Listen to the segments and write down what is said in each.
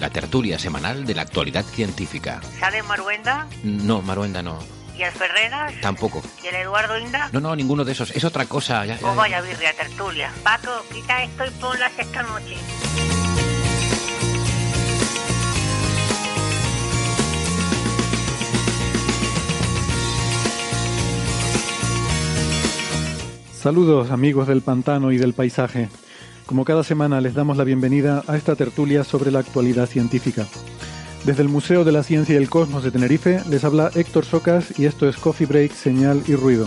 la tertulia semanal de la actualidad científica. ¿Sale Maruenda? No, Maruenda no. ¿Y el Ferreras? Tampoco. ¿Y el Eduardo Inda? No, no, ninguno de esos. Es otra cosa. Ya, ya, Pues ya. vaya birria tertulia. Paco, quita esto y ponlas esta noche. Saludos amigos del pantano y del paisaje. Como cada semana les damos la bienvenida a esta tertulia sobre la actualidad científica. Desde el Museo de la Ciencia y el Cosmos de Tenerife les habla Héctor Socas y esto es Coffee Break, Señal y Ruido.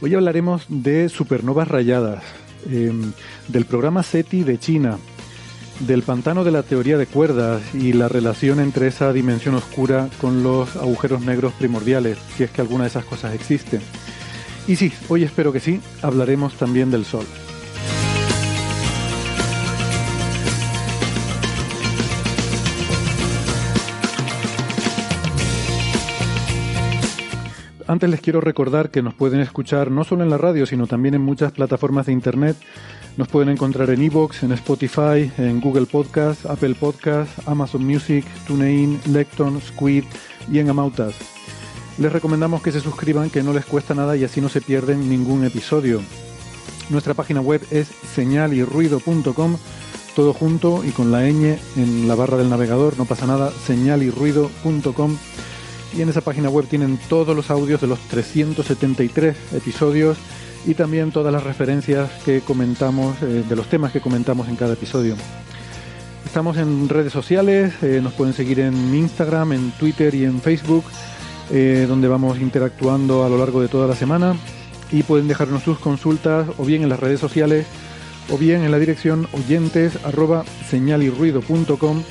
Hoy hablaremos de supernovas rayadas, eh, del programa SETI de China, del pantano de la teoría de cuerdas y la relación entre esa dimensión oscura con los agujeros negros primordiales, si es que alguna de esas cosas existe. Y sí, hoy espero que sí, hablaremos también del Sol. Antes les quiero recordar que nos pueden escuchar no solo en la radio, sino también en muchas plataformas de Internet. Nos pueden encontrar en Evox, en Spotify, en Google Podcast, Apple Podcast, Amazon Music, TuneIn, Lecton, Squid y en Amautas. Les recomendamos que se suscriban, que no les cuesta nada y así no se pierden ningún episodio. Nuestra página web es señalyrruido.com, todo junto y con la ñ en la barra del navegador, no pasa nada, señalyrruido.com. Y en esa página web tienen todos los audios de los 373 episodios y también todas las referencias que comentamos, eh, de los temas que comentamos en cada episodio. Estamos en redes sociales, eh, nos pueden seguir en Instagram, en Twitter y en Facebook, eh, donde vamos interactuando a lo largo de toda la semana y pueden dejarnos sus consultas o bien en las redes sociales o bien en la dirección oyentes arroba señalirruido.com.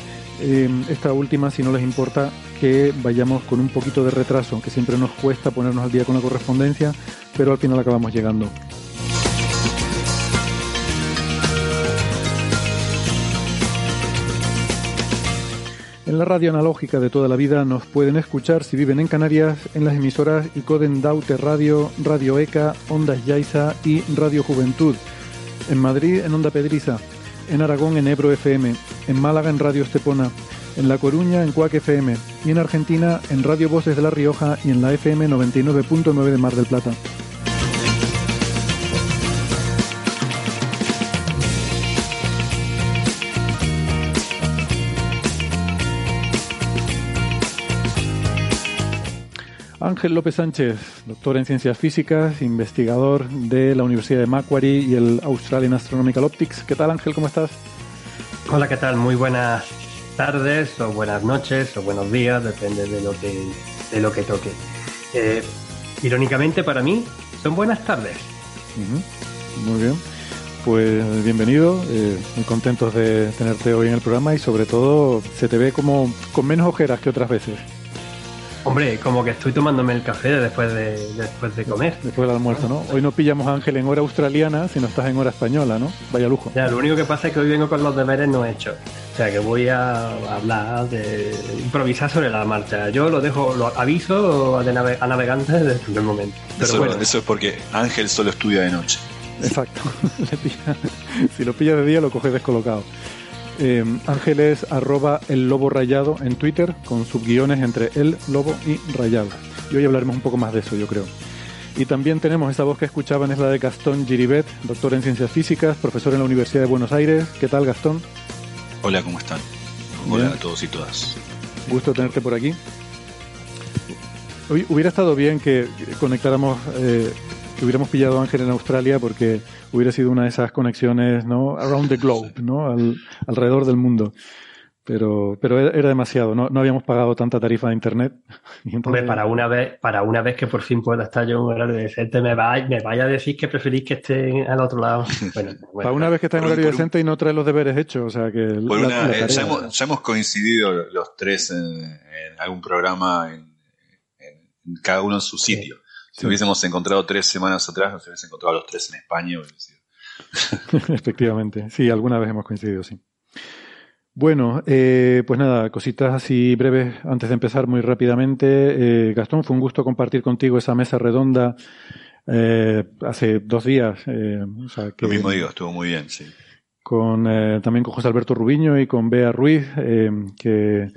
Eh, esta última, si no les importa, que vayamos con un poquito de retraso, que siempre nos cuesta ponernos al día con la correspondencia, pero al final acabamos llegando. En la radio analógica de toda la vida nos pueden escuchar si viven en Canarias en las emisoras Icoden Daute Radio, Radio ECA, Ondas Yaiza y Radio Juventud. En Madrid en Onda Pedriza, en Aragón en Ebro FM, en Málaga en Radio Estepona, en La Coruña en Cuac FM y en Argentina en Radio Voces de La Rioja y en la FM 99.9 de Mar del Plata. Ángel López Sánchez, doctor en ciencias físicas, investigador de la Universidad de Macquarie y el Australian Astronomical Optics. ¿Qué tal Ángel? ¿Cómo estás? Hola, ¿qué tal? Muy buenas tardes o buenas noches o buenos días, depende de lo que, de lo que toque. Eh, irónicamente para mí son buenas tardes. Muy bien. Pues bienvenido, eh, muy contentos de tenerte hoy en el programa y sobre todo se te ve como con menos ojeras que otras veces, Hombre, como que estoy tomándome el café después de, después de comer. después del almuerzo, ¿no? Hoy no pillamos a Ángel en hora australiana, sino estás en hora española, ¿no? Vaya lujo. Ya, lo único que pasa es que hoy vengo con los deberes no hechos. O sea que voy a hablar de improvisar sobre la marcha. Yo lo dejo, lo aviso a, de nave- a navegantes desde el primer momento. Pero Eso, bueno, eso es porque Ángel solo estudia de noche. Exacto. Si lo pillas de día lo coges descolocado. Eh, Ángel es arroba el lobo rayado en Twitter con subguiones entre el lobo y rayado. Y hoy hablaremos un poco más de eso, yo creo. Y también tenemos esta voz que escuchaban, es la de Gastón Giribet, doctor en ciencias físicas, profesor en la Universidad de Buenos Aires. ¿Qué tal, Gastón? Hola, ¿cómo están? Hola a todos y todas. Gusto tenerte por aquí. Hoy hubiera estado bien que conectáramos, eh, que hubiéramos pillado a Ángel en Australia porque hubiera sido una de esas conexiones, ¿no? Around the globe, ¿no? alrededor del mundo pero, pero era demasiado, no, no habíamos pagado tanta tarifa de internet. Hombre, para una vez, para una vez que por fin pueda estar yo en un horario decente, me, vaya, me vaya a decir que preferís que esté al otro lado. Bueno, para una vez que está en horario decente y no trae los deberes hechos, o sea que... Eh, ya, hemos, coincidido los tres en, algún programa, en, cada uno en su sitio. Si hubiésemos encontrado tres semanas atrás, nos hubiésemos encontrado los tres en España. Efectivamente, sí, alguna vez hemos coincidido, sí. Bueno, eh, pues nada, cositas así breves antes de empezar muy rápidamente. Eh, Gastón, fue un gusto compartir contigo esa mesa redonda eh, hace dos días. O sea, que, Lo mismo digo, estuvo muy bien, sí. Con, también con José Alberto Rubiño y con Bea Ruiz, que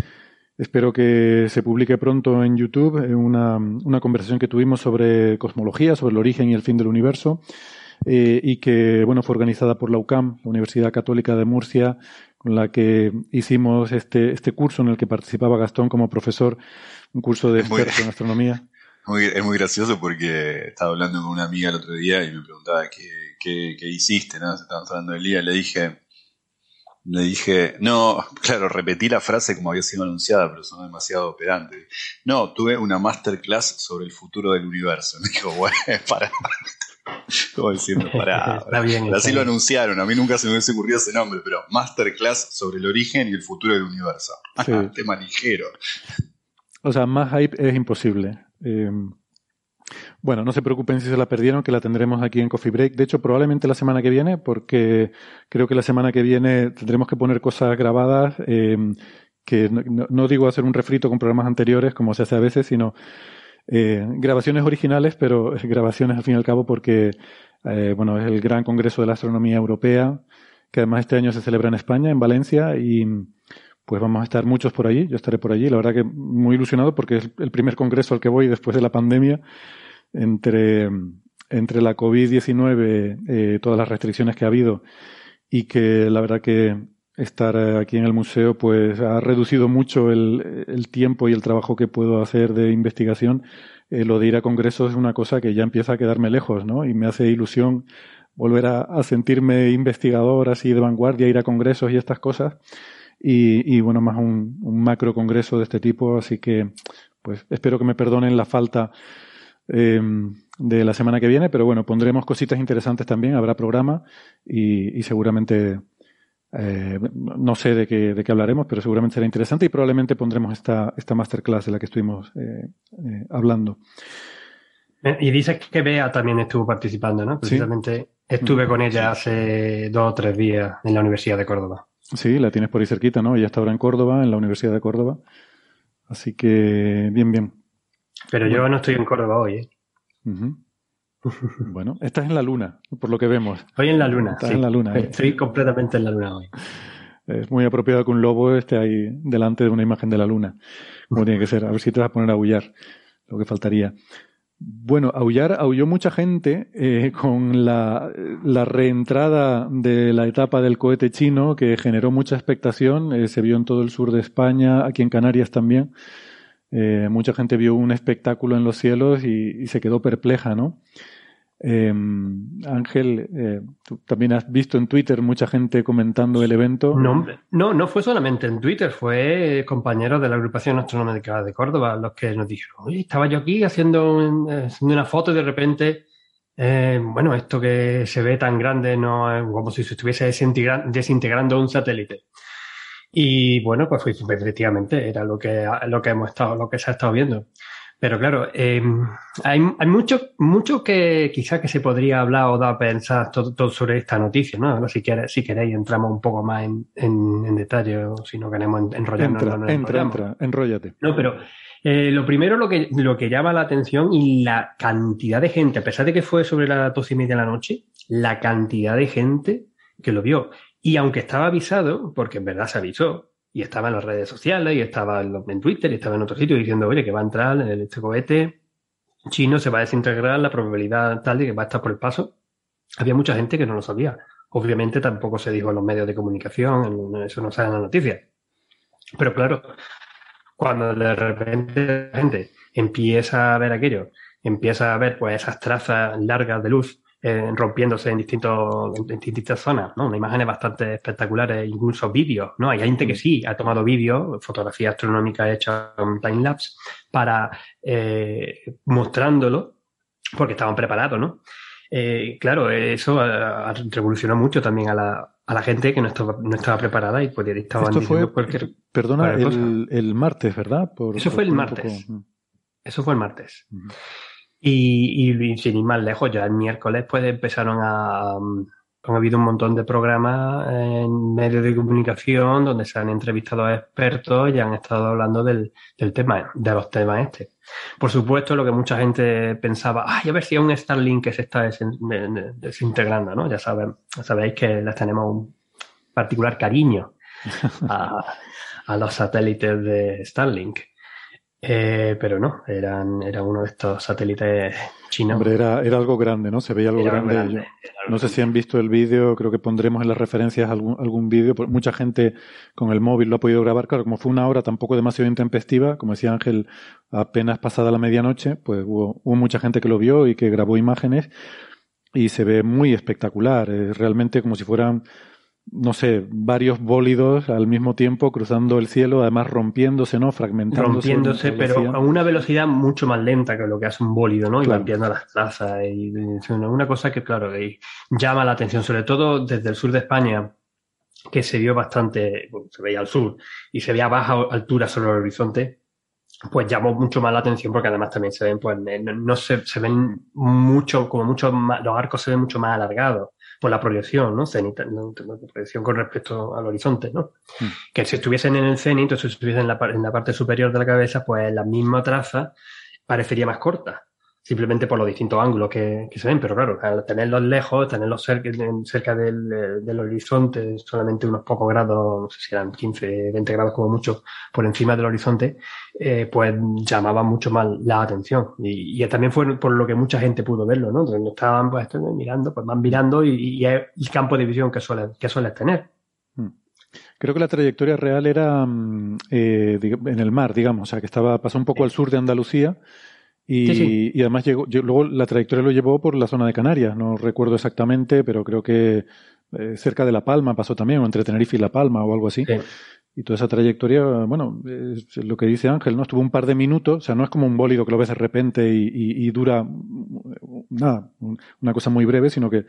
espero que se publique pronto en YouTube, una, una conversación que tuvimos sobre cosmología, sobre el origen y el fin del universo. y que bueno fue organizada por la UCAM, la Universidad Católica de Murcia, con la que hicimos este, este curso en el que participaba Gastón como profesor, un curso de experto en astronomía. es muy gracioso porque estaba hablando con una amiga el otro día y me preguntaba qué, qué, qué hiciste, ¿no? Estábamos hablando del día, le dije, le dije, no, claro, repetí la frase como había sido anunciada, pero son demasiado pedante. No, tuve una masterclass sobre el futuro del universo. Me dijo, bueno, para. ¿Cómo diciendo? Para, así lo anunciaron. A mí nunca se me hubiese ocurrido ese nombre, pero Masterclass sobre el origen y el futuro del universo. Tema ligero. O sea, más hype es imposible. Eh, bueno, no se preocupen si se la perdieron, que la tendremos aquí en Coffee Break. De hecho, probablemente la semana que viene, porque creo que la semana que viene tendremos que poner cosas grabadas. Eh, que no, no, digo hacer un refrito con programas anteriores, como se hace a veces, sino eh, grabaciones originales, pero grabaciones al fin y al cabo porque, eh, bueno, es el gran congreso de la astronomía europea, que además este año se celebra en España, en Valencia, y pues vamos a estar muchos por allí, yo estaré por allí, la verdad que muy ilusionado porque es el primer congreso al que voy después de la pandemia, entre, entre la COVID-19, eh, todas las restricciones que ha habido, y que la verdad que estar aquí en el museo pues ha reducido mucho el, el tiempo y el trabajo que puedo hacer de investigación. Eh, lo de ir a congresos es una cosa que ya empieza a quedarme lejos, ¿no? Y me hace ilusión volver a, a sentirme investigador así de vanguardia, ir a congresos y estas cosas. Y, y bueno, más un, un, macro congreso de este tipo, así que pues espero que me perdonen la falta eh, de la semana que viene, pero bueno, pondremos cositas interesantes también, habrá programa y, y seguramente eh, no sé de qué, de qué hablaremos, pero seguramente será interesante y probablemente pondremos esta, esta masterclass de la que estuvimos eh, eh, hablando. Y dices que Bea también estuvo participando, ¿no? Precisamente estuve con ella hace dos o tres días en la Universidad de Córdoba. Sí, la tienes por ahí cerquita, ¿no? Ella está ahora en Córdoba, en la Universidad de Córdoba. Así que, bien, bien. Pero yo no estoy en Córdoba hoy, ¿eh? Bueno, estás en la luna, por lo que vemos. Estoy en la luna. Estás en la luna. ¿eh? Estoy completamente en la luna hoy. Es muy apropiado que un lobo esté ahí delante de una imagen de la luna. Como tiene que ser. A ver si te vas a poner a aullar. Lo que faltaría. Bueno, aullar, aulló mucha gente eh, con la, reentrada de la etapa del cohete chino que generó mucha expectación. Eh, se vio en todo el sur de España, aquí en Canarias también. Eh, mucha gente vio un espectáculo en los cielos y se quedó perpleja, ¿no? Eh, Ángel, eh, tú también has visto en Twitter mucha gente comentando el evento. No, no, fue solamente en Twitter, fue compañeros de la agrupación astronómica de Córdoba los que nos dijeron, oye, estaba yo aquí haciendo, haciendo una foto y de repente, eh, bueno, esto que se ve tan grande no como si se estuviese desintegrando un satélite. Y bueno, pues efectivamente era lo que, lo que hemos estado, lo que se ha estado viendo. Pero claro, eh, hay, hay, mucho, mucho que quizás que se podría hablar o dar a pensar todo, todo sobre esta noticia, ¿no? si, queréis, si queréis entramos un poco más en, en, en detalle o si no queremos enrollarnos. Entra, entra, entra, enróllate. No, pero eh, lo primero lo que, lo que llama la atención y la cantidad de gente, a pesar de que fue sobre las doce y media de la noche, la cantidad de gente que lo vio. Y aunque estaba avisado, porque en verdad se avisó, y estaba en las redes sociales, y estaba en Twitter, y estaba en otro sitio diciendo, oye, que va a entrar en este cohete chino se va a desintegrar, la probabilidad tal de que va a estar por el paso. Había mucha gente que no lo sabía. Obviamente tampoco se dijo en los medios de comunicación, eso no sale en la noticia. Pero claro, cuando de repente la gente empieza a ver aquello, empieza a ver pues esas trazas largas de luz eh, rompiéndose en, distintos, en, distintas zonas, ¿no? Unas imágenes bastante espectaculares, incluso vídeos, ¿no? Hay gente que mm. sí ha tomado vídeos, fotografía astronómica hecha en time-lapse, para eh, mostrándolo, porque estaban preparados, ¿no? Eh, claro, eso revolucionó mucho también a la, a la gente que no estaba, no estaba preparada y podía estaban Esto fue, cualquier. Perdona, el, el, martes, ¿verdad? eso fue el martes. Eso fue el martes. Y, y, sin ir más lejos, ya el miércoles pues empezaron a... Han habido un montón de programas en medios de comunicación donde se han entrevistado a expertos y han estado hablando del, del tema, de los temas este. Por supuesto, lo que mucha gente pensaba, ay, a ver si es un Starlink que se está desintegrando, ¿no? Ya saben, sabéis que les tenemos un particular cariño a, a los satélites de Starlink. Eh, pero no, eran, era uno de estos satélites chinos. Hombre, era, era algo grande, ¿no? Se veía algo grande. no sé si han visto el vídeo, creo que pondremos en las referencias algún, algún vídeo. Mucha gente con el móvil lo ha podido grabar. Claro, como fue una hora tampoco demasiado intempestiva, como decía Ángel, apenas pasada la medianoche, pues hubo, hubo mucha gente que lo vio y que grabó imágenes y se ve muy espectacular. Es realmente como si fueran no sé, varios bólidos al mismo tiempo cruzando el cielo, además rompiéndose, ¿no? Fragmentándose. Rompiéndose, pero a una velocidad mucho más lenta que lo que hace un bólido, ¿no? Y rompiendo las trazas. Y, una cosa que, claro, llama la atención, sobre todo desde el sur de España, que se vio bastante, se veía al sur y se veía a baja altura sobre el horizonte, pues llamó mucho más la atención porque además también se ven, pues, no, se, se ven mucho, como mucho más, los arcos se ven mucho más alargados por la proyección, ¿no? Cenita, proyección con respecto al horizonte, ¿no? Mm. Que si estuviesen en el cenit o si estuviesen en la, en la parte superior de la cabeza, pues la misma traza parecería más corta simplemente por los distintos ángulos que, se ven, pero claro, al tenerlos lejos, tenerlos cerca, cerca del, horizonte, solamente unos pocos grados, no sé si eran 15, 20 grados como mucho, por encima del horizonte, eh, pues llamaba mucho más la atención. Y, también fue por lo que mucha gente pudo verlo, ¿no? Donde estaban pues, mirando, pues van mirando y, es el campo de visión que suelen, que sueles tener. Hmm. Creo que la trayectoria real era mm, eh, en el mar, digamos, o sea, que estaba, pasó un poco al sur de Andalucía y, además llegó, luego la trayectoria lo llevó por la zona de Canarias, no recuerdo exactamente, pero creo que eh, cerca de La Palma pasó también, o entre Tenerife y La Palma o algo así. Y toda esa trayectoria, bueno, es lo que dice Ángel, ¿no? Estuvo un par de minutos, o sea, no es como un bólido que lo ves de repente y, dura nada, una cosa muy breve, sino que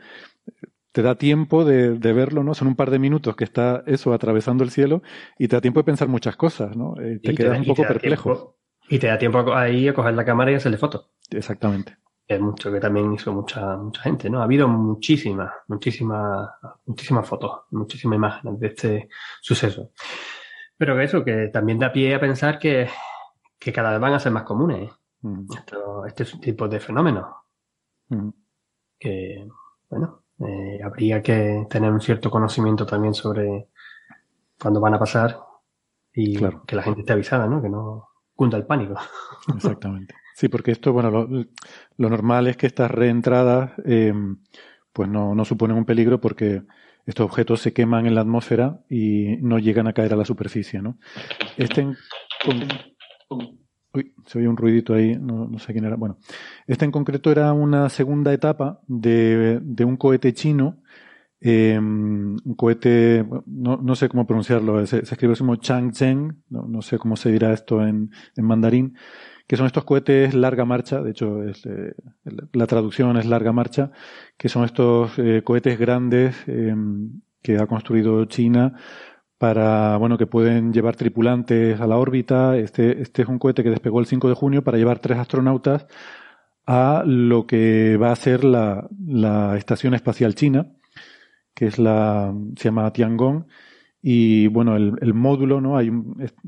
te da tiempo de, verlo, ¿no? Son un par de minutos que está eso atravesando el cielo y te da tiempo de pensar muchas cosas, ¿no? Eh, te quedas un poco perplejo. Y te da tiempo ahí a coger la cámara y hacerle fotos. Exactamente. Es mucho que también hizo mucha, mucha gente, ¿no? Ha habido muchísimas, muchísimas, muchísimas fotos, muchísimas imágenes de este suceso. Pero que eso, que también da pie a pensar que, que cada vez van a ser más comunes mm. este tipo de fenómenos. Mm. Que, bueno, eh, habría que tener un cierto conocimiento también sobre cuándo van a pasar y que la gente esté avisada, ¿no? Que no, cunda el pánico. Exactamente. Sí, porque esto, bueno, lo, normal es que estas reentradas em, pues no, no, suponen un peligro porque estos objetos se queman en la atmósfera y no llegan a caer a la superficie, ¿no? Este en, uy, se oye un ruidito ahí, no, no, sé quién era. Bueno, este en concreto era una segunda etapa de, de un cohete chino eh, un cohete, no, no, sé cómo pronunciarlo, se, escribe como Changzheng, no, no, sé cómo se dirá esto en, en, mandarín, que son estos cohetes larga marcha, de hecho es, eh, la traducción es larga marcha, que son estos eh, cohetes grandes em, que ha construido China para, bueno, que pueden llevar tripulantes a la órbita. Este, este es un cohete que despegó el 5 de junio para llevar tres astronautas a lo que va a ser la, la Estación Espacial China que es la, se llama Tiangong, y bueno, el, el, módulo, ¿no? Hay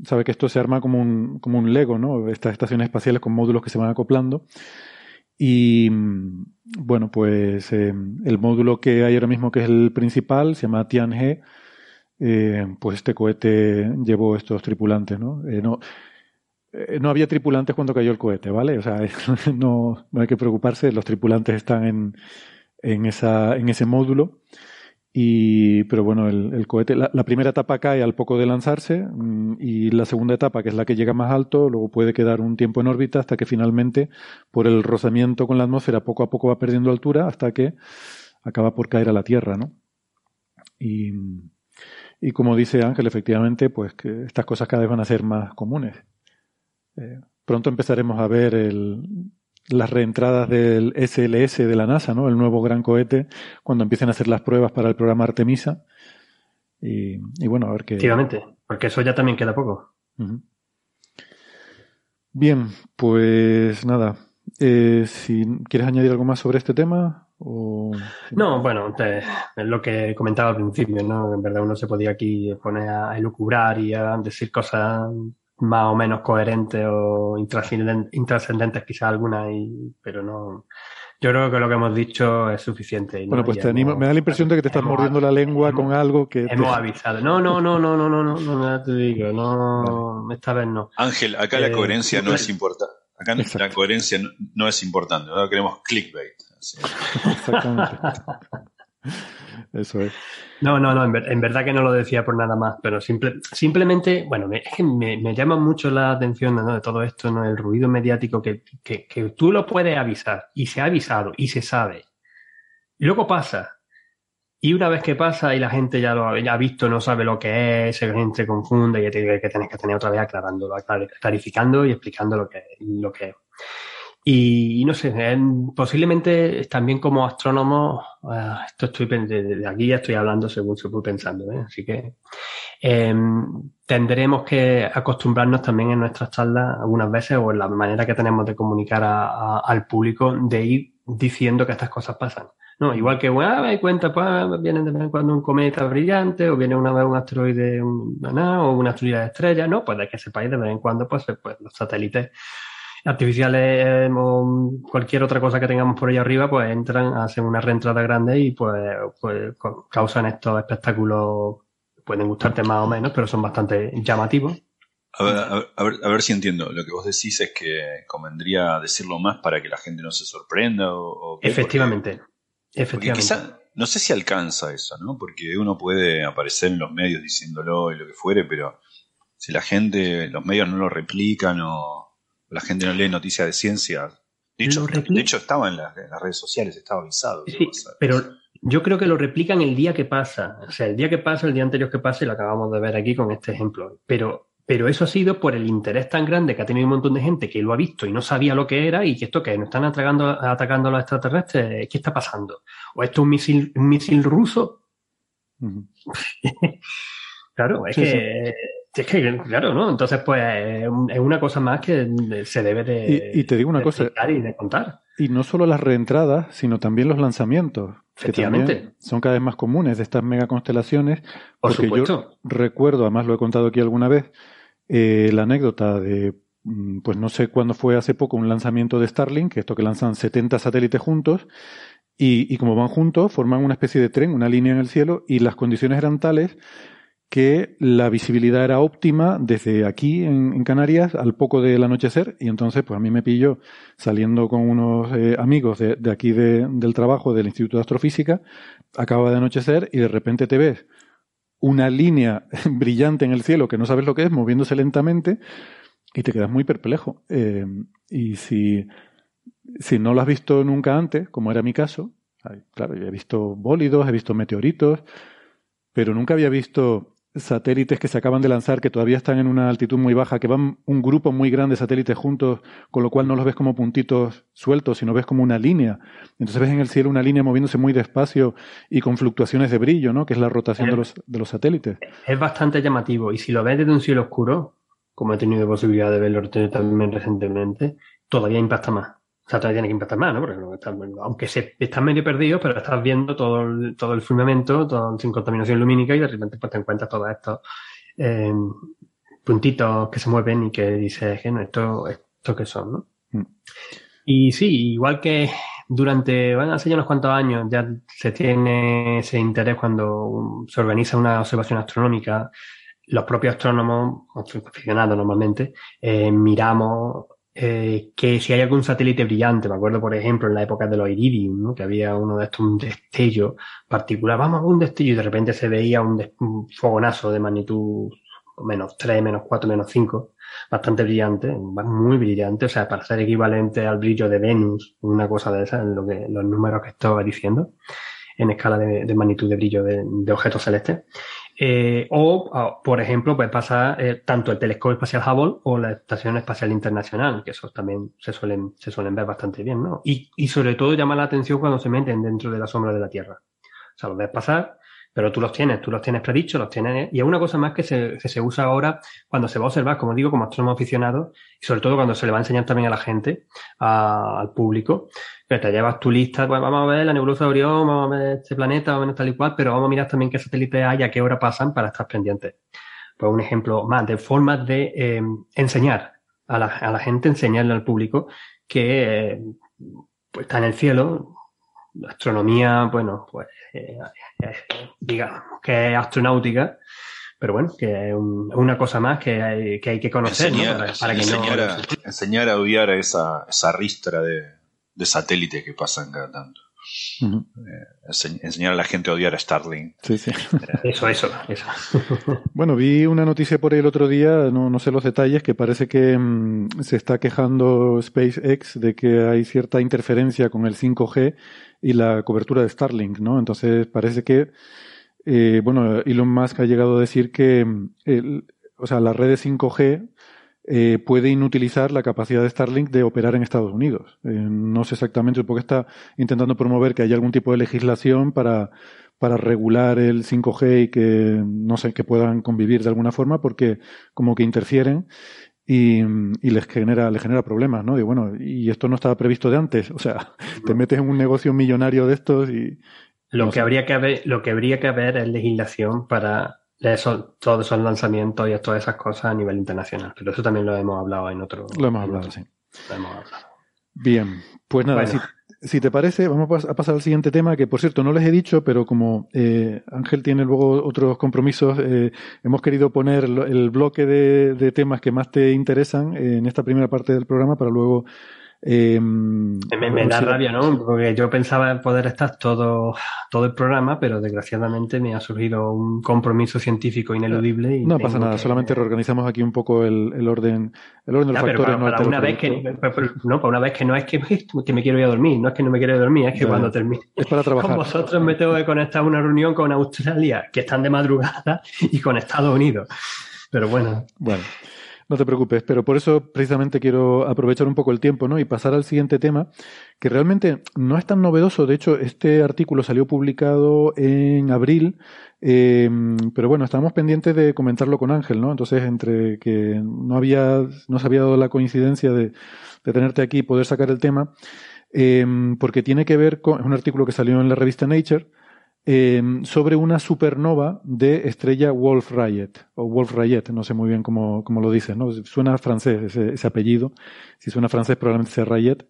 sabe que esto se arma como un, como un Lego, ¿no? Estas estaciones espaciales con módulos que se van acoplando. Y bueno, pues eh, el módulo que hay ahora mismo, que es el principal, se llama Tianhe. Eh, pues este cohete llevó estos tripulantes, ¿no? Eh, no eh, no había tripulantes cuando cayó el cohete, ¿vale? O sea, no, no hay que preocuparse, los tripulantes están en, en, esa, en ese módulo. Y, pero bueno, el, cohete, la, primera etapa cae al poco de lanzarse mm, y la segunda etapa, que es la que llega más alto, luego puede quedar un tiempo en órbita hasta que finalmente, por el rozamiento con la atmósfera, poco a poco va perdiendo altura hasta que acaba por caer a la Tierra, ¿no? Y, y como dice Ángel, efectivamente, pues que estas cosas cada vez van a ser más comunes. Eh, pronto empezaremos a ver el, las reentradas del SLS de la NASA, ¿no? El nuevo gran cohete, cuando empiecen a hacer las pruebas para el programa Artemisa. Y, bueno, a ver qué. Efectivamente, porque eso ya también queda poco. Bien, pues nada. Eh, si quieres añadir algo más sobre este tema. O... No, bueno, es lo que comentaba al principio, ¿no? En verdad uno se podía aquí poner a elucubrar y a decir cosas más o menos coherentes o intrascendentes quizás algunas, y, pero no. Yo creo que lo que hemos dicho es suficiente. Bueno, pues te animo. me da la impresión de que te estás mordiendo la lengua con algo que. Hemos avisado. No, no, no, no, no, no, no, no, te digo, no, esta vez no. Ángel, acá la eh, coherencia no es importante. Acá la coherencia no, es importante. Ahora queremos clickbait. Exactamente. Eso es. No, no, no, en, verdad que no lo decía por nada más, pero simple, simplemente, bueno, me, es que me, llama mucho la atención de todo esto, ¿no? el ruido mediático, que, que, tú lo puedes avisar, y se ha avisado, y se sabe. Y luego pasa. Y una vez que pasa y la gente ya lo ha, visto, no sabe lo que es, la gente confunde y que, que tienes que tener otra vez aclarándolo, clarificando y explicando lo que, lo que es. Y, no sé, posiblemente también como astrónomo, ah, esto estoy de, aquí ya estoy hablando según se fue pensando, ¿eh? así que em, tendremos que acostumbrarnos también en nuestras charlas algunas veces o en la manera que tenemos de comunicar al público de ir diciendo que estas cosas pasan. No, igual que, bueno, me cuenta, pues viene de vez en cuando un cometa brillante, o viene una vez un asteroide, un, o una estrella de estrella, no, pues de que sepáis de vez en cuando, pues, pues los satélites artificiales o cualquier otra cosa que tengamos por ahí arriba, pues entran, hacen una reentrada grande y pues, pues causan estos espectáculos, pueden gustarte más o menos, pero son bastante llamativos. A ver, a, ver, a ver, si entiendo. Lo que vos decís es que convendría decirlo más para que la gente no se sorprenda. O, efectivamente. efectivamente. no sé si alcanza eso, ¿no? Porque uno puede aparecer en los medios diciéndolo y lo que fuere, pero si la gente, los medios no lo replican o, la gente no lee noticias de ciencia. De hecho, estaba en, las redes sociales, estaba avisado. Sí, pero yo creo que lo replican el día que pasa. O sea, el día que pasa, el día anterior que pasa, y lo acabamos de ver aquí con este ejemplo. Pero, pero eso ha sido por el interés tan grande que ha tenido un montón de gente que lo ha visto y no sabía lo que era y que esto que nos están atacando, atacando a los extraterrestres, ¿qué está pasando? ¿O esto es un misil, un misil ruso? claro, es que es que, claro, ¿no? Entonces, pues es una cosa más que se debe de. Y, te digo una cosa. Y de contar. Y no solo las reentradas, sino también los lanzamientos. Efectivamente. son cada vez más comunes de estas megaconstelaciones. Por porque yo recuerdo, además lo he contado aquí alguna vez, eh, la anécdota de, mm, pues no sé cuándo fue hace poco, un lanzamiento de Starlink, esto que lanzan 70 satélites juntos, y, y como van juntos, forman una especie de tren, una línea en el cielo, y las condiciones eran tales que la visibilidad era óptima desde aquí en, Canarias al poco del anochecer y entonces pues a mí me pilló saliendo con unos eh, amigos de, aquí del trabajo del Instituto de Astrofísica, acaba de anochecer y de repente te ves una línea brillante en el cielo que no sabes lo que es, moviéndose lentamente y te quedas muy perplejo. Eh, y si, si no lo has visto nunca antes, como era mi caso, claro, yo he visto bólidos, he visto meteoritos, pero nunca había visto satélites que se acaban de lanzar, que todavía están en una altitud muy baja, que van un grupo muy grande de satélites juntos, con lo cual no los ves como puntitos sueltos, sino ves como una línea. Entonces ves en el cielo una línea moviéndose muy despacio y con fluctuaciones de brillo, ¿no? Que es la rotación de los, de los satélites. Es bastante llamativo. Y si lo ves desde un cielo oscuro, como he tenido posibilidad de verlo también recientemente, todavía impacta más. O sea, todavía tiene que impactar más, ¿no? Porque aunque se, estás medio perdido, pero estás viendo todo el, todo el firmamento, todo, sin contaminación lumínica y de repente pues, te encuentras todos estos eh, puntitos que se mueven y que dices, no, esto, esto qué son, ¿no? Mm. Y sí, igual que durante, bueno, hace ya unos cuantos años ya se tiene ese interés cuando se organiza una observación astronómica los propios astrónomos, aficionados normalmente, eh, miramos eh, que si hay algún satélite brillante, me acuerdo por ejemplo en la época de los Iridium, ¿no? que había uno de estos, un destello particular, vamos un destello y de repente se veía un, un fogonazo de magnitud menos 3, menos 4, menos 5, bastante brillante, muy brillante, o sea, para ser equivalente al brillo de Venus, una cosa de esas, lo que, los números que estaba diciendo, en escala de, magnitud de brillo de, de objetos celestes. Eh, o, por ejemplo, pues pasa eh, tanto el telescopio espacial Hubble o la Estación Espacial Internacional, que esos también se suelen, se suelen ver bastante bien, ¿no? Y, y sobre todo llama la atención cuando se meten dentro de la sombra de la Tierra. O sea, los ves pasar pero tú los tienes, tú los tienes predichos, los tienes. Y es una cosa más que se, se usa ahora cuando se va a observar, como digo, como astrónomo aficionado, y sobre todo cuando se le va a enseñar también a la gente, al público, que te llevas tu lista, pues vamos a ver la nebulosa de Orión, vamos a ver este planeta, vamos a ver tal y cual, pero vamos a mirar también qué satélites hay, a qué hora pasan para estar pendientes. Pues un ejemplo más de formas de eh, enseñar a la, a la, gente, enseñarle al público que eh, pues está en el cielo, la astronomía, bueno, pues eh, digamos que es astronáutica, pero bueno, que es una cosa más que hay que, hay que conocer para, que enseñar, no, a, enseñar a odiar a esa, esa ristra de, de satélite que pasan cada tanto. Eh, enseñar a la gente a odiar a Starlink. Sí, sí. Eso, eso, eso. bueno, vi una noticia por ahí el otro día, no, no sé los detalles, que parece que mm, se está quejando SpaceX de que hay cierta interferencia con el 5G y la cobertura de Starlink, ¿no? Entonces parece que, eh, bueno, Elon Musk ha llegado a decir que, mm, el, o sea, la red de 5G eh, puede inutilizar la capacidad de Starlink de operar en Estados Unidos. Eh, no sé exactamente, porque está intentando promover que haya algún tipo de legislación para, para regular el 5G y que, no sé, que puedan convivir de alguna forma, porque como que interfieren y, y, les genera les genera problemas, ¿no? Y bueno, y esto no estaba previsto de antes, o sea, te metes en un negocio millonario de estos y lo que habría que haber lo que habría que haber es legislación para eso, todos esos lanzamientos y todas esas cosas a nivel internacional. Pero eso también lo hemos hablado en otro. Lo hemos hablado, sí. Lo hemos hablado. Bien, pues nada, si, te parece, vamos a pasar al siguiente tema, que por cierto no les he dicho, pero como eh, Ángel tiene luego otros compromisos, eh, hemos querido poner el bloque de, de, temas que más te interesan en esta primera parte del programa para luego eh, me, da rabia, ¿no? Porque yo pensaba poder estar todo, todo el programa, pero desgraciadamente me ha surgido un compromiso científico ineludible. Y no pasa nada, solamente reorganizamos aquí un poco el, el orden, el orden de los factores. Para, una vez que, no, para una vez que no es que, que, me quiero ir a dormir, no es que no me quiero ir a dormir, es que cuando termine. Es para trabajar. Con vosotros me tengo que conectar a una reunión con Australia, que están de madrugada, y con Estados Unidos. Pero bueno. Bueno. No te preocupes, pero por eso precisamente quiero aprovechar un poco el tiempo ¿no? y pasar al siguiente tema, que realmente no es tan novedoso. De hecho, este artículo salió publicado en abril, eh, pero bueno, estábamos pendientes de comentarlo con Ángel, ¿no? Entonces, entre que no había, no se había dado la coincidencia de, de tenerte aquí y poder sacar el tema, eh, porque tiene que ver con, es un artículo que salió en la revista Nature, eh, sobre una supernova de estrella Wolf Rayet, o Wolf Rayet, no sé muy bien cómo, cómo lo dicen, ¿no? Suena francés ese, ese, apellido, si suena francés probablemente sea Rayet,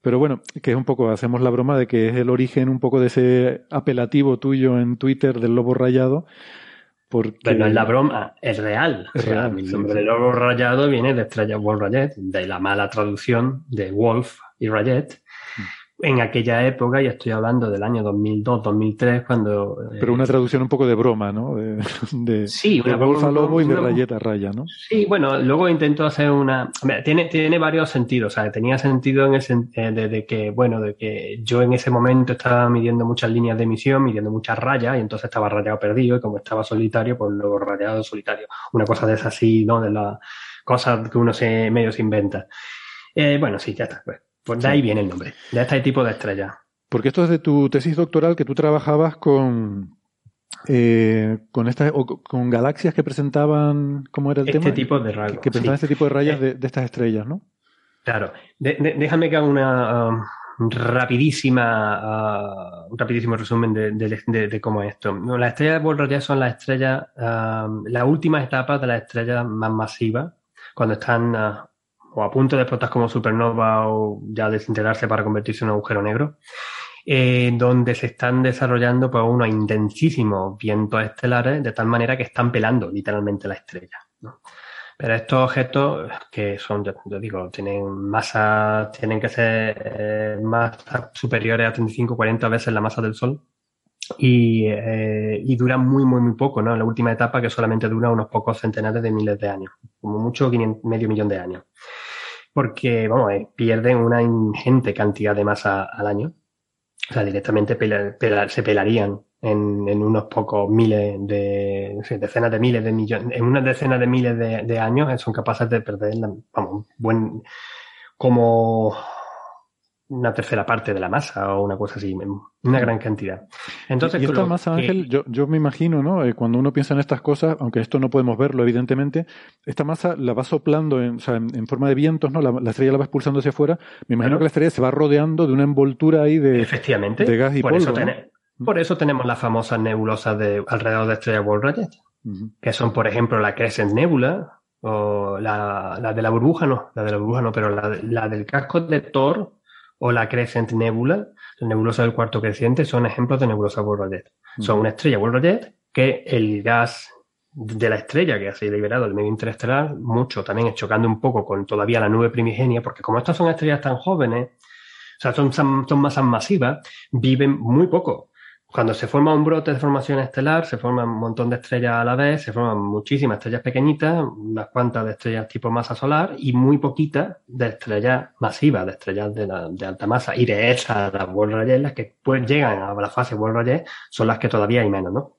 pero bueno, que es un poco, hacemos la broma de que es el origen un poco de ese apelativo tuyo en Twitter del lobo rayado, porque... Pero no es la broma, es real. Es real. Nombre del lobo rayado viene de estrella Wolf Rayet, de la mala traducción de Wolf y Rayet, en aquella época, y estoy hablando del año 2002, 2003, cuando... Eh, Pero una traducción un poco de broma, ¿no? De, sí, de a lobo y de rayeta a raya, ¿no? Sí, bueno, luego intento hacer una... Tiene, tiene varios sentidos, o sea, tenía sentido en ese, eh, de, que, bueno, de que yo en ese momento estaba midiendo muchas líneas de emisión, midiendo muchas rayas, y entonces estaba rayado perdido, y como estaba solitario, pues luego rayado solitario. Una cosa de esas así, ¿no? De las cosas que uno se medio se inventa. Eh, bueno, sí, ya está, pues. Pues de ahí viene el nombre, de este tipo de estrella. Porque esto es de tu tesis doctoral que tú trabajabas con eh, con estas con galaxias que presentaban cómo era el este tema tipo de rayas que, presentaban este tipo de rayas eh, de, estas estrellas no claro. Déjame que haga una um, rapidísima uh, un rapidísimo resumen de, cómo es esto. Las estrellas de rayas son las estrellas um, las últimas etapas de las estrellas más masivas cuando están uh, o a punto de explotar como supernova o ya desintegrarse para convertirse en un agujero negro. eh, donde se están desarrollando pues, unos intensísimos vientos estelares de tal manera que están pelando literalmente la estrella. Pero estos objetos que son, yo digo, tienen masa, tienen que ser eh, masas superiores a 35 40 veces la masa del Sol y, eh, duran muy, muy, muy poco, ¿no? En la última etapa que solamente dura unos pocos centenares de miles de años, como mucho medio millón de años. Porque, vamos, eh, pierden una ingente cantidad de masa al año. O sea, directamente se pelarían en, unos pocos miles de, decenas de miles de millones, en unas decenas de miles de, de años son capaces de perder, vamos, buen, como una tercera parte de la masa o una cosa así, una gran cantidad. Entonces, y esta masa, Ángel, yo, yo me imagino, ¿no? Eh, cuando uno piensa en estas cosas, aunque esto no podemos verlo, evidentemente, esta masa la va soplando en, o sea, en, forma de vientos, ¿no? La, estrella la va expulsando hacia afuera. Me imagino que la estrella se va rodeando de una envoltura ahí de, Efectivamente, de gas y por polvo. Eso por eso tenemos las famosas nebulosas de alrededor de estrella Wolf-Rayet, que son, por ejemplo, la Crescent Nebula, o la, la, de la burbuja no, la de la burbuja no, pero la, la del casco de Thor o la Crescent Nebula, la nebulosa del cuarto creciente, son ejemplos de nebulosa Wolf-Rayet. Son una estrella Wolf-Rayet que el gas de la estrella que ha sido liberado del medio interestelar, mucho también chocando un poco con todavía la nube primigenia, porque como estas son estrellas tan jóvenes, o sea, son, son masas masivas, viven muy poco. Cuando se forma un brote de formación estelar, se forman un montón de estrellas a la vez, se forman muchísimas estrellas pequeñitas, unas cuantas de estrellas tipo masa solar y muy poquitas de estrellas masivas, de estrellas de, alta masa. Y de esas, las Wolf-Rayet, las que pues, llegan a la fase Wolf-Rayet, son las que todavía hay menos, ¿no?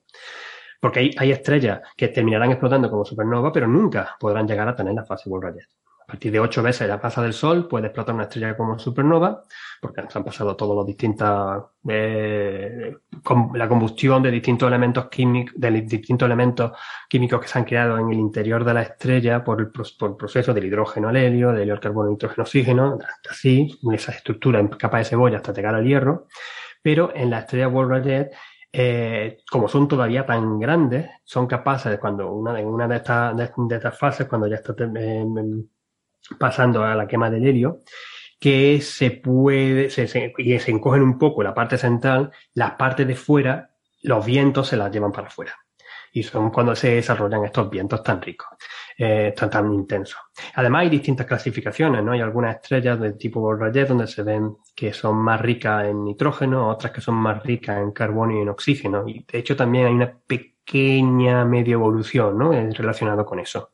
Porque hay, hay, estrellas que terminarán explotando como supernova, pero nunca podrán llegar a tener la fase Wolf-Rayet. Partir de ocho veces la masa del Sol puede explotar una estrella como supernova, porque se han pasado todos los distintas, eh, la combustión de distintos elementos químicos, de distintos elementos químicos que se han creado en el interior de la estrella por el, proceso del hidrógeno al helio, del helio al carbono, nitrógeno, oxígeno, así, esa estructura en capa de cebolla hasta llegar al hierro. Pero en la estrella Wolf-Rayet eh, como son todavía tan grandes, son capaces, cuando una, en una de estas, de estas fases, cuando ya está eh, pasando a la quema del helio, que se puede, y se encogen un poco la parte central, las partes de fuera, los vientos se las llevan para afuera. Y son cuando se desarrollan estos vientos tan ricos, eh, tan, tan intensos. Además hay distintas clasificaciones, ¿no? Hay algunas estrellas del tipo Wolf-Rayet donde se ven que son más ricas en nitrógeno, otras que son más ricas en carbono y en oxígeno. Y de hecho también hay una pequeña medio evolución, ¿no? Relacionado con eso.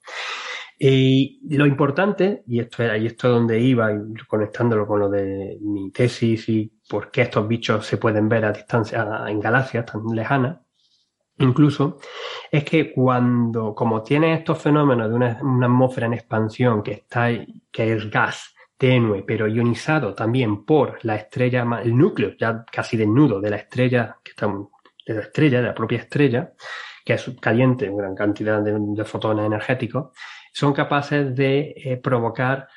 Y lo importante, y esto es, ahí esto es donde iba, y conectándolo con lo de mi tesis y por qué estos bichos se pueden ver a distancia, en galaxias tan lejanas, incluso, es que cuando, como tiene estos fenómenos de una, atmósfera en expansión que está, que es gas tenue, pero ionizado también por la estrella, el núcleo ya casi desnudo de la estrella, que está, de la estrella, de la propia estrella, que es caliente, una gran cantidad de fotones energéticos, son capaces de eh, provocar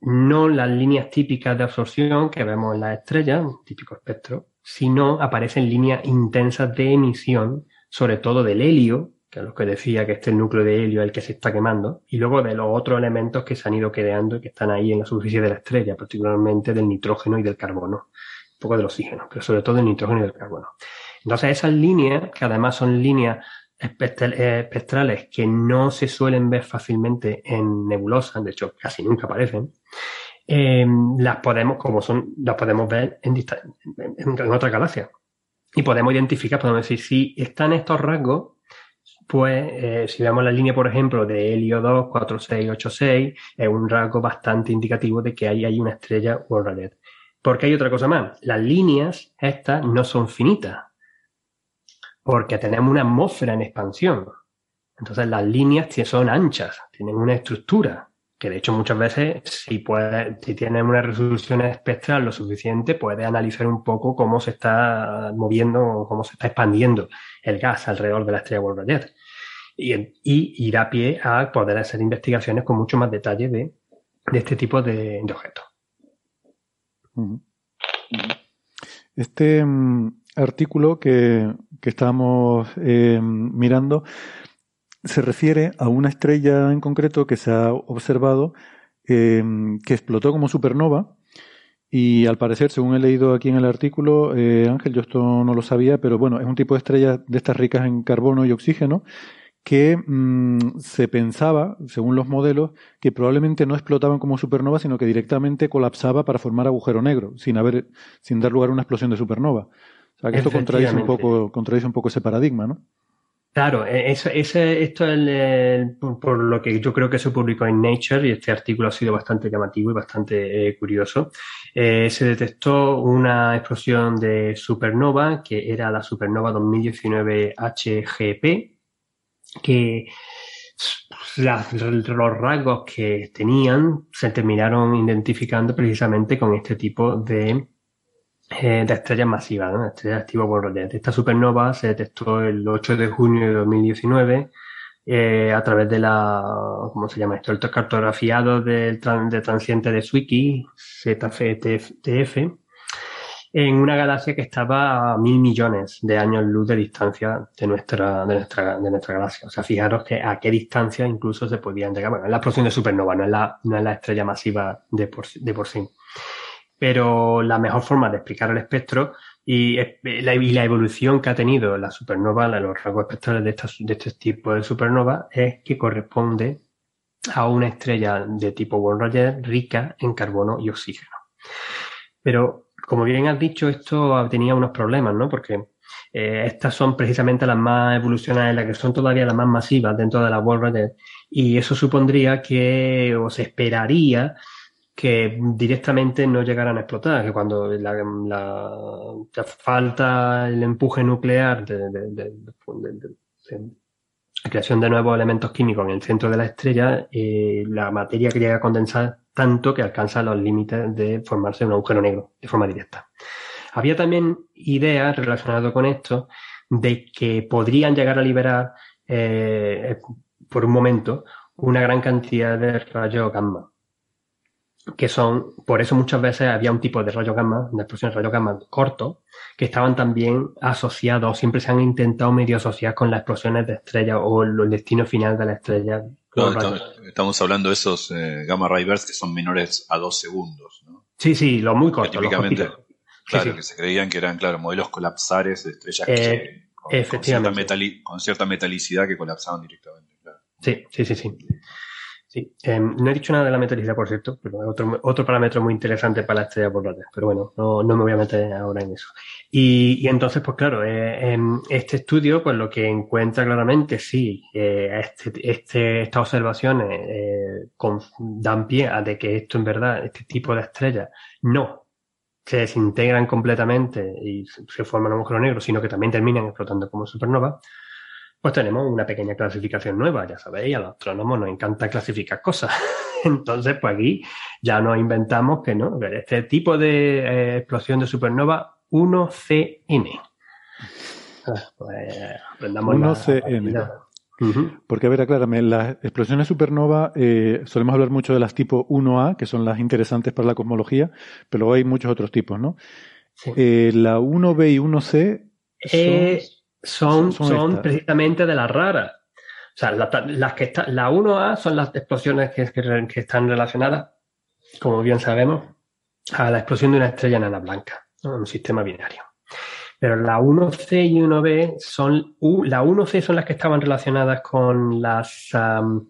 no las líneas típicas de absorción que vemos en las estrellas, un típico espectro, sino aparecen líneas intensas de emisión, sobre todo del helio, que es lo que decía que este núcleo de helio es el que se está quemando, y luego de los otros elementos que se han ido creando y que están ahí en la superficie de la estrella, particularmente del nitrógeno y del carbono, un poco del oxígeno, pero sobre todo del nitrógeno y del carbono. Entonces esas líneas, que además son líneas espectrales que no se suelen ver fácilmente en nebulosas, de hecho casi nunca aparecen, eh, las podemos, como son, las podemos ver en, en, en otra galaxia. Y podemos identificar, podemos decir, si están estos rasgos, pues eh, si vemos la línea, por ejemplo, de helio 2, 4, 6, 8, 6, es un rasgo bastante indicativo de que ahí hay una estrella Wolf-Rayet. Porque hay otra cosa más, las líneas estas no son finitas, porque tenemos una atmósfera en expansión. Entonces las líneas son anchas, tienen una estructura, que de hecho muchas veces si, puede, si tienes una resolución espectral lo suficiente, puedes analizar un poco cómo se está moviendo, cómo se está expandiendo el gas alrededor de la estrella Wolf-Rayet. Y, y ir a pie a poder hacer investigaciones con mucho más detalle de, este tipo de, de objetos. Este, artículo que, que estábamos eh, mirando se refiere a una estrella en concreto que se ha observado eh, que explotó como supernova Y al parecer, según he leído aquí en el artículo, eh, Ángel, yo esto no lo sabía, pero bueno, es un tipo de estrella de estas ricas en carbono y oxígeno que mm, se pensaba, según los modelos, que probablemente no explotaban como supernova, sino que directamente colapsaba para formar agujero negro, sin haber, sin dar lugar a una explosión de supernova. O sea que esto contradice un poco, contradice un poco ese paradigma, ¿no? Claro, e, ese, esto es por, lo que yo creo que se publicó en Nature y este artículo ha sido bastante llamativo y bastante eh, curioso. Eh, se detectó una explosión de supernova que era la supernova 2019 HGP, que los rasgos que tenían se terminaron identificando precisamente con este tipo de eh, de estrellas masivas, ¿no? estrellas tipo Borrellet. Esta supernova se detectó el 8 de junio de 2019 eh, a través de la, ¿cómo se llama esto? El cartografiado del de transiente de Zwicky, ZFTF, en una galaxia que estaba a mil millones de años luz de distancia de nuestra, de nuestra, de nuestra galaxia. O sea, fijaros que a qué distancia incluso se podían llegar. Bueno, es la explosión de supernova, no es la, no es la estrella masiva de por, de por sí pero la mejor forma de explicar el espectro y la, evolución que ha tenido la supernova, los rasgos espectrales de, de este tipo de supernova, es que corresponde a una estrella de tipo Wolf-Rayet rica en carbono y oxígeno. Pero, como bien has dicho, esto tenía unos problemas, ¿no? Porque eh, estas son precisamente las más evolucionadas, las que son todavía las más masivas dentro de la Wolf-Rayet, y eso supondría que, o se esperaría, que directamente no llegaran a explotar, que cuando la, falta el empuje nuclear de, creación de nuevos elementos químicos en el centro de la estrella, eh, la materia que llega a condensar tanto que alcanza los límites de formarse un agujero negro de forma directa. Había también ideas relacionadas con esto de que podrían llegar a liberar eh, por un momento una gran cantidad de rayos gamma que son, por eso muchas veces había un tipo de rayo gamma, de explosión de rayo gamma corto, que estaban también asociados, siempre se han intentado medio asociar con las explosiones de estrellas o el, destino final de la estrella. estamos, hablando de esos eh, gamma ray bursts que son menores a dos segundos, ¿no? Sí, sí, lo muy corto. Típicamente, claro, que se creían que eran, claro, modelos colapsares de estrellas que, eh, con, cierta metalicidad que colapsaban directamente. Sí, sí, sí, sí. Sí, em, no he dicho nada de la metalicidad, por cierto, pero otro, otro parámetro muy interesante para la estrella polar. Pero bueno, no, no, me voy a meter ahora en eso. Y, y entonces, pues claro, eh, en este estudio, pues lo que encuentra claramente, sí, este, este, estas observaciones eh, dan pie a de que esto en verdad, este tipo de estrellas, no se desintegran completamente y se forman un agujero negro, sino que también terminan explotando como supernova pues tenemos una pequeña clasificación nueva, ya sabéis, a los astrónomos nos encanta clasificar cosas. Entonces, pues aquí ya nos inventamos que no, este tipo de eh, explosión de supernova 1CN. Ah, pues aprendamos 1CN. Porque, a ver, aclárame, las explosiones supernova eh, solemos hablar mucho de las tipo 1A, que son las interesantes para la cosmología, pero hay muchos otros tipos, ¿no? Eh, la 1B y 1C son son, son, precisamente de las raras. O sea, las que están, la 1A son las explosiones que, que, están relacionadas, como bien sabemos, a la explosión de una estrella enana blanca, en un sistema binario. Pero la 1C y 1B son, la 1C son las que estaban relacionadas con las um,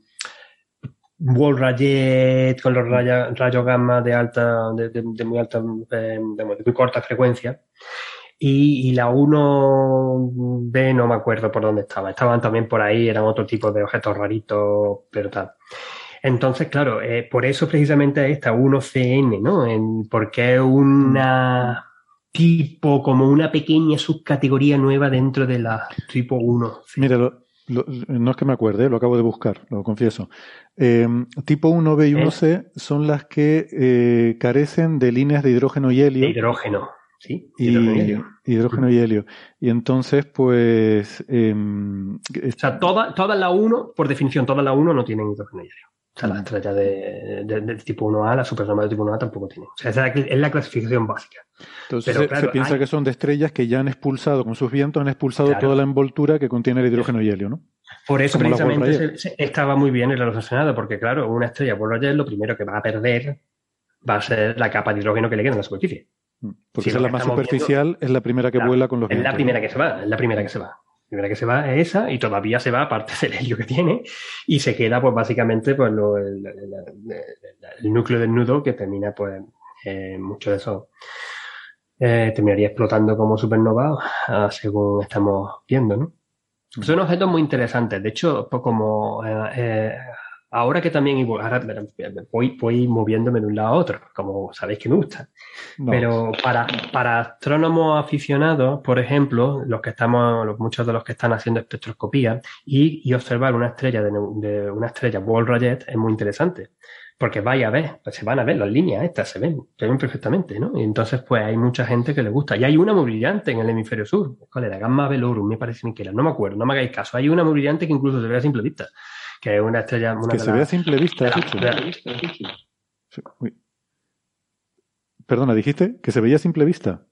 Wall Rayet, con los rayos, gamma de alta, de, muy alta, eh, de muy corta frecuencia. Y, la 1B no me acuerdo por dónde estaba. Estaban también por ahí, eran otro tipo de objetos raritos, pero tal. Entonces, claro, eh, por eso precisamente esta 1CN, ¿no? En, porque es una tipo, como una pequeña subcategoría nueva dentro de la tipo 1. Mira, no es que me acuerde, lo acabo de buscar, lo confieso. Eh, tipo 1B y 1C ¿Eh? son las que carecen de líneas de hidrógeno y helio. De hidrógeno. Sí, hidrógeno y, helio. Hidrógeno y helio. Y entonces, pues. Em, o sea, toda, toda la 1, por definición, toda la 1 no tienen hidrógeno y helio. O sea, la estrella de, del tipo 1A, la supernova de tipo 1A tampoco tiene. O sea, esa es la clasificación básica. Entonces se, piensa que son de estrellas que ya han expulsado, con sus vientos, han expulsado toda la envoltura que contiene el hidrógeno y helio, ¿no? Por eso precisamente estaba muy bien el relacionado, porque claro, una estrella por es lo primero que va a perder va a ser la capa de hidrógeno que le queda en la superficie. Mm, porque es la más superficial, es la primera que vuela con los Es la primera que se va, es la primera que se va. La primera que se va es esa y todavía se va aparte del helio que tiene y se queda pues básicamente pues lo, el, núcleo del nudo que termina pues eh, mucho de eso eh, terminaría explotando como supernova ah, según estamos viendo, ¿no? Son objetos muy interesantes. De hecho, pues como eh, ahora que también ahora voy, voy moviéndome de un lado a otro, como sabéis que me gusta. Pero para, para astrónomos aficionados, por ejemplo, los que estamos, muchos de los que están haciendo espectroscopía y, y observar una estrella de, de una estrella Wall Rayet es muy interesante porque vaya a ver, pues se van a ver las líneas estas, se ven, se ven perfectamente, ¿no? Y entonces, pues hay mucha gente que le gusta. Y hay una muy brillante en el hemisferio sur. ¿Cuál era? Gamma Velorum, me parece que era. No me acuerdo, no me hagáis caso. Hay una muy brillante que incluso se ve a simple vista. Que es una estrella. que se ve a simple vista, Perdona, dijiste que se veía a simple vista.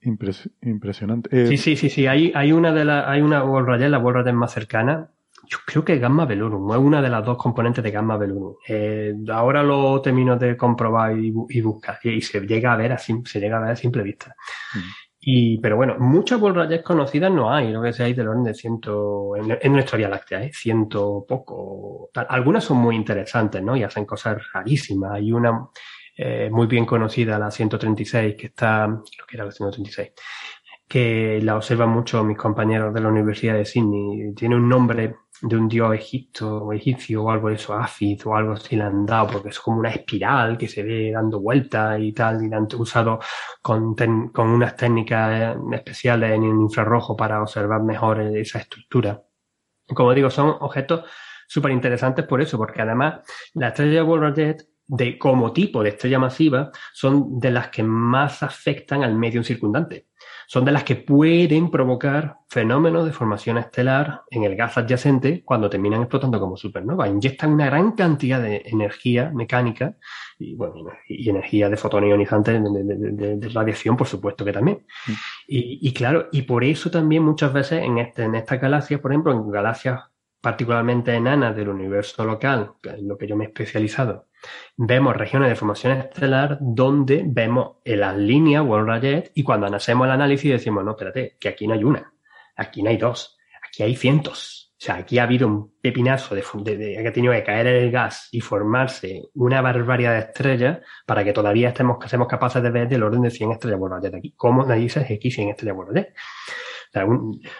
impresionante. Eh, sí, sí, sí, sí. Hay, hay una de las, hay una Rayet, la Rayet más cercana, yo creo que Gamma Velorum es una de las dos componentes de Gamma Velorum. Eh, ahora lo termino de comprobar y, buscar y se llega a ver a, se llega a ver a simple vista. Mm. Y, pero bueno, muchas Rayet conocidas no hay, lo que sea, hay del orden de ciento, en, nuestra Vía Láctea, ¿eh? ciento poco. Algunas son muy interesantes, ¿no? Y hacen cosas rarísimas. Hay una eh, muy bien conocida, la 136, que está, creo que era la 136, que la observan mucho mis compañeros de la Universidad de Sydney. Tiene un nombre de un dios egipto o egipcio o algo de eso, Afid o algo así le han dado, porque es como una espiral que se ve dando vueltas y tal, y la han usado con, con unas técnicas especiales en infrarrojo para observar mejor esa estructura. Como digo, son objetos súper interesantes por eso, porque además la estrella de de como tipo de estrella masiva, son de las que más afectan al medio circundante son de las que pueden provocar fenómenos de formación estelar en el gas adyacente cuando terminan explotando como supernova. Inyectan una gran cantidad de energía mecánica y, bueno, y energía de fotones ionizantes de, radiación, por supuesto que también. Y, claro, y por eso también muchas veces en, este, en estas galaxias, por ejemplo, en galaxias particularmente enanas del universo local, que lo que yo me he especializado, vemos regiones de formación estelar donde vemos en las líneas World Rayet y cuando hacemos el análisis decimos, no, espérate, que aquí no hay una, aquí no hay dos, aquí hay cientos. O sea, aquí ha habido un pepinazo de, que ha tenido que caer el gas y formarse una barbaridad de estrellas para que todavía estemos, seamos capaces de ver del orden de 100 estrellas World Rayet aquí. ¿Cómo dices X 100 estrellas World Rayet?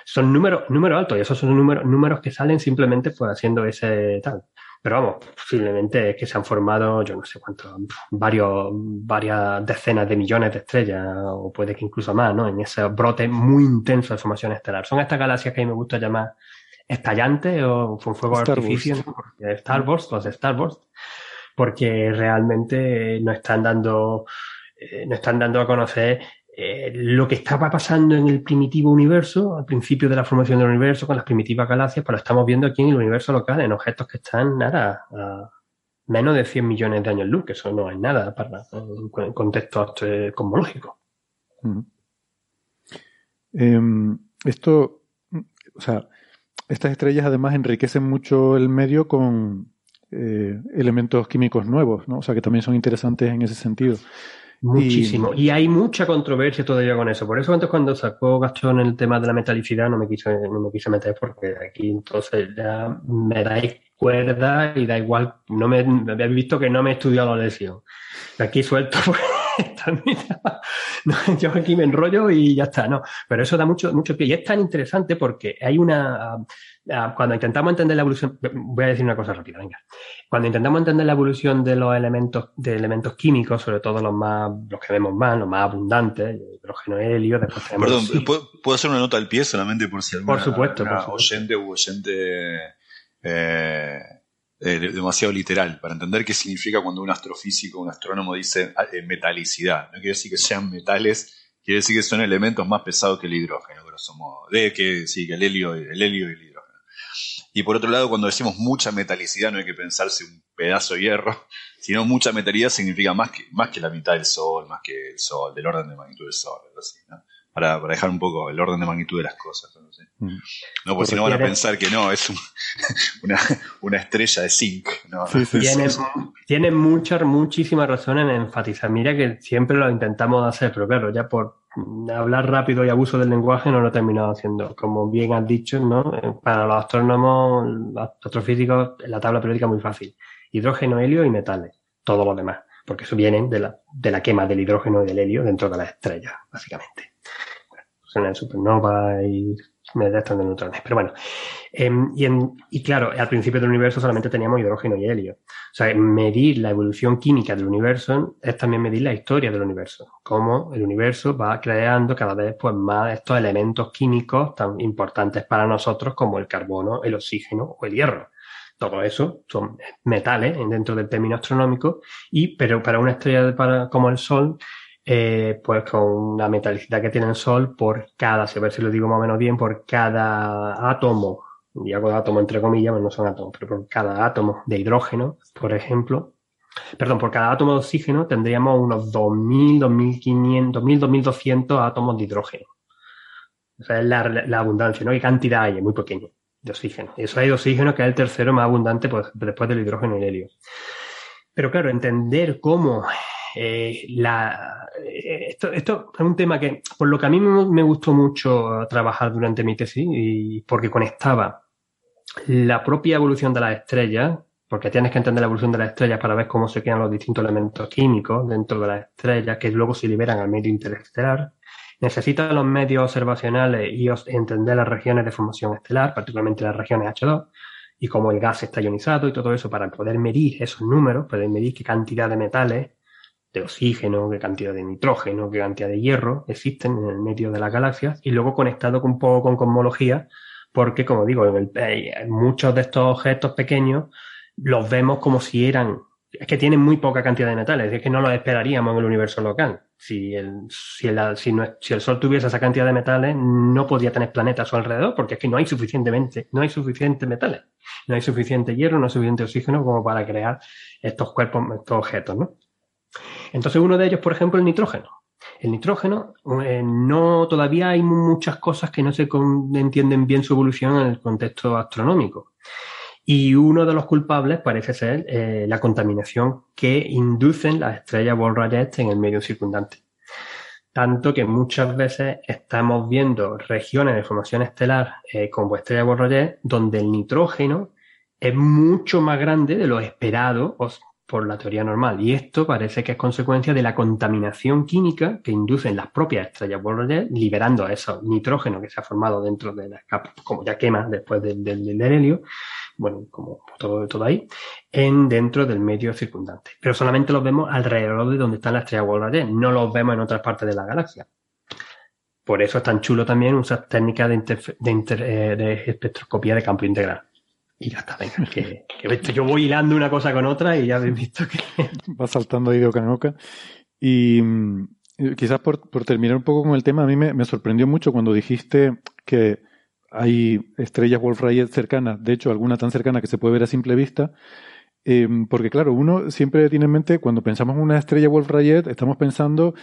son números, números altos y esos son números, números que salen simplemente pues haciendo ese tal. Pero vamos, posiblemente es que se han formado, yo no sé cuántos, varios, varias decenas de millones de estrellas, o puede que incluso más, ¿no? En ese brote muy intenso de formación estelar. Son estas galaxias que a mí me gusta llamar estallantes o con fuego de artificio, ¿no? Starburst, los Starburst, porque realmente nos están dando, eh, nos están dando a conocer eh, lo que estaba pasando en el primitivo universo, al principio de la formación del universo, con las primitivas galaxias, pues lo estamos viendo aquí en el universo local, en objetos que están, nada, a menos de 100 millones de años luz, que eso no es nada para en contexto cosmológico. Em, esto, o sea, estas estrellas además enriquecen mucho el medio con eh, elementos químicos nuevos, ¿no? O sea, que también son interesantes en ese sentido. Muchísimo. Y, hay mucha controversia todavía con eso. Por eso antes cuando sacó Gastón el tema de la metalicidad no me quise, no me quise meter porque aquí entonces ya me dais cuerda y da igual. No me habéis visto que no me he estudiado la lesión. Aquí suelto pues, yo aquí me enrollo y ya está, no. Pero eso da mucho, mucho pie. Y es tan interesante porque hay una Ah, cuando intentamos entender la evolución, voy a decir una cosa rápida, venga. Cuando intentamos entender la evolución de los elementos, de elementos químicos, sobre todo los más, los que vemos más, los más abundantes, hidrógeno, helio, después Perdón, ¿puedo, hacer una nota al pie solamente por si alguna, por supuesto, oyente u oyente eh, eh, demasiado literal, para entender qué significa cuando un astrofísico, un astrónomo dice ah, eh, metalicidad. No quiere decir que sean metales, quiere decir que son elementos más pesados que el hidrógeno, somos de que sí, que el helio, el helio y el hidrógeno. Y por otro lado, cuando decimos mucha metalicidad, no hay que pensarse un pedazo de hierro, sino mucha metalidad significa más que, más que la mitad del Sol, más que el Sol, del orden de magnitud del Sol, así, para, para, dejar un poco el orden de magnitud de las cosas. No, mm. porque si no van a pensar que no, es una, una, estrella de zinc, hidrógeno. tiene, muchas, muchísimas razones en enfatizar. Mira que siempre lo intentamos hacer, pero claro, ya por hablar rápido y abuso del lenguaje no lo he terminado haciendo. Como bien has dicho, ¿no? Eh, para los astrónomos, los astrofísicos, la tabla periódica es muy fácil. Hidrógeno, helio y metales. Todo lo demás. Porque eso viene de la, de la quema del hidrógeno y del helio dentro de las estrellas, básicamente. Bueno, son el supernova y me de neutrones. Pero bueno, em, y, y, claro, al principio del universo solamente teníamos hidrógeno y helio. O sea, medir la evolución química del universo es también medir la historia del universo. Cómo el universo va creando cada vez pues, más estos elementos químicos tan importantes para nosotros como el carbono, el oxígeno o el hierro. Todo eso son metales dentro del término astronómico, y, pero para una estrella para, como el Sol, eh, pues con la metalicidad que tiene el Sol por cada, si a ver si lo digo más o menos bien, por cada átomo, y hago átomo entre comillas, pero no son átomos, pero por cada átomo de hidrógeno, por ejemplo, perdón, por cada átomo de oxígeno tendríamos unos 2.000, 2.500, 2.000, 2.200 átomos de hidrógeno. O sea, es la, la abundancia, ¿no? ¿Qué cantidad hay? Es muy pequeña de oxígeno. Y eso hay de oxígeno, que es el tercero más abundante pues, después del hidrógeno y el helio. Pero claro, entender cómo eh, la, eh, esto, esto, es un tema que, por lo que a mí me, gustó mucho trabajar durante mi tesis, y porque conectaba la propia evolución de las estrellas, porque tienes que entender la evolución de las estrellas para ver cómo se quedan los distintos elementos químicos dentro de las estrellas, que luego se liberan al medio interestelar. Necesitas los medios observacionales y entender las regiones de formación estelar, particularmente las regiones H2, y cómo el gas está ionizado y todo eso para poder medir esos números, poder medir qué cantidad de metales de oxígeno, qué cantidad de nitrógeno, qué cantidad de hierro existen en el medio de las galaxias y luego conectado un poco con cosmología, porque como digo, en, el, muchos de estos objetos pequeños los vemos como si eran, es que tienen muy poca cantidad de metales, es que no los esperaríamos en el universo local. Si el, si, el, si, el Sol tuviese esa cantidad de metales, no podría tener planetas a su alrededor, porque es que no hay suficientemente, no hay suficientes metales, no hay suficiente hierro, no hay suficiente oxígeno como para crear estos cuerpos, estos objetos, ¿no? Entonces, uno de ellos, por ejemplo, el nitrógeno. El nitrógeno, eh, no, todavía hay muchas cosas que no se entienden bien su evolución en el contexto astronómico. Y uno de los culpables parece ser eh, la contaminación que inducen las estrellas Wolf-Rayet en el medio circundante. Tanto que muchas veces estamos viendo regiones de formación estelar eh, como estrella Wolf-Rayet donde el nitrógeno es mucho más grande de lo esperado por la teoría normal. Y esto parece que es consecuencia de la contaminación química que inducen las propias estrellas Wolf-Rayet, liberando esos nitrógeno que se ha formado dentro de la capa, como ya quema después del, del, helio, bueno, como todo, todo ahí, en dentro del medio circundante. Pero solamente los vemos alrededor de donde están las estrellas Wolf-Rayet, no los vemos en otras partes de la galaxia. Por eso es tan chulo también usar técnicas de, de, de espectroscopía de campo integral. Y ya está, venga, que, yo voy hilando una cosa con otra y ya habéis visto que... Va saltando ahí de oca Y mm, quizás por, por, terminar un poco con el tema, a mí me, me sorprendió mucho cuando dijiste que hay estrellas Wolf-Rayet cercanas, de hecho alguna tan cercana que se puede ver a simple vista, eh, porque claro, uno siempre tiene en mente, cuando pensamos en una estrella Wolf-Rayet, estamos pensando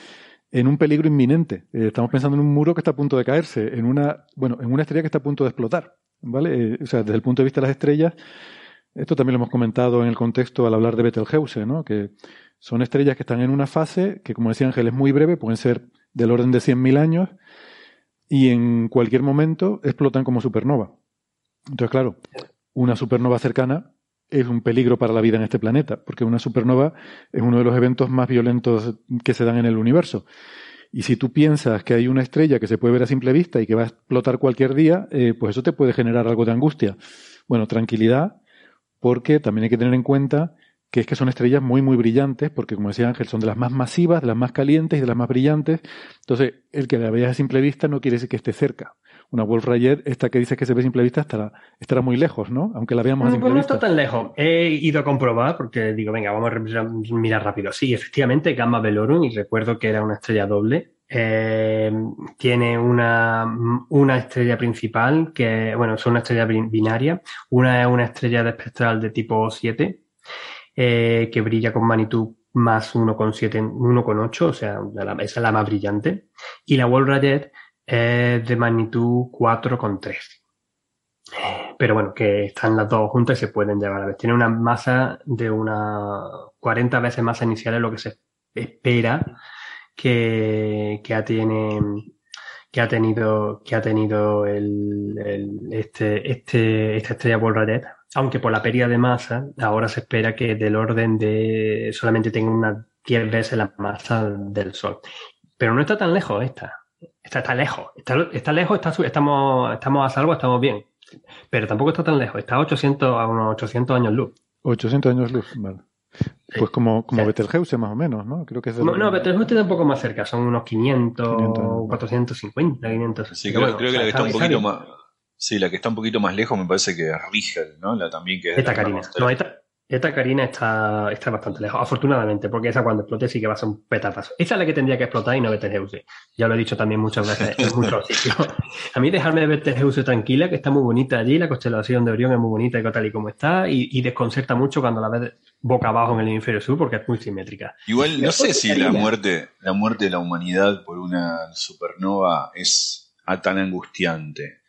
en un peligro inminente, eh, estamos pensando en un muro que está a punto de caerse, en una, bueno, en una estrella que está a punto de explotar. ¿vale? Eh, o sea, desde el punto de vista de las estrellas, esto también lo hemos comentado en el contexto al hablar de Betelgeuse, ¿no? Que son estrellas que están en una fase que, como decía Ángel, es muy breve, pueden ser del orden de 100.000 años y en cualquier momento explotan como supernova. Entonces, claro, una supernova cercana es un peligro para la vida en este planeta, porque una supernova es uno de los eventos más violentos que se dan en el universo. Y si tú piensas que hay una estrella que se puede ver a simple vista y que va a explotar cualquier día, eh, pues eso te puede generar algo de angustia. Bueno, tranquilidad, porque también hay que tener en cuenta que es que son estrellas muy, muy brillantes, porque como decía Ángel, son de las más masivas, de las más calientes y de las más brillantes. Entonces, el que la veas a simple vista no quiere decir que esté cerca. Una Wolf Rayet, esta que dice que se ve a simple vista, estará, estará muy lejos, ¿no? Aunque la veamos a simple pues no vista. No está tan lejos. He ido a comprobar, porque digo, venga, vamos a mirar rápido. Sí, efectivamente, Gamma Velorum, y recuerdo que era una estrella doble, eh, tiene una, una, estrella principal, que, bueno, son una estrella binaria. Una es una estrella de espectral de tipo 7, eh, que brilla con magnitud más 1,7, 1,8, o sea, esa es la más brillante. Y la Wolf Rayet es de magnitud 4,3. pero bueno, que están las dos juntas y se pueden llevar a la. Tiene una masa de unas 40 veces masa inicial de lo que se espera que, que tiene que ha tenido que ha tenido el, este, este, esta estrella Wolf-Rayet, aunque por la pérdida de masa ahora se espera que del orden de solamente tenga unas 10 veces la masa del Sol. Pero no está tan lejos esta. Está, está lejos. Está, está lejos, está, estamos, estamos a salvo, estamos bien. Pero tampoco está tan lejos. Está a 800, a unos 800 años luz. 800 años luz, vale. Pues como, como Betelgeuse más o menos, ¿no? Creo que es No, no Betelgeuse está un poco más cerca, son unos 500, 500 450, 500. Sí, creo, creo que la que está un poquito más... Sí, la que está un poquito más lejos me parece que es Rigel, ¿no? La también que es... Esta Karina. No, esta, esta Karina está, está bastante lejos, afortunadamente, porque esa cuando explote sí que va a ser un petapazo. Esa es la que tendría que explotar y no Betelgeuse. Ya lo he dicho también muchas veces en muchos sitios. A mí dejarme de Betelgeuse tranquila, que está muy bonita allí, la constelación de Orión es muy bonita y tal y como está, y, y desconcerta mucho cuando la ves boca abajo en el hemisferio sur porque es muy simétrica. Igual no sé si la muerte, la muerte de la humanidad por una supernova es tan angustiante.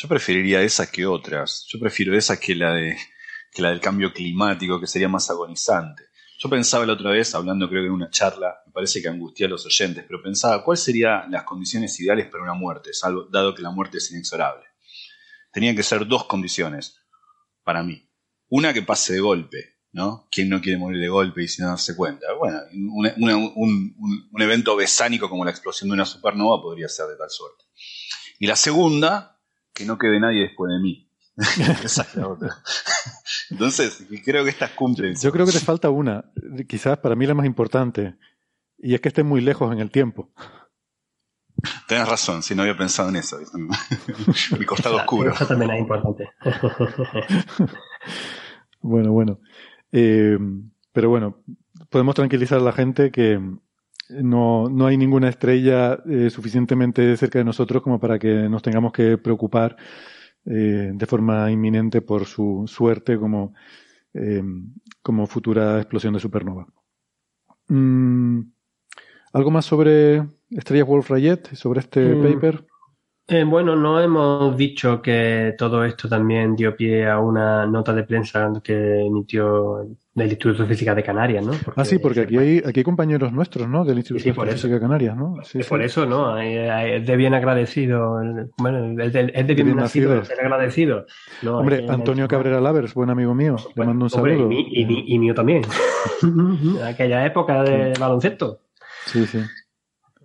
Yo preferiría esa que otras. Yo prefiero esa que la de que la del cambio climático, que sería más agonizante. Yo pensaba la otra vez, hablando creo que en una charla, me parece que angustia a los oyentes, pero pensaba, ¿cuáles serían las condiciones ideales para una muerte, salvo, dado que la muerte es inexorable? Tenían que ser dos condiciones para mí. Una que pase de golpe, ¿no? ¿Quién no quiere morir de golpe y sin darse cuenta? Bueno, un, evento besánico como la explosión de una supernova podría ser de tal suerte. Y la segunda, que no quede nadie después de mí. Esa es la otra. Entonces, creo que estas cumplen. Yo creo que te falta una, quizás para mí la más importante, y es que esté muy lejos en el tiempo. Tienes razón, si no había pensado en eso. Mi costado oscuro. Eso también es importante. bueno, bueno. Eh, pero bueno, podemos tranquilizar a la gente que no, no hay ninguna estrella eh, suficientemente cerca de nosotros como para que nos tengamos que preocupar eh, de forma inminente por su suerte como, como futura explosión de supernova. Mm, ¿Algo más sobre estrellas Wolf-Rayet, sobre este mm. paper? Eh, bueno, no hemos dicho que todo esto también dio pie a una nota de prensa que emitió del Instituto de Física de Canarias, ¿no? ah, sí, porque aquí hay, aquí hay compañeros nuestros, ¿no? Del Instituto de Física de Canarias, ¿no? Sí, por eso, ¿no? Es de bien agradecido. Bueno, es de, bien, nacido, ser agradecido. Hombre, Antonio Cabrera Lavers, buen amigo mío, le mando un saludo. y, mío también. Aquella época de baloncesto. Sí, sí.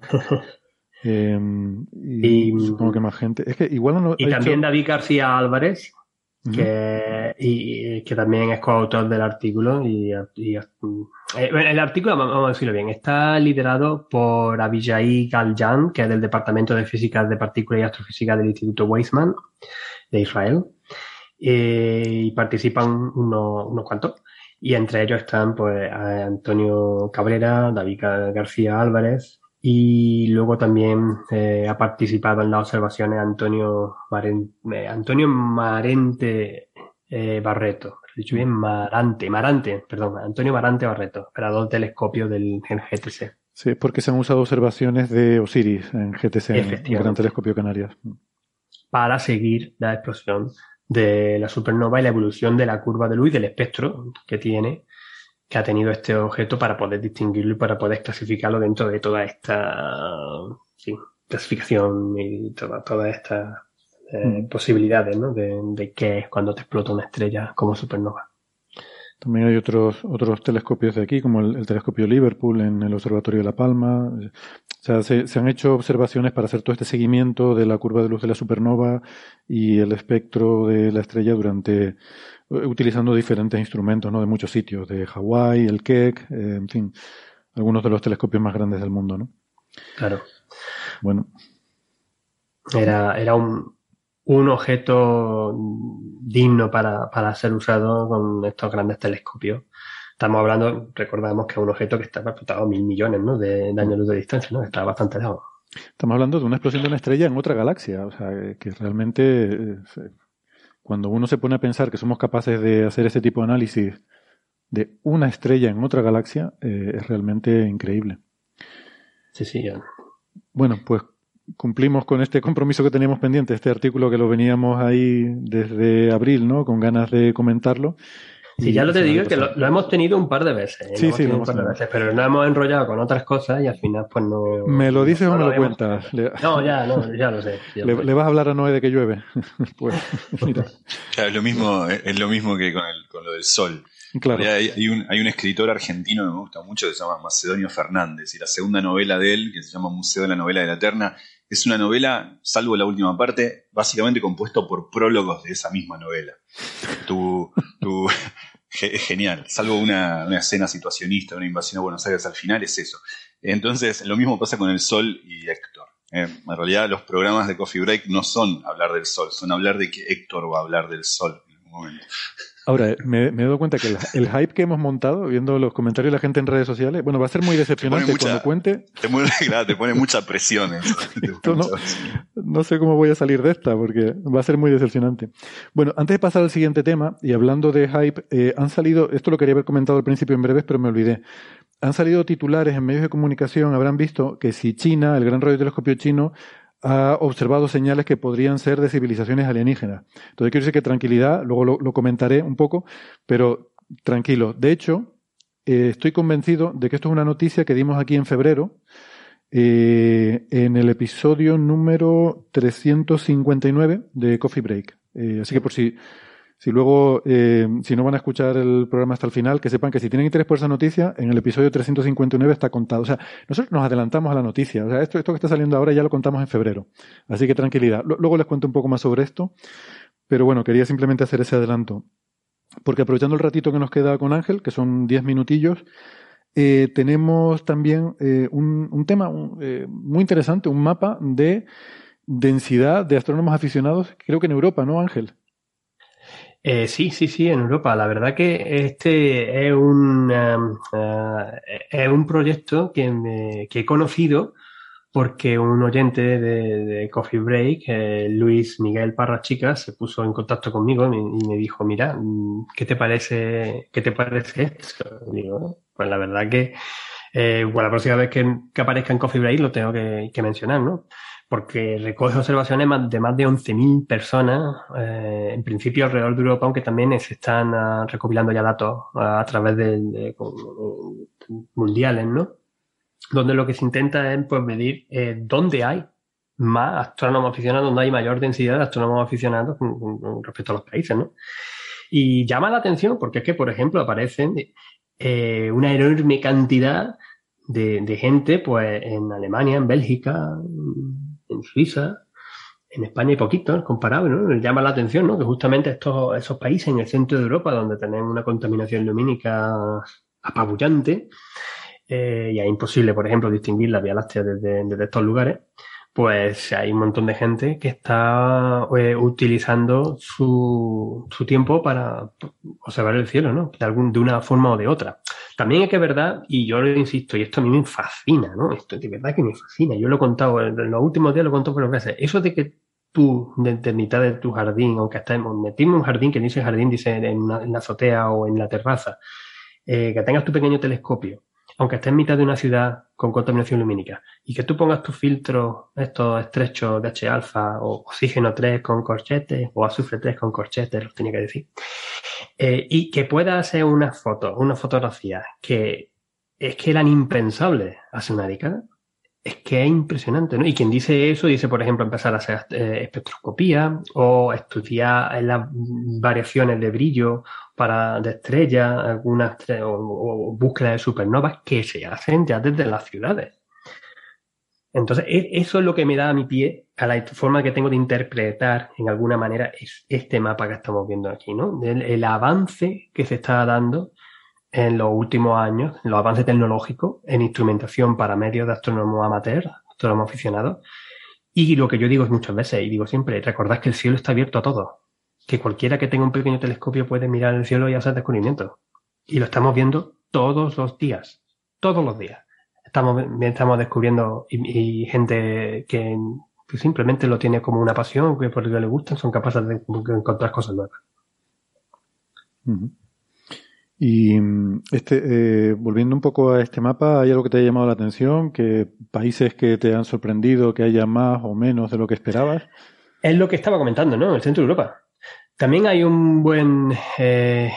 Em, y, supongo que más gente. Es que igual Y también David García Álvarez, que, y, que también es coautor del artículo. Y, eh, el artículo, vamos a decirlo bien, está liderado por Abijay Galjan, que es del Departamento de Física de Partículas y Astrofísica del Instituto Weizmann de Israel. Eh, y participan unos, unos cuantos. Y entre ellos están pues Antonio Cabrera, David García Álvarez, y luego también eh, ha participado en las observaciones Antonio, eh, Antonio Marente eh, Barreto. dicho bien, Marante, Marante, perdón, Antonio Marante Barreto, operador telescopio del GTC. Sí, porque se han usado observaciones de Osiris en GTC, en el Gran Telescopio Canarias. Para seguir la explosión de la supernova y la evolución de la curva de luz y del espectro que tiene que ha tenido este objeto para poder distinguirlo y para poder clasificarlo dentro de toda esta clasificación y todas toda estas eh, mm. posibilidades ¿no? de, de qué es cuando te explota una estrella como supernova. También hay otros, otros telescopios de aquí, como el, telescopio Liverpool en el Observatorio de La Palma. O sea, se, se, han hecho observaciones para hacer todo este seguimiento de la curva de luz de la supernova y el espectro de la estrella durante utilizando diferentes instrumentos ¿no? de muchos sitios, de Hawái, el Keck, eh, en fin, algunos de los telescopios más grandes del mundo. ¿no? Claro. Bueno. Era, era un, un objeto digno para, para ser usado con estos grandes telescopios. Estamos hablando, recordamos que es un objeto que está a mil millones ¿no? de, años luz de distancia, ¿no? está bastante lejos. Estamos hablando de una explosión de una estrella en otra galaxia, o sea, que realmente eh, cuando uno se pone a pensar que somos capaces de hacer ese tipo de análisis de una estrella en otra galaxia, eh, es realmente increíble. Sí, sí. Bueno, pues cumplimos con este compromiso que teníamos pendiente, este artículo que lo veníamos ahí desde abril, ¿no? Con ganas de comentarlo. Sí, ya lo te digo que lo, hemos tenido un par de veces. ¿eh? Sí, sí, un par de veces, pero nos hemos enrollado con otras cosas y al final pues no... ¿Me lo dices o me lo, cuentas? No, ya, no, ya lo sé. le, vas a hablar a Noé de que llueve? pues, mira. es lo mismo, es lo mismo que con, el, con lo del sol. Claro. Hay, un, hay un escritor argentino que me gusta mucho que se llama Macedonio Fernández y la segunda novela de él, que se llama Museo de la Novela de la Eterna, es una novela, salvo la última parte, básicamente compuesto por prólogos de esa misma novela. Tu, tu, es genial, salvo una, escena situacionista, una invasión a Buenos Aires al final, es eso. Entonces, lo mismo pasa con el Sol y Héctor. Eh, en realidad, los programas de Coffee Break no son hablar del Sol, son hablar de que Héctor va a hablar del Sol en algún momento. Ahora, me, he dado cuenta que el, hype que hemos montado, viendo los comentarios de la gente en redes sociales, bueno, va a ser muy decepcionante cuando cuente. Te, te pone mucha presión. no, sé cómo voy a salir de esta, porque va a ser muy decepcionante. Bueno, antes de pasar al siguiente tema, y hablando de hype, eh, han salido, esto lo quería haber comentado al principio en breves, pero me olvidé. Han salido titulares en medios de comunicación, habrán visto que si China, el gran radiotelescopio chino, ha observado señales que podrían ser de civilizaciones alienígenas. Entonces quiero decir que tranquilidad, luego lo, comentaré un poco, pero tranquilo. De hecho, eh, estoy convencido de que esto es una noticia que dimos aquí en febrero, eh, en el episodio número 359 de Coffee Break. Eh, así que por si si luego, eh, si no van a escuchar el programa hasta el final, que sepan que si tienen interés por esa noticia, en el episodio 359 está contado. O sea, nosotros nos adelantamos a la noticia. O sea, esto, esto que está saliendo ahora ya lo contamos en febrero. Así que tranquilidad. Luego les cuento un poco más sobre esto. Pero bueno, quería simplemente hacer ese adelanto. Porque aprovechando el ratito que nos queda con Ángel, que son 10 minutillos, eh, tenemos también eh, un, un, tema muy interesante, un mapa de densidad de astrónomos aficionados, creo que en Europa, ¿no, Ángel? Eh, sí, sí, sí, en Europa. La verdad que este es un, eh, es un proyecto que, me, que he conocido porque un oyente de, Coffee Break, eh, Luis Miguel Parra Chica, se puso en contacto conmigo y me, dijo, mira, mm, ¿qué te parece, qué te parece esto? Digo, pues la verdad que eh, bueno, la próxima vez que, aparezca en Coffee Break lo tengo que mencionar, ¿no? Porque recoge observaciones de más de 11.000 personas, eh, en principio alrededor de Europa, aunque también se están ah, recopilando ya datos ah, a través de, mundiales, ¿no? Donde lo que se intenta es pues, medir eh, dónde hay más astrónomos aficionados, dónde hay mayor densidad de astrónomos aficionados con, respecto a los países, ¿no? Y llama la atención porque es que, por ejemplo, aparecen eh, una enorme cantidad de, de, gente, pues, en Alemania, en Bélgica, en Suiza, en España hay poquito, comparable, ¿no? Llama la atención, ¿no? Que justamente estos, esos países en el centro de Europa, donde tenemos una contaminación lumínica apabullante, eh, y es imposible, por ejemplo, distinguir la Vía Láctea desde estos lugares, pues hay un montón de gente que está eh, utilizando su, su, tiempo para observar el cielo, ¿no? De, algún, de una forma o de otra. También es que es verdad, y yo lo insisto, y esto a mí me fascina, ¿no? Esto de verdad que me fascina. Yo lo he contado, en los últimos días lo he contado por veces. Eso de que tú, de, mitad de tu jardín, aunque estemos metiendo un jardín, que dice jardín, dice en, la azotea o en la terraza, eh, que tengas tu pequeño telescopio aunque estés en mitad de una ciudad con contaminación lumínica, y que tú pongas tus filtros, estos estrechos de H alfa o oxígeno 3 con corchetes o azufre 3 con corchetes, los tenía que decir, eh, y que pueda hacer una foto, una fotografía que es que eran impensables hace una década, es que es impresionante, ¿no? Y quien dice eso dice, por ejemplo, empezar a hacer eh, espectroscopía o estudiar las variaciones de brillo para de estrellas, algunas o, búsqueda de supernovas que se hacen ya desde las ciudades. Entonces, e, eso es lo que me da a mi pie a la forma que tengo de interpretar en alguna manera este mapa que estamos viendo aquí, ¿no? El, avance que se está dando en los últimos años, los avances tecnológicos en instrumentación para medios de astrónomo amateur, astrónomo aficionado. Y lo que yo digo muchas veces, y digo siempre, recordad que el cielo está abierto a todos que cualquiera que tenga un pequeño telescopio puede mirar el cielo y hacer descubrimientos. Y lo estamos viendo todos los días, todos los días. Estamos, estamos descubriendo y, gente que, simplemente lo tiene como una pasión, que por lo que le gustan, son capaces de encontrar cosas nuevas. Y mm, este, eh, volviendo un poco a este mapa, ¿hay algo que te haya llamado la atención? ¿Que países que te han sorprendido, que haya más o menos de lo que esperabas? Es lo que estaba comentando, ¿no? El centro de Europa. También hay un buen... Eh,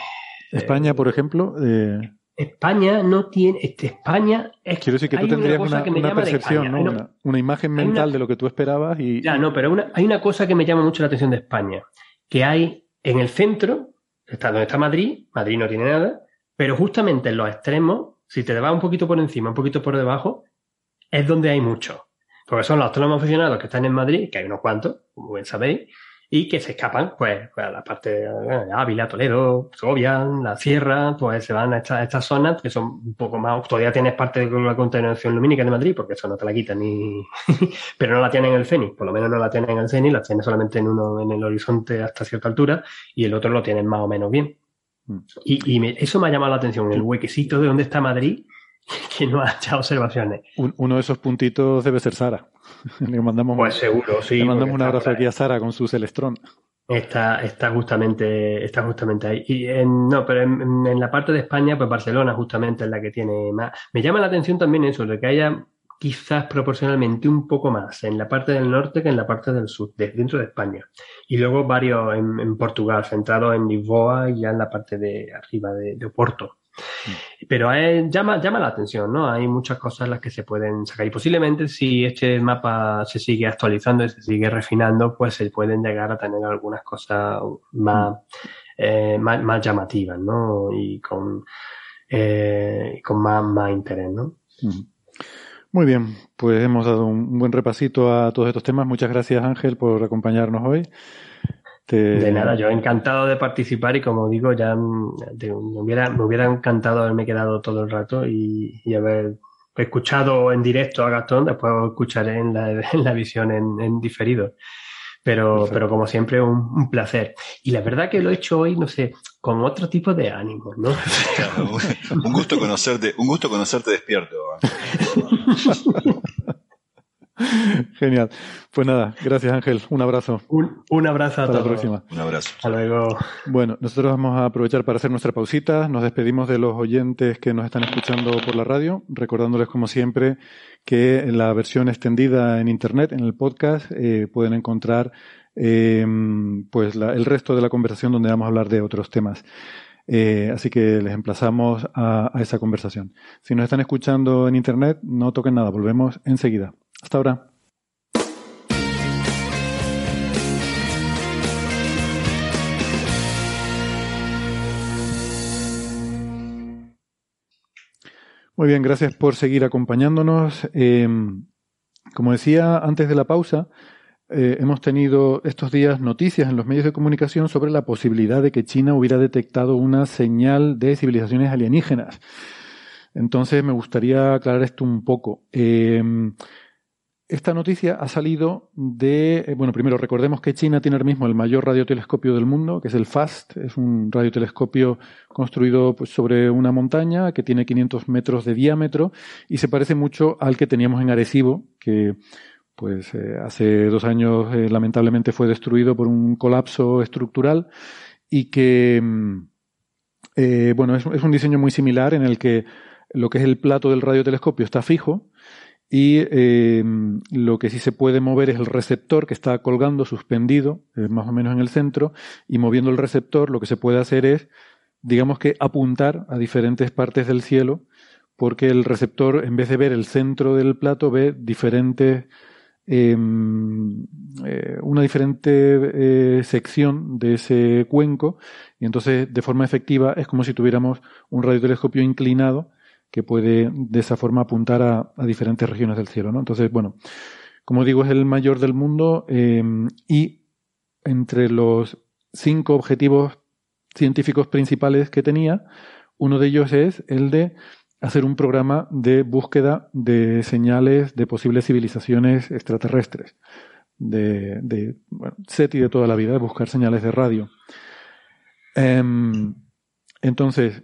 España, por ejemplo. Eh, España no tiene. Este, España es. Quiero decir que tú tendrías una, una percepción, ¿no? Una, una, imagen mental de lo que tú esperabas y. Ya, no, pero hay una cosa que me llama mucho la atención de España. Que hay en el centro, está donde está Madrid, Madrid no tiene nada, pero justamente en los extremos, si te vas un poquito por encima, un poquito por debajo, es donde hay mucho. Porque son los autónomos aficionados que están en Madrid, que hay unos cuantos, como bien sabéis, y que se escapan pues, pues a la parte de Ávila, Toledo, Segovia, la Sierra, pues se van a estas, estas zonas que son un poco más, todavía tienes parte de la contaminación lumínica de Madrid, porque eso no te la quitan ni, pero no la tienen en el Fénix, por lo menos no la tienen en el Fénix, la tienen solamente en uno en el horizonte hasta cierta altura y el otro lo tienen más o menos bien. Mm. Y, y eso me ha llamado la atención, el huequecito de donde está Madrid, que no ha hecho observaciones. uno de esos puntitos debe ser Sara. Le mandamos, pues seguro, sí. Le mandamos un abrazo aquí a Sara con su Celestrón. Está, está justamente, está justamente ahí. Y en, no, pero en, en, la parte de España, pues Barcelona justamente es la que tiene más. Me llama la atención también eso, de que haya quizás proporcionalmente un poco más en la parte del norte que en la parte del sur, de, dentro de España. Y luego varios en, en Portugal, centrados en Lisboa y ya en la parte de arriba de, de Oporto. Mm. Pero llama, llama la atención, ¿no? Hay muchas cosas las que se pueden sacar y posiblemente si este mapa se sigue actualizando y se sigue refinando, pues se pueden llegar a tener algunas cosas más, mm. eh, más, más, llamativas, ¿no? Y con, eh, con más, más interés, ¿no? Mm. Muy bien, pues hemos dado un buen repasito a todos estos temas. Muchas gracias Ángel por acompañarnos hoy. De nada, yo encantado de participar y como digo, ya me, hubiera, me hubiera encantado haberme quedado todo el rato y, y haber escuchado en directo a Gastón, después escucharé en la, en la visión en, en diferido. Pero, pero como siempre, un, un, placer. Y la verdad que lo he hecho hoy, no sé, con otro tipo de ánimo, ¿no? un gusto conocerte, un gusto conocerte despierto. Genial. Pues nada, gracias Ángel. Un abrazo. Un, un abrazo a Hasta todos. la próxima. Un abrazo. Hasta luego. Bueno, nosotros vamos a aprovechar para hacer nuestra pausita. Nos despedimos de los oyentes que nos están escuchando por la radio, recordándoles como siempre que en la versión extendida en internet, en el podcast, eh, pueden encontrar eh, pues la, el resto de la conversación donde vamos a hablar de otros temas. Eh, así que les emplazamos a, a esa conversación. Si nos están escuchando en internet, no toquen nada, volvemos enseguida. Hasta ahora. Muy bien, gracias por seguir acompañándonos. Eh, como decía antes de la pausa, eh, hemos tenido estos días noticias en los medios de comunicación sobre la posibilidad de que China hubiera detectado una señal de civilizaciones alienígenas. Entonces me gustaría aclarar esto un poco. Eh, esta noticia ha salido de, eh, bueno, primero recordemos que China tiene ahora mismo el mayor radiotelescopio del mundo, que es el FAST, es un radiotelescopio construido pues, sobre una montaña que tiene 500 metros de diámetro y se parece mucho al que teníamos en Arecibo, que pues eh, hace dos años eh, lamentablemente fue destruido por un colapso estructural y que, eh, bueno, es, es un diseño muy similar en el que lo que es el plato del radiotelescopio está fijo, y eh, lo que sí se puede mover es el receptor que está colgando, suspendido, eh, más o menos en el centro, y moviendo el receptor lo que se puede hacer es, digamos que apuntar a diferentes partes del cielo, porque el receptor, en vez de ver el centro del plato, ve diferentes, eh, una diferente sección de ese cuenco, y entonces de forma efectiva es como si tuviéramos un radiotelescopio inclinado que puede de esa forma apuntar a, diferentes regiones del cielo. ¿no? Entonces, bueno, como digo, es el mayor del mundo eh, y entre los cinco objetivos científicos principales que tenía, uno de ellos es el de hacer un programa de búsqueda de señales de posibles civilizaciones extraterrestres, de, de SETI de toda la vida, buscar señales de radio. Eh, entonces,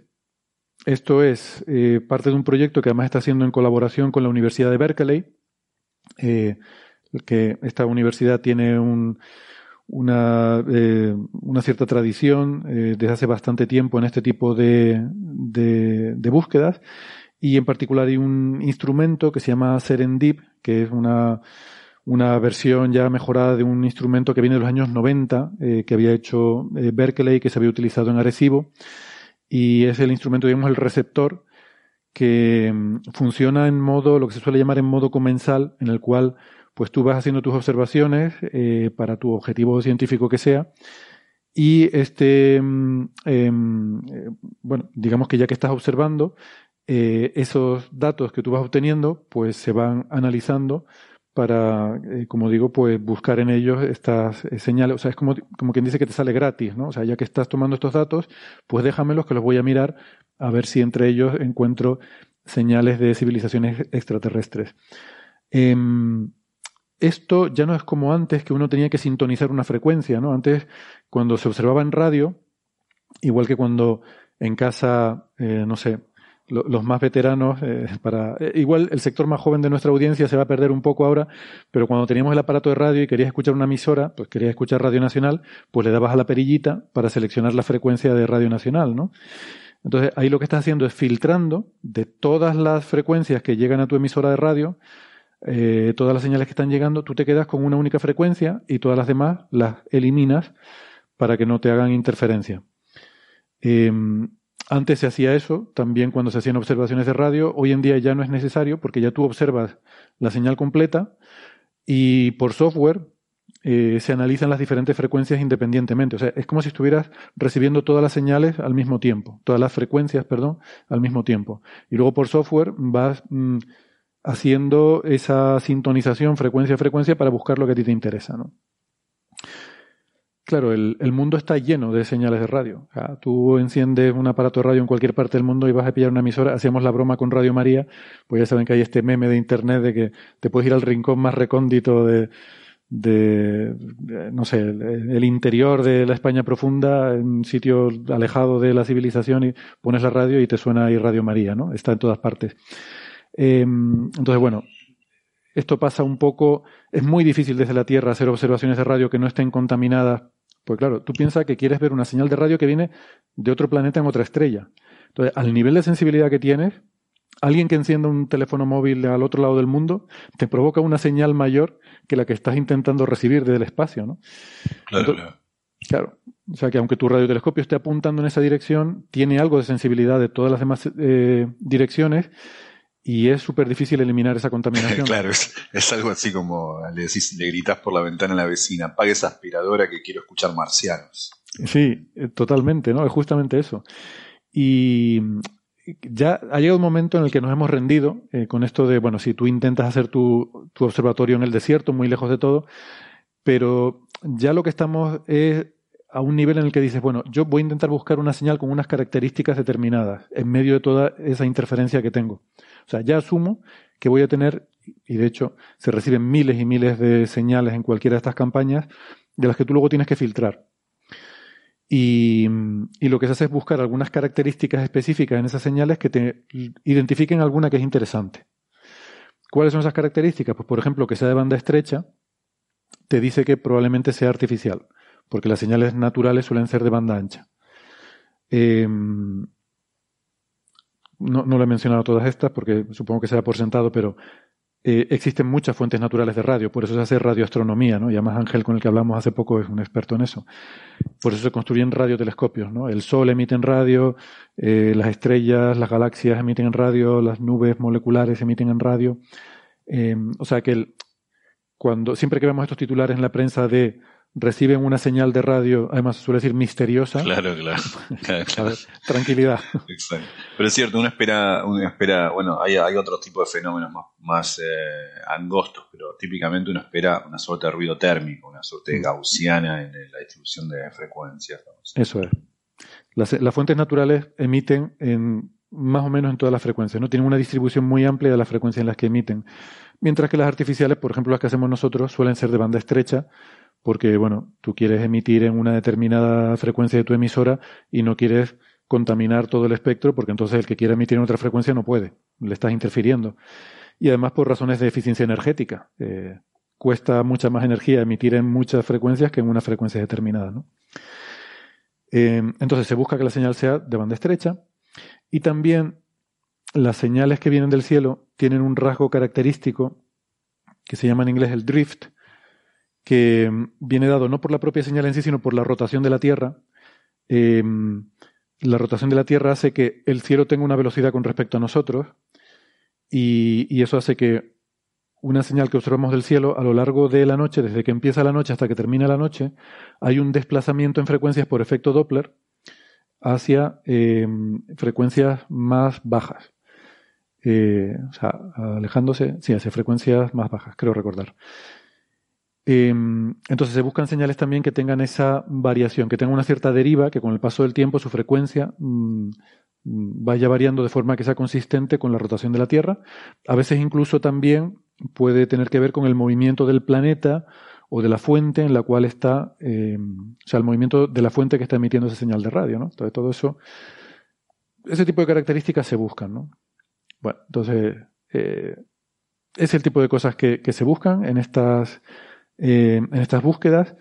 esto es eh, parte de un proyecto que además está haciendo en colaboración con la Universidad de Berkeley, eh, que esta universidad tiene un, una, eh, cierta tradición desde hace bastante tiempo en este tipo de, de, de, búsquedas y en particular hay un instrumento que se llama Serendip, que es una, una versión ya mejorada de un instrumento que viene de los años 90, eh, que había hecho Berkeley, que se había utilizado en Arecibo, y es el instrumento, digamos, el receptor, que mm, funciona en modo, lo que se suele llamar en modo comensal, en el cual pues tú vas haciendo tus observaciones eh, para tu objetivo científico que sea, y este, mm, em, eh, bueno, digamos que ya que estás observando, eh, esos datos que tú vas obteniendo, pues se van analizando para, eh, como digo, pues buscar en ellos estas eh, señales. O sea, es como, como quien dice que te sale gratis, ¿no? O sea, ya que estás tomando estos datos, pues déjamelos que los voy a mirar a ver si entre ellos encuentro señales de civilizaciones extraterrestres. Eh, esto ya no es como antes que uno tenía que sintonizar una frecuencia, ¿no? Antes, cuando se observaba en radio, igual que cuando en casa, eh, no sé, los más veteranos, eh, para eh, igual el sector más joven de nuestra audiencia se va a perder un poco ahora, pero cuando teníamos el aparato de radio y querías escuchar una emisora, pues querías escuchar Radio Nacional, pues le dabas a la perillita para seleccionar la frecuencia de Radio Nacional, ¿no? Entonces ahí lo que estás haciendo es filtrando de todas las frecuencias que llegan a tu emisora de radio, eh, todas las señales que están llegando, tú te quedas con una única frecuencia y todas las demás las eliminas para que no te hagan interferencia. Eh, antes se hacía eso, también cuando se hacían observaciones de radio. Hoy en día ya no es necesario porque ya tú observas la señal completa y por software eh, se analizan las diferentes frecuencias independientemente. O sea, es como si estuvieras recibiendo todas las señales al mismo tiempo, todas las frecuencias, perdón, al mismo tiempo. Y luego por software vas mm, haciendo esa sintonización frecuencia a frecuencia para buscar lo que a ti te interesa, ¿no? Claro, el, mundo está lleno de señales de radio. Tú enciendes un aparato de radio en cualquier parte del mundo y vas a pillar una emisora. Hacíamos la broma con Radio María, pues ya saben que hay este meme de internet de que te puedes ir al rincón más recóndito de, no sé, el, interior de la España profunda, en un sitio alejado de la civilización y pones la radio y te suena ahí Radio María, ¿no? Está en todas partes. Eh, entonces, bueno, esto pasa un poco, es muy difícil desde la Tierra hacer observaciones de radio que no estén contaminadas. Pues claro, tú piensas que quieres ver una señal de radio que viene de otro planeta en otra estrella. Entonces, al nivel de sensibilidad que tienes, alguien que encienda un teléfono móvil al otro lado del mundo te provoca una señal mayor que la que estás intentando recibir desde el espacio, ¿no? Claro, Entonces, claro. Claro. O sea que aunque tu radiotelescopio esté apuntando en esa dirección, tiene algo de sensibilidad de todas las demás eh, direcciones y es súper difícil eliminar esa contaminación. claro, es, es, algo así como le decís, le gritas por la ventana a la vecina, apague esa aspiradora que quiero escuchar marcianos. Sí, eh, totalmente, ¿no? Es justamente eso. Y ya ha llegado un momento en el que nos hemos rendido eh, con esto de, bueno, si tú intentas hacer tu, tu observatorio en el desierto, muy lejos de todo, pero ya lo que estamos es a un nivel en el que dices, bueno, yo voy a intentar buscar una señal con unas características determinadas en medio de toda esa interferencia que tengo. O sea, ya asumo que voy a tener, y de hecho se reciben miles y miles de señales en cualquiera de estas campañas, de las que tú luego tienes que filtrar. Y, y, lo que se hace es buscar algunas características específicas en esas señales que te identifiquen alguna que es interesante. ¿Cuáles son esas características? Pues, por ejemplo, que sea de banda estrecha, te dice que probablemente sea artificial, porque las señales naturales suelen ser de banda ancha. Eh, no, no he mencionado todas estas porque supongo que será por sentado, pero eh, existen muchas fuentes naturales de radio, por eso se hace radioastronomía, ¿no? Y además Ángel, con el que hablamos hace poco, es un experto en eso. Por eso se construyen radiotelescopios, ¿no? El Sol emite en radio, eh, las estrellas, las galaxias emiten en radio, las nubes moleculares emiten en radio. Eh, o sea que cuando siempre que vemos estos titulares en la prensa de reciben una señal de radio, además suele decir misteriosa. Claro, claro. claro, claro. Ver, tranquilidad. Exacto. Pero es cierto, uno espera, uno espera bueno, hay, hay otro tipo de fenómenos más, más eh, angostos, pero típicamente uno espera una suerte de ruido térmico, una suerte de gaussiana en la distribución de frecuencias. Eso es. Las, las fuentes naturales emiten en más o menos en todas las frecuencias, ¿no? Tienen una distribución muy amplia de las frecuencias en las que emiten. Mientras que las artificiales, por ejemplo, las que hacemos nosotros, suelen ser de banda estrecha, porque, bueno, tú quieres emitir en una determinada frecuencia de tu emisora y no quieres contaminar todo el espectro, porque entonces el que quiera emitir en otra frecuencia no puede, le estás interfiriendo. Y además por razones de eficiencia energética. Eh, cuesta mucha más energía emitir en muchas frecuencias que en una frecuencia determinada. ¿no? Eh, entonces se busca que la señal sea de banda estrecha y también las señales que vienen del cielo tienen un rasgo característico que se llama en inglés el drift, que mm, viene dado no por la propia señal en sí, sino por la rotación de la Tierra. Eh, la rotación de la Tierra hace que el cielo tenga una velocidad con respecto a nosotros y, eso hace que una señal que observamos del cielo a lo largo de la noche, desde que empieza la noche hasta que termina la noche, hay un desplazamiento en frecuencias por efecto Doppler hacia eh, frecuencias más bajas. Eh, o sea, alejándose, sí, hacia frecuencias más bajas, creo recordar. Em, entonces se buscan señales también que tengan esa variación, que tengan una cierta deriva, que con el paso del tiempo su frecuencia mm, vaya variando de forma que sea consistente con la rotación de la Tierra. A veces incluso también puede tener que ver con el movimiento del planeta o de la fuente en la cual está, em, o sea, el movimiento de la fuente que está emitiendo esa señal de radio, ¿no? Entonces todo eso, ese tipo de características se buscan, ¿no? Bueno, entonces, eh, es el tipo de cosas que se buscan en estas eh, en estas búsquedas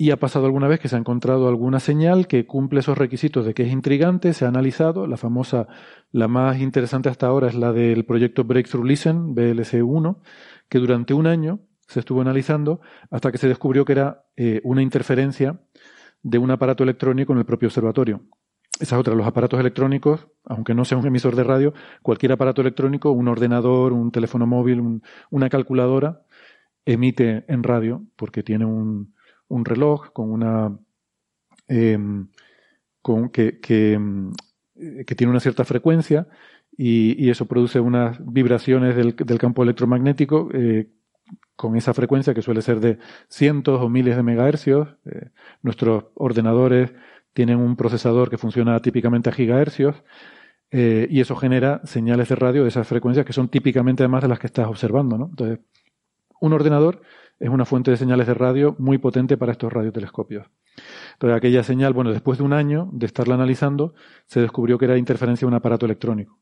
y ha pasado alguna vez que se ha encontrado alguna señal que cumple esos requisitos de que es intrigante, se ha analizado, la famosa, la más interesante hasta ahora es la del proyecto Breakthrough Listen, BLC1, que durante un año se estuvo analizando hasta que se descubrió que era eh, una interferencia de un aparato electrónico en el propio observatorio. Esa es otra, los aparatos electrónicos, aunque no sea un emisor de radio, cualquier aparato electrónico, un ordenador, un teléfono móvil, una calculadora, emite en radio porque tiene un, un reloj con una em, con, que, em, que, tiene una cierta frecuencia y, y eso produce unas vibraciones del, del campo electromagnético eh, con esa frecuencia que suele ser de cientos o miles de megahercios. Eh, nuestros ordenadores tienen un procesador que funciona típicamente a gigahercios. Eh, y eso genera señales de radio de esas frecuencias que son típicamente además de las que estás observando. ¿no? Entonces, un ordenador es una fuente de señales de radio muy potente para estos radiotelescopios. Entonces, aquella señal, bueno, después de un año de estarla analizando, se descubrió que era interferencia de un aparato electrónico.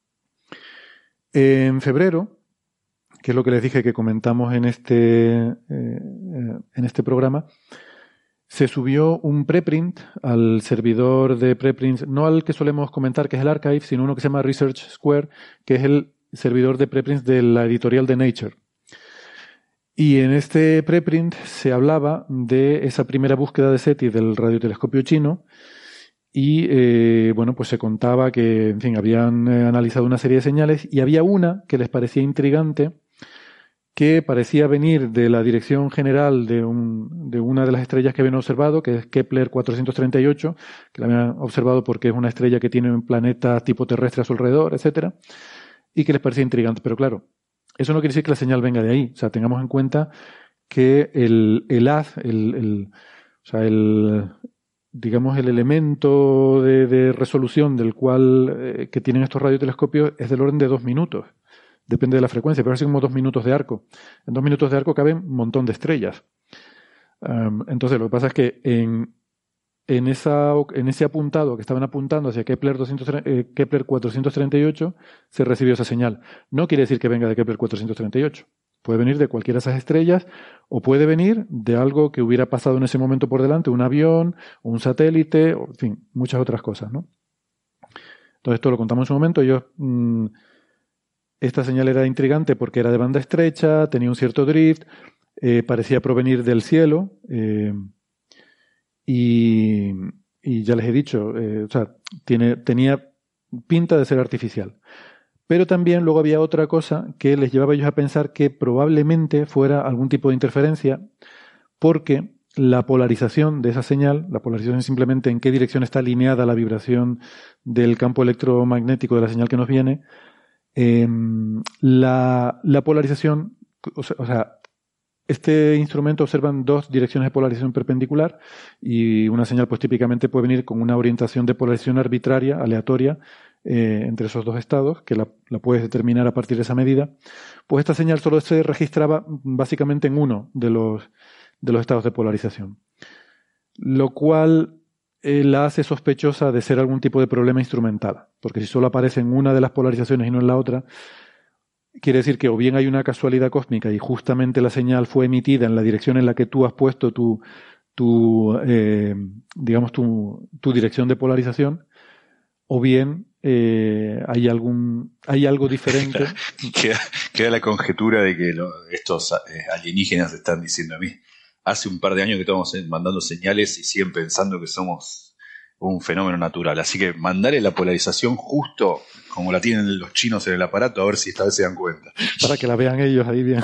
En febrero, que es lo que les dije que comentamos en este, eh, en este programa, se subió un preprint al servidor de preprints, no al que solemos comentar, que es el Archive, sino uno que se llama Research Square, que es el servidor de preprints de la editorial de Nature. Y en este preprint se hablaba de esa primera búsqueda de SETI del radiotelescopio chino y eh, bueno, pues se contaba que, en fin, habían eh, analizado una serie de señales y había una que les parecía intrigante que parecía venir de la dirección general de, un, de una de las estrellas que habían observado, que es Kepler 438, que la habían observado porque es una estrella que tiene un planeta tipo terrestre a su alrededor, etcétera, y que les parecía intrigante. Pero claro, eso no quiere decir que la señal venga de ahí. O sea, tengamos en cuenta que el, el haz, el, el, digamos, el elemento de, de resolución del cual eh, que tienen estos radiotelescopios es del orden de dos minutos. Depende de la frecuencia, pero así como dos minutos de arco. En dos minutos de arco caben un montón de estrellas. entonces, lo que pasa es que en, en, esa, en ese apuntado que estaban apuntando hacia Kepler, 200, eh, Kepler 438 se recibió esa señal. No quiere decir que venga de Kepler 438. Puede venir de cualquiera de esas estrellas o puede venir de algo que hubiera pasado en ese momento por delante, un avión, un satélite, en fin, muchas otras cosas, ¿no? Entonces, esto lo contamos en su momento. Mm, esta señal era intrigante porque era de banda estrecha, tenía un cierto drift, eh, parecía provenir del cielo. Eh, y, ya les he dicho, eh, o sea, tiene, tenía pinta de ser artificial. Pero también luego había otra cosa que les llevaba a ellos a pensar que probablemente fuera algún tipo de interferencia, porque la polarización de esa señal, la polarización es simplemente en qué dirección está alineada la vibración del campo electromagnético de la señal que nos viene, em, la, la, polarización, o sea, este instrumento observan dos direcciones de polarización perpendicular y una señal pues típicamente puede venir con una orientación de polarización arbitraria, aleatoria, eh, entre esos dos estados, que la, puedes determinar a partir de esa medida. Pues esta señal solo se registraba básicamente en uno de los, de los estados de polarización. Lo cual eh, la hace sospechosa de ser algún tipo de problema instrumental, porque si solo aparece en una de las polarizaciones y no en la otra, quiere decir que o bien hay una casualidad cósmica y justamente la señal fue emitida en la dirección en la que tú has puesto tu, eh, digamos, tu, dirección de polarización, o bien eh, hay algún hay algo diferente. queda, la conjetura de que estos eh, alienígenas están diciendo a mí. Hace un par de años que estamos mandando señales y siguen pensando que somos un fenómeno natural. Así que mandarle la polarización justo como la tienen los chinos en el aparato, a ver si esta vez se dan cuenta. Para que la vean ellos ahí bien.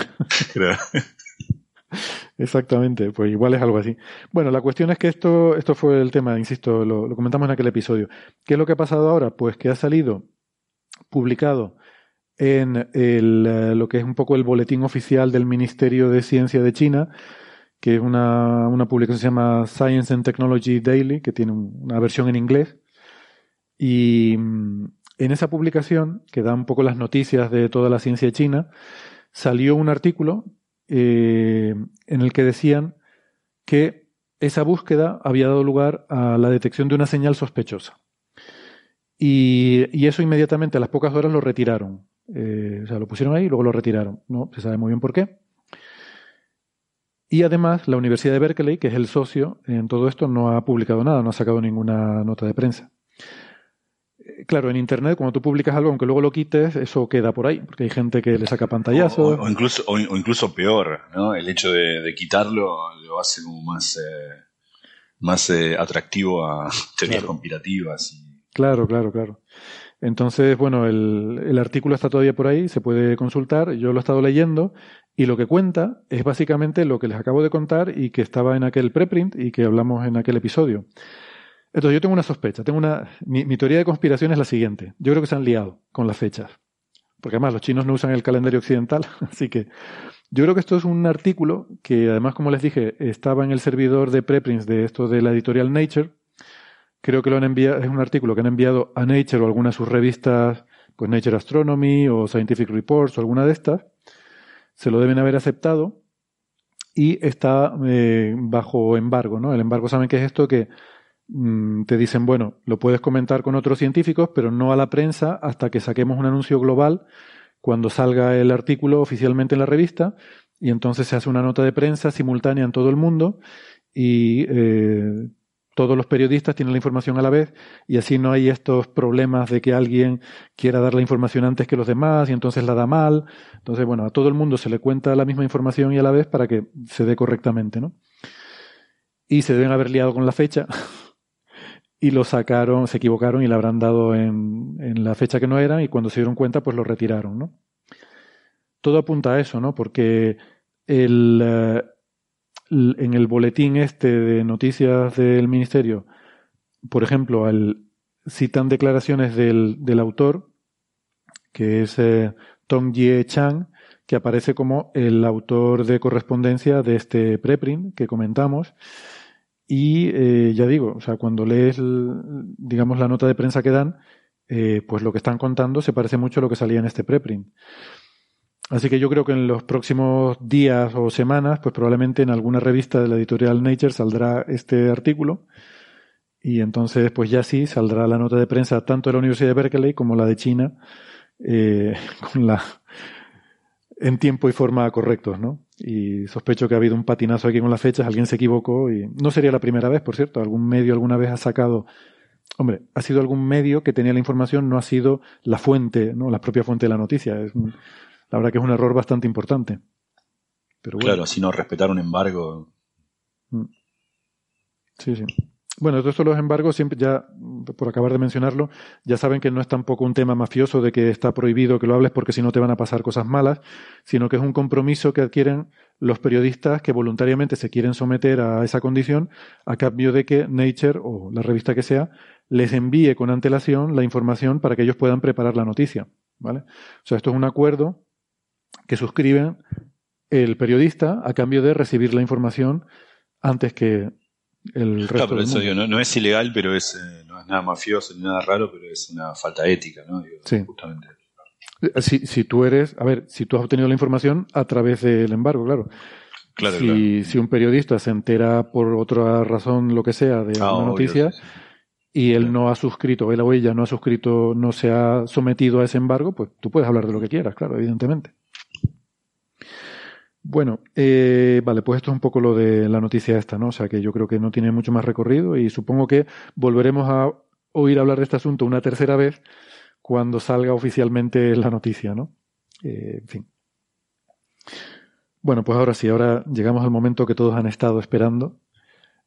Exactamente, pues igual es algo así. Bueno, la cuestión es que esto, esto fue el tema, insisto, lo, lo, comentamos en aquel episodio. ¿Qué es lo que ha pasado ahora? Pues que ha salido publicado en el, eh, lo que es un poco el boletín oficial del Ministerio de Ciencia de China, que es una, una publicación que se llama Science and Technology Daily, que tiene una versión en inglés. Y mm, en esa publicación, que da un poco las noticias de toda la ciencia china, salió un artículo eh, en el que decían que esa búsqueda había dado lugar a la detección de una señal sospechosa. Y, y eso inmediatamente a las pocas horas lo retiraron. Eh, o sea, lo pusieron ahí y luego lo retiraron. No se sabe muy bien por qué. Y además, la Universidad de Berkeley, que es el socio en todo esto, no ha publicado nada, no ha sacado ninguna nota de prensa. Eh, claro, en Internet, cuando tú publicas algo, aunque luego lo quites, eso queda por ahí, porque hay gente que le saca pantallazos. O, incluso, o, incluso peor, ¿no? El hecho de, quitarlo lo hace como más, eh, más eh, atractivo a teorías conspirativas. Claro, claro, claro. Entonces, bueno, el, el, artículo está todavía por ahí, se puede consultar. Yo lo he estado leyendo y lo que cuenta es básicamente lo que les acabo de contar y que estaba en aquel preprint y que hablamos en aquel episodio. Entonces yo tengo una sospecha, tengo una, mi, teoría de conspiración es la siguiente. Yo creo que se han liado con las fechas. Porque además los chinos no usan el calendario occidental, así que yo creo que esto es un artículo que además, como les dije, estaba en el servidor de preprints de esto de la editorial Nature. Creo que lo han enviado, es un artículo que han enviado a Nature o alguna de sus revistas, pues Nature Astronomy o Scientific Reports o alguna de estas se lo deben haber aceptado y está eh, bajo embargo, ¿no? El embargo, ¿saben qué es esto? Que mm, te dicen, bueno, lo puedes comentar con otros científicos, pero no a la prensa hasta que saquemos un anuncio global cuando salga el artículo oficialmente en la revista y entonces se hace una nota de prensa simultánea en todo el mundo y eh, todos los periodistas tienen la información a la vez y así no hay estos problemas de que alguien quiera dar la información antes que los demás y entonces la da mal. Entonces, bueno, a todo el mundo se le cuenta la misma información y a la vez para que se dé correctamente, ¿no? Y se deben haber liado con la fecha y lo sacaron, se equivocaron y la habrán dado en, la fecha que no eran y cuando se dieron cuenta pues lo retiraron, ¿no? Todo apunta a eso, ¿no? Porque el, eh, en el boletín este de noticias del ministerio, por ejemplo, al, citan declaraciones del, del autor, que es eh, Tom Ye Chang, que aparece como el autor de correspondencia de este preprint que comentamos. Y eh, ya digo, o sea, cuando lees, digamos, la nota de prensa que dan, eh, pues lo que están contando se parece mucho a lo que salía en este preprint. Así que yo creo que en los próximos días o semanas, pues probablemente en alguna revista de la editorial Nature saldrá este artículo. Y entonces, pues ya sí, saldrá la nota de prensa tanto de la Universidad de Berkeley como la de China, eh, con la, en tiempo y forma correctos, ¿no? Y sospecho que ha habido un patinazo aquí con las fechas, alguien se equivocó y no sería la primera vez, por cierto, algún medio alguna vez ha sacado, hombre, ha sido algún medio que tenía la información, no ha sido la fuente, ¿no? La propia fuente de la noticia. Es un, la verdad que es un error bastante importante. Pero Claro, si no respetar un embargo. Mm. Sí, sí. Bueno, todo esto los embargos, siempre ya, por acabar de mencionarlo, ya saben que no es tampoco un tema mafioso de que está prohibido que lo hables porque si no te van a pasar cosas malas, sino que es un compromiso que adquieren los periodistas que voluntariamente se quieren someter a esa condición a cambio de que Nature o la revista que sea les envíe con antelación la información para que ellos puedan preparar la noticia. ¿vale? O sea, esto es un acuerdo que suscriben el periodista a cambio de recibir la información antes que el resto claro, eso Digo, no, es ilegal, pero es, eh, no es nada mafioso ni nada raro, pero es una falta ética, ¿no? sí. Justamente. Eh, si, si tú eres, a ver, si tú has obtenido la información a través del embargo, claro. Claro, si, si un periodista se entera por otra razón, lo que sea, de una noticia, y él no ha suscrito, él o ella no ha suscrito, no se ha sometido a ese embargo, pues tú puedes hablar de lo que quieras, claro, evidentemente. Bueno, eh, vale, pues esto es un poco lo de la noticia esta, ¿no? O sea que yo creo que no tiene mucho más recorrido y supongo que volveremos a oír hablar de este asunto una tercera vez cuando salga oficialmente la noticia, ¿no? Eh, en fin. Bueno, pues ahora sí, ahora llegamos al momento que todos han estado esperando.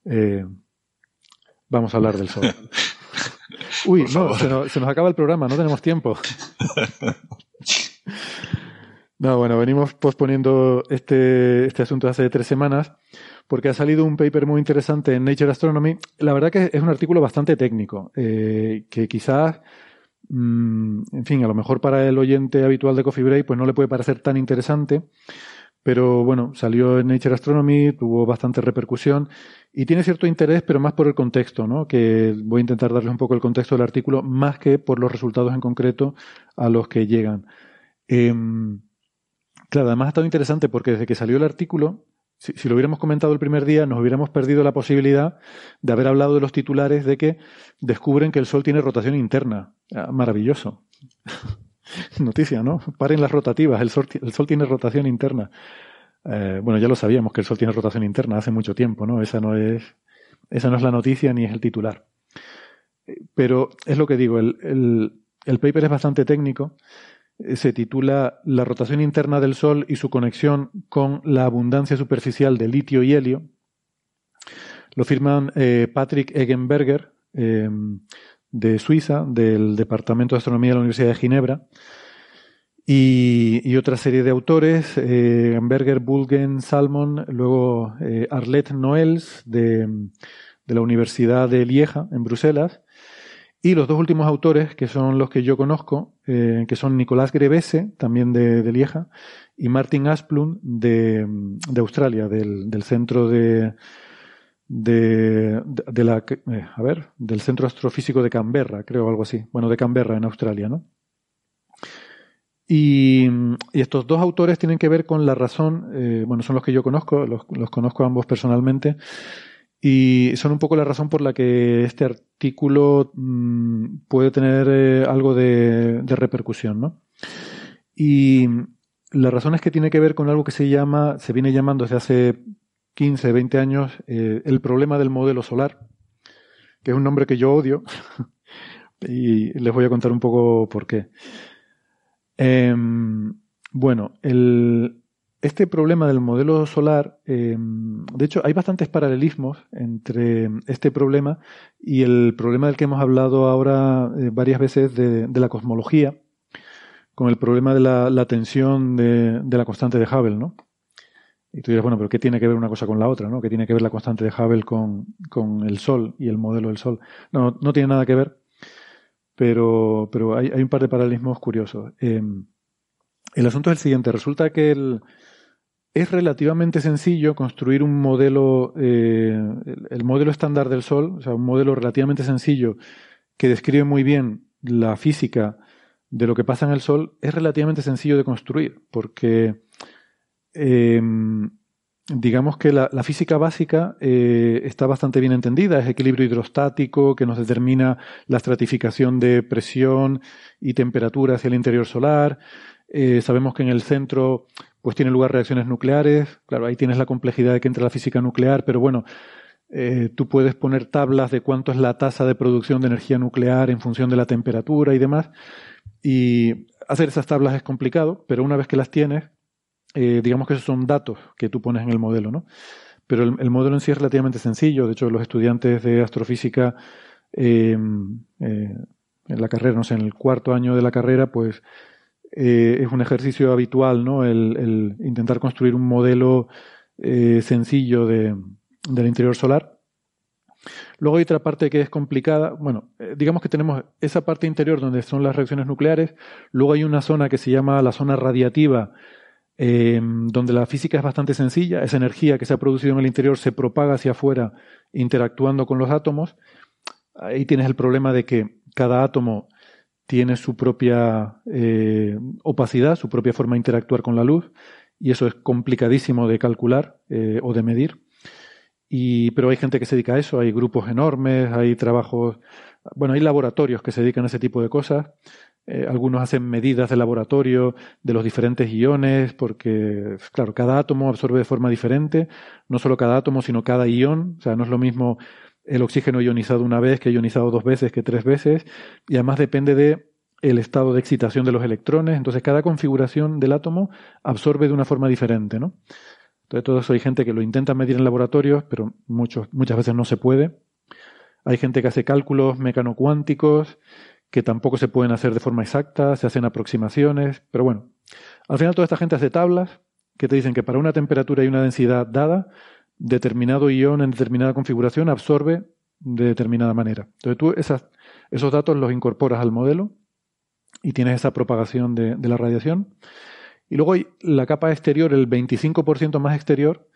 Eh, vamos a hablar del sol. Uy, no, se nos, se nos acaba el programa, no tenemos tiempo. No, bueno, venimos posponiendo este, este asunto hace tres semanas porque ha salido un paper muy interesante en Nature Astronomy. La verdad que es un artículo bastante técnico, eh, que quizás, mm, en fin, a lo mejor para el oyente habitual de Coffee Break, pues no le puede parecer tan interesante, pero bueno, salió en Nature Astronomy, tuvo bastante repercusión y tiene cierto interés, pero más por el contexto, ¿no? Que voy a intentar darles un poco el contexto del artículo, más que por los resultados en concreto a los que llegan. Em, Claro, además ha estado interesante porque desde que salió el artículo, si, lo hubiéramos comentado el primer día, nos hubiéramos perdido la posibilidad de haber hablado de los titulares de que descubren que el Sol tiene rotación interna. Ah, maravilloso. Noticia, ¿no? Paren las rotativas, el Sol, el tiene rotación interna. Eh, bueno, ya lo sabíamos que el Sol tiene rotación interna hace mucho tiempo, ¿no? Esa no es, esa no es la noticia ni es el titular. Pero es lo que digo, el, el paper es bastante técnico eh, se titula La rotación interna del Sol y su conexión con la abundancia superficial de litio y helio. Lo firman eh, Patrick Eggenberger, eh, de Suiza, del Departamento de Astronomía de la Universidad de Ginebra, y, otra serie de autores, Eggenberger, Bulgen, Salmon, luego Arlette Noels, de, de la Universidad de Lieja, en Bruselas, y los dos últimos autores, que son los que yo conozco, eh, que son Nicolás Grevese, también de, Lieja, y Martin Asplund, de, Australia, del, centro de, de, la, eh, a ver, del centro astrofísico de Canberra, creo, algo así. Bueno, de Canberra, en Australia, ¿no? Y, estos dos autores tienen que ver con la razón, eh, bueno, son los que yo conozco, los conozco ambos personalmente, y son un poco la razón por la que este artículo mm, puede tener eh, algo de, repercusión, ¿no? Y la razón es que tiene que ver con algo que se llama, se viene llamando desde hace 15, 20 años, eh, el problema del modelo solar, que es un nombre que yo odio, y les voy a contar un poco por qué. Em, bueno, el, este problema del modelo solar, eh, de hecho, hay bastantes paralelismos entre este problema y el problema del que hemos hablado ahora eh, varias veces de, la cosmología, con el problema de la, tensión de, la constante de Hubble, ¿no? Y tú dirás, bueno, pero ¿qué tiene que ver una cosa con la otra, ¿no? ¿Qué tiene que ver la constante de Hubble con, el Sol y el modelo del Sol? No, no, tiene nada que ver, pero, pero hay, un par de paralelismos curiosos. Eh, el asunto es el siguiente. Resulta que el, es relativamente sencillo construir un modelo, eh, el modelo estándar del Sol, o sea, un modelo relativamente sencillo que describe muy bien la física de lo que pasa en el Sol, es relativamente sencillo de construir, porque em, digamos que la, física básica eh, está bastante bien entendida, es equilibrio hidrostático que nos determina la estratificación de presión y temperatura hacia el interior solar. Eh, sabemos que en el centro pues tienen lugar reacciones nucleares. Claro, ahí tienes la complejidad de que entra la física nuclear, pero bueno, eh, tú puedes poner tablas de cuánto es la tasa de producción de energía nuclear en función de la temperatura y demás. Y hacer esas tablas es complicado, pero una vez que las tienes, eh, digamos que esos son datos que tú pones en el modelo, ¿no? Pero el, modelo en sí es relativamente sencillo. De hecho, los estudiantes de astrofísica eh, en la carrera, no sé, en el cuarto año de la carrera, pues eh, es un ejercicio habitual, ¿no? El, intentar construir un modelo eh, sencillo de, del interior solar. Luego hay otra parte que es complicada. Bueno, eh, digamos que tenemos esa parte interior donde son las reacciones nucleares. Luego hay una zona que se llama la zona radiativa, donde la física es bastante sencilla. Esa energía que se ha producido en el interior se propaga hacia afuera interactuando con los átomos. Ahí tienes el problema de que cada átomo tiene su propia eh, opacidad, su propia forma de interactuar con la luz, y eso es complicadísimo de calcular eh, o de medir. Y, pero hay gente que se dedica a eso, hay grupos enormes, hay trabajos, bueno, hay laboratorios que se dedican a ese tipo de cosas. Eh, algunos hacen medidas de laboratorio de los diferentes iones, porque, claro, cada átomo absorbe de forma diferente, no solo cada átomo, sino cada ion. O sea, no es lo mismo el oxígeno ionizado una vez que ionizado dos veces que tres veces, y además depende de el estado de excitación de los electrones. Entonces, cada configuración del átomo absorbe de una forma diferente, ¿no? Entonces, todo eso hay gente que lo intenta medir en laboratorios, pero muchos, muchas veces no se puede. Hay gente que hace cálculos mecanocuánticos que tampoco se pueden hacer de forma exacta, se hacen aproximaciones, pero bueno, al final toda esta gente hace tablas que te dicen que para una temperatura y una densidad dada, determinado ion en determinada configuración absorbe de determinada manera. Entonces tú esos datos los incorporas al modelo y tienes esa propagación de, de la radiación. Y luego hay la capa exterior, el 25% más exterior,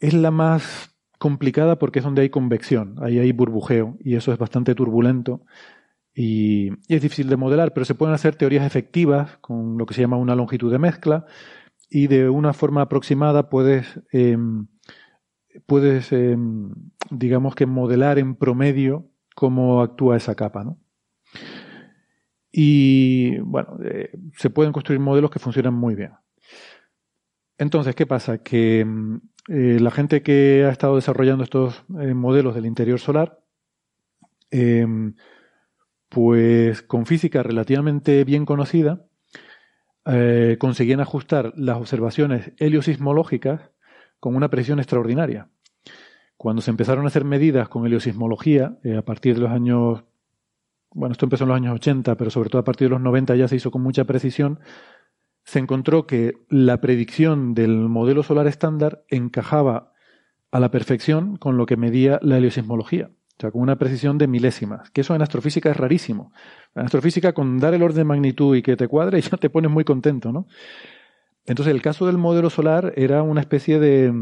es la más complicada porque es donde hay convección, ahí hay burbujeo y eso es bastante turbulento y, es difícil de modelar, pero se pueden hacer teorías efectivas con lo que se llama una longitud de mezcla y de una forma aproximada puedes, em, puedes em, digamos que modelar en promedio cómo actúa esa capa, ¿no? Y bueno, eh, se pueden construir modelos que funcionan muy bien. Entonces, ¿qué pasa? Que mm, eh, la gente que ha estado desarrollando estos eh, modelos del interior solar, em, pues con física relativamente bien conocida, conseguían ajustar las observaciones heliosismológicas con una presión extraordinaria. Cuando se empezaron a hacer medidas con heliosismología, a partir de los años bueno, esto empezó en los años 80, pero sobre todo a partir de los 90 ya se hizo con mucha precisión, se encontró que la predicción del modelo solar estándar encajaba a la perfección con lo que medía la heliosismología. O sea, con una precisión de milésimas, que eso en astrofísica es rarísimo. En astrofísica, con dar el orden de magnitud y que te cuadre, ya te pones muy contento, ¿no? Entonces, el caso del modelo solar era una especie de,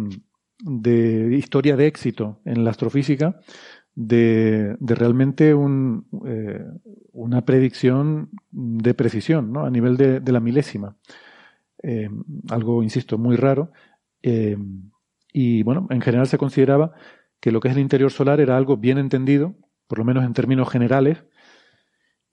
historia de éxito en la astrofísica, de, realmente un, eh, una predicción de precisión, ¿no? A nivel de, la milésima. Eh, algo, insisto, muy raro. Eh, y bueno, en general se consideraba que lo que es el interior solar era algo bien entendido, por lo menos en términos generales,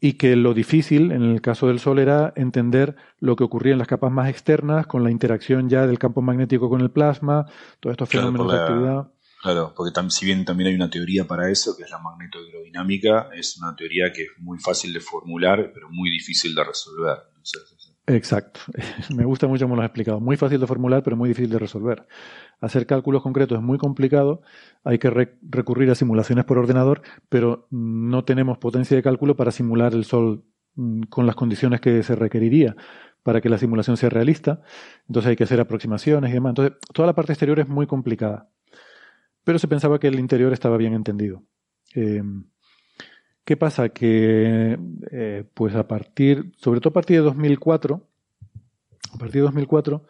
y que lo difícil en el caso del Sol era entender lo que ocurría en las capas más externas con la interacción ya del campo magnético con el plasma, todos estos fenómenos de actividad. Claro, porque si bien también hay una teoría para eso, que es la magnetohidrodinámica, es una teoría que es muy fácil de formular, pero muy difícil de resolver. Exacto. Me gusta mucho cómo lo has explicado. Muy fácil de formular, pero muy difícil de resolver. Hacer cálculos concretos es muy complicado. Hay que recurrir a simulaciones por ordenador, pero no tenemos potencia de cálculo para simular el Sol mm, con las condiciones que se requeriría para que la simulación sea realista. Entonces hay que hacer aproximaciones y demás. Entonces, toda la parte exterior es muy complicada pero se pensaba que el interior estaba bien entendido. Eh, ¿Qué pasa? Que, eh, pues a partir, sobre todo a partir de 2004, a partir de 2004,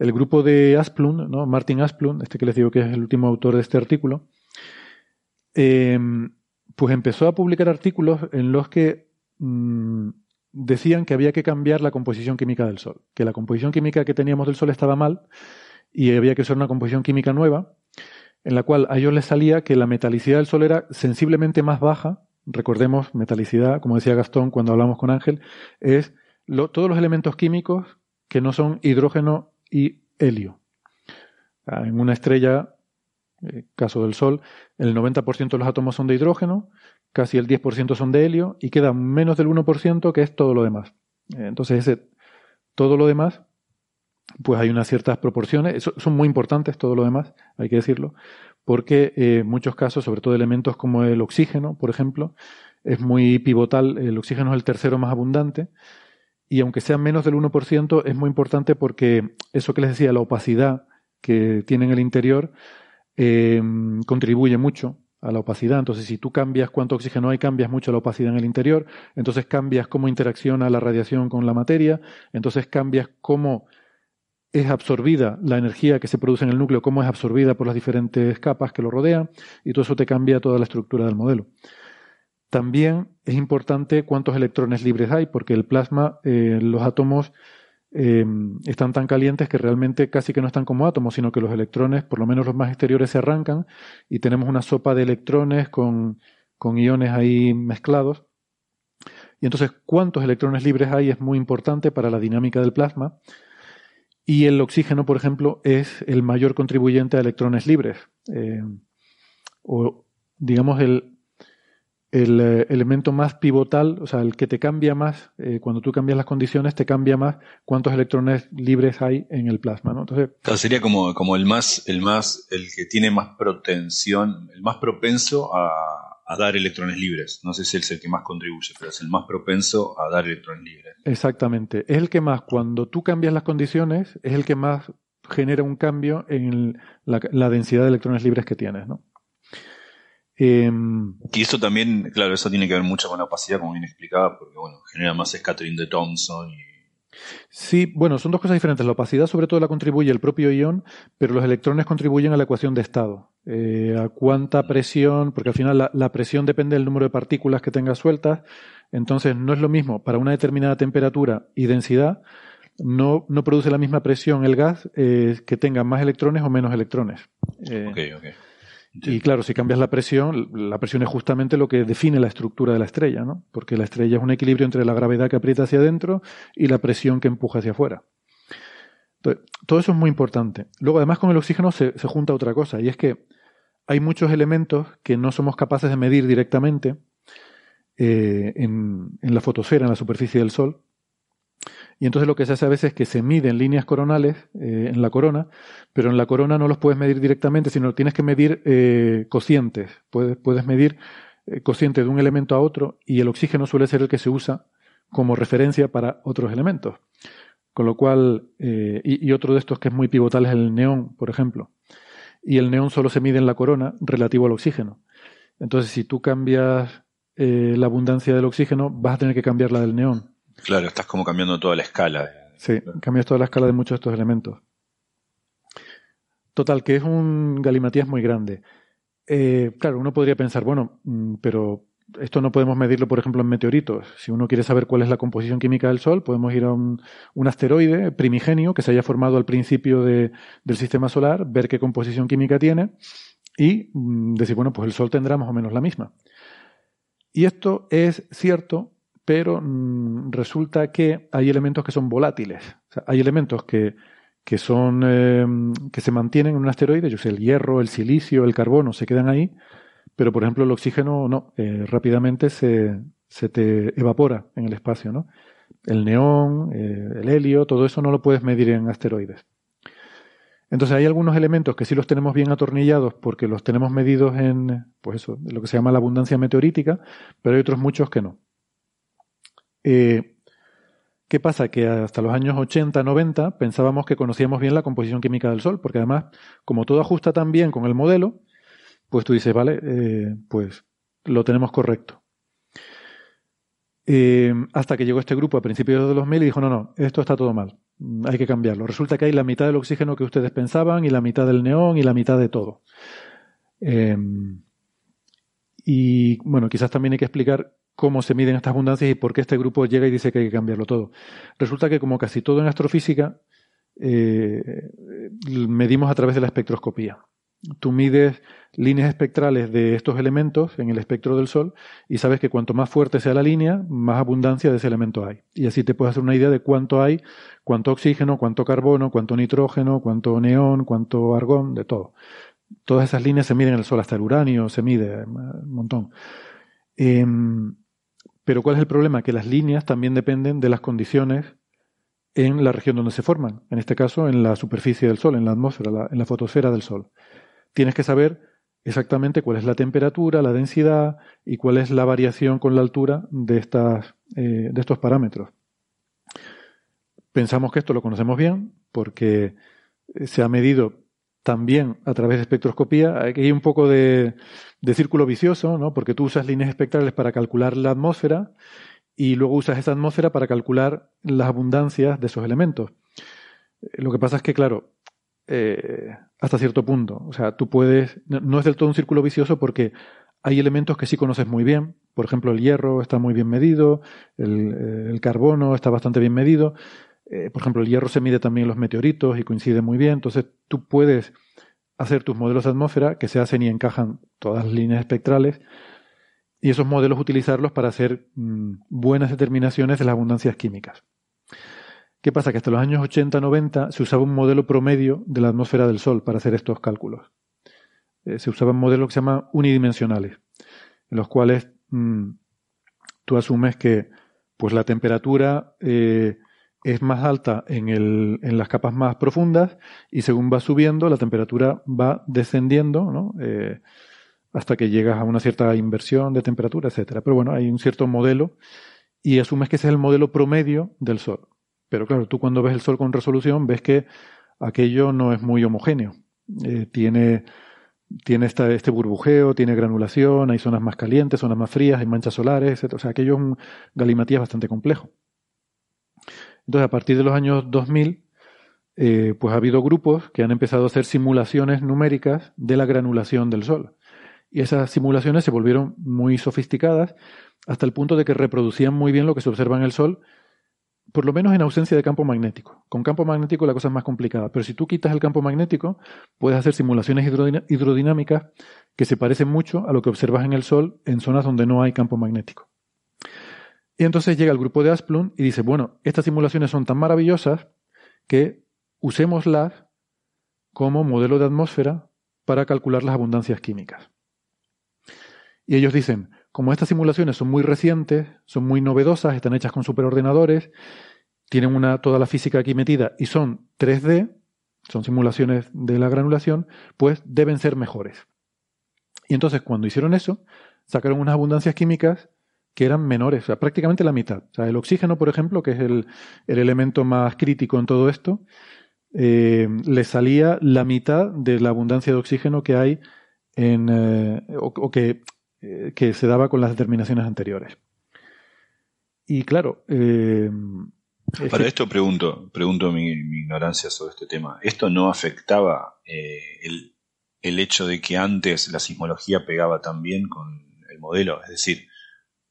el grupo de Asplund, ¿no? Martin Asplund, este que les digo que es el último autor de este artículo, eh, pues empezó a publicar artículos en los que mm, decían que había que cambiar la composición química del Sol, que la composición química que teníamos del Sol estaba mal y había que usar una composición química nueva en la cual a ellos les salía que la metalicidad del Sol era sensiblemente más baja. Recordemos, metalicidad, como decía Gastón cuando hablamos con Ángel, es todos los elementos químicos que no son hidrógeno y helio. En una estrella, eh, caso del Sol, el 90% de los átomos son de hidrógeno, casi el 10% son de helio y queda menos del 1% que es todo lo demás. Eh, entonces, ese, todo lo demás pues hay unas ciertas proporciones, son muy importantes todo lo demás, hay que decirlo, porque eh, en muchos casos, sobre todo elementos como el oxígeno, por ejemplo, es muy pivotal, el oxígeno es el tercero más abundante, y aunque sea menos del 1%, es muy importante porque eso que les decía, la opacidad que tiene en el interior, eh, contribuye mucho a la opacidad. Entonces, si tú cambias cuánto oxígeno hay, cambias mucho la opacidad en el interior, entonces cambias cómo interacciona la radiación con la materia, entonces cambias cómo es absorbida la energía que se produce en el núcleo, cómo es absorbida por las diferentes capas que lo rodean, y todo eso te cambia toda la estructura del modelo. También es importante cuántos electrones libres hay, porque el plasma, eh, los átomos eh, están tan calientes que realmente casi que no están como átomos, sino que los electrones, por lo menos los más exteriores, se arrancan y tenemos una sopa de electrones con, con iones ahí mezclados. Y entonces, cuántos electrones libres hay es muy importante para la dinámica del plasma. Y el oxígeno, por ejemplo, es el mayor contribuyente a electrones libres. Eh, o, digamos, el, el eh, elemento más pivotal, o sea, el que te cambia más, eh, cuando tú cambias las condiciones, te cambia más cuántos electrones libres hay en el plasma, ¿no? Entonces, sería como, como el más, el más, el que tiene más protensión, el más propenso a, a dar electrones libres. No sé si es el que más contribuye, pero es el más propenso a dar electrones libres. Exactamente. Es el que más, cuando tú cambias las condiciones, es el que más genera un cambio en la, la densidad de electrones libres que tienes, ¿no? Em, y esto también, claro, eso tiene que ver mucho con la opacidad, como bien explicaba, porque bueno, genera más scattering de Thomson. Sí, bueno, son dos cosas diferentes. La opacidad sobre todo la contribuye el propio ion, pero los electrones contribuyen a la ecuación de estado. Eh, a cuánta presión, porque al final la, presión depende del número de partículas que tengas sueltas, entonces no es lo mismo para una determinada temperatura y densidad, no, no produce la misma presión el gas eh, que tenga más electrones o menos electrones. Eh, ok, Y claro, si cambias la presión, la presión es justamente lo que define la estructura de la estrella, ¿no? Porque la estrella es un equilibrio entre la gravedad que aprieta hacia adentro y la presión que empuja hacia afuera. Entonces, todo eso es muy importante. Luego, además, con el oxígeno se, junta otra cosa, y es que hay muchos elementos que no somos capaces de medir directamente eh, en la fotosfera, en la superficie del Sol, y entonces lo que se hace a veces es que se miden líneas coronales eh, en la corona, pero en la corona no los puedes medir directamente, sino tienes que medir eh, cocientes. Puedes, puedes medir eh, cociente de un elemento a otro y el oxígeno suele ser el que se usa como referencia para otros elementos. Con lo cual, y, y, otro de estos que es muy pivotal es el neón, por ejemplo. Y el neón solo se mide en la corona relativo al oxígeno. Entonces, si tú cambias la abundancia del oxígeno, vas a tener que cambiar la del neón. Claro, estás como cambiando toda la escala. Sí, cambias toda la escala de muchos de estos elementos. Total, que es un galimatías muy grande. Eh, claro, uno podría pensar, bueno, mm, pero esto no podemos medirlo, por ejemplo, en meteoritos. Si uno quiere saber cuál es la composición química del Sol, podemos ir a un, asteroide primigenio que se haya formado al principio del sistema solar, ver qué composición química tiene y mm, decir, bueno, pues el Sol tendrá más o menos la misma. Y esto es cierto pero mm, resulta que hay elementos que son volátiles. hay elementos que, que son em, que se mantienen en un asteroide, yo sé, el hierro, el silicio, el carbono se quedan ahí, pero por ejemplo el oxígeno no, eh, rápidamente se, se, te evapora en el espacio, ¿no? El neón, eh, el helio, todo eso no lo puedes medir en asteroides. Entonces hay algunos elementos que sí los tenemos bien atornillados porque los tenemos medidos en, pues eso, lo que se llama la abundancia meteorítica, pero hay otros muchos que no. Eh, ¿Qué pasa? Que hasta los años 80, 90 pensábamos que conocíamos bien la composición química del Sol, porque además, como todo ajusta tan bien con el modelo, pues tú dices, vale, eh, pues lo tenemos correcto. Eh, hasta que llegó este grupo a principios de 2000 y dijo, no, no, esto está todo mal, hay que cambiarlo. Resulta que hay la mitad del oxígeno que ustedes pensaban y la mitad del neón y la mitad de todo. y bueno, quizás también hay que explicar cómo se miden estas abundancias y por qué este grupo llega y dice que hay que cambiarlo todo. Resulta que como casi todo en astrofísica, eh, medimos a través de la espectroscopía. Tú mides líneas espectrales de estos elementos en el espectro del Sol y sabes que cuanto más fuerte sea la línea, más abundancia de ese elemento hay. Y así te puedes hacer una idea de cuánto hay, cuánto oxígeno, cuánto carbono, cuánto nitrógeno, cuánto neón, cuánto argón, de todo. Todas esas líneas se miden en el Sol, hasta el uranio se mide un montón. Em, pero ¿cuál es el problema? Que las líneas también dependen de las condiciones en la región donde se forman, en este caso en la superficie del Sol, en la atmósfera, en la fotosfera del Sol. Tienes que saber exactamente cuál es la temperatura, la densidad y cuál es la variación con la altura de, estas, eh, de estos parámetros. Pensamos que esto lo conocemos bien porque se ha medido también a través de espectroscopía. Aquí hay un poco de, círculo vicioso, ¿no? Porque tú usas líneas espectrales para calcular la atmósfera y luego usas esa atmósfera para calcular las abundancias de esos elementos. Eh, lo que pasa es que, claro, eh, hasta cierto punto, o sea, tú puedes, no es del todo un círculo vicioso porque hay elementos que sí conoces muy bien, por ejemplo, el hierro está muy bien medido, el, el carbono está bastante bien medido, eh, por ejemplo, el hierro se mide también en los meteoritos y coincide muy bien. Entonces, tú puedes hacer tus modelos de atmósfera que se hacen y encajan todas las líneas espectrales y esos modelos utilizarlos para hacer mm, buenas determinaciones de las abundancias químicas. ¿Qué pasa? Que hasta los años 80-90 se usaba un modelo promedio de la atmósfera del Sol para hacer estos cálculos. Eh, se usaban modelos que se llaman unidimensionales, en los cuales mm, tú asumes que pues la temperatura eh, es más alta en, el, en, las capas más profundas y según va subiendo la temperatura va descendiendo. Eh, hasta que llegas a una cierta inversión de temperatura, etcétera. Pero bueno, hay un cierto modelo y asumes que ese es el modelo promedio del Sol. Pero claro, tú cuando ves el Sol con resolución ves que aquello no es muy homogéneo. Eh, tiene tiene esta, este burbujeo, tiene granulación, hay zonas más calientes, zonas más frías, hay manchas solares, etc. O sea, aquello es un galimatías bastante complejo. Entonces, a partir de los años 2000, eh, pues ha habido grupos que han empezado a hacer simulaciones numéricas de la granulación del Sol. Y esas simulaciones se volvieron muy sofisticadas hasta el punto de que reproducían muy bien lo que se observa en el Sol por lo menos en ausencia de campo magnético. Con campo magnético la cosa es más complicada, pero si tú quitas el campo magnético, puedes hacer simulaciones hidrodinámicas que se parecen mucho a lo que observas en el Sol en zonas donde no hay campo magnético. Y entonces llega el grupo de Asplund y dice, bueno, estas simulaciones son tan maravillosas que usémoslas como modelo de atmósfera para calcular las abundancias químicas. Y ellos dicen, como estas simulaciones son muy recientes, son muy novedosas, están hechas con superordenadores, tienen toda la física aquí metida y son 3D, son simulaciones de la granulación, pues deben ser mejores. Y entonces cuando hicieron eso, sacaron unas abundancias químicas que eran menores, o sea, prácticamente la mitad. O sea, el oxígeno, por ejemplo, que es el, elemento más crítico en todo esto, eh, le salía la mitad de la abundancia de oxígeno que hay en, eh, o, que eh, que se daba con las determinaciones anteriores. Y claro. Para esto pregunto, pregunto mi, ignorancia sobre este tema. ¿Esto no afectaba el, el, hecho de que antes la sismología pegaba tan bien con el modelo? Es decir,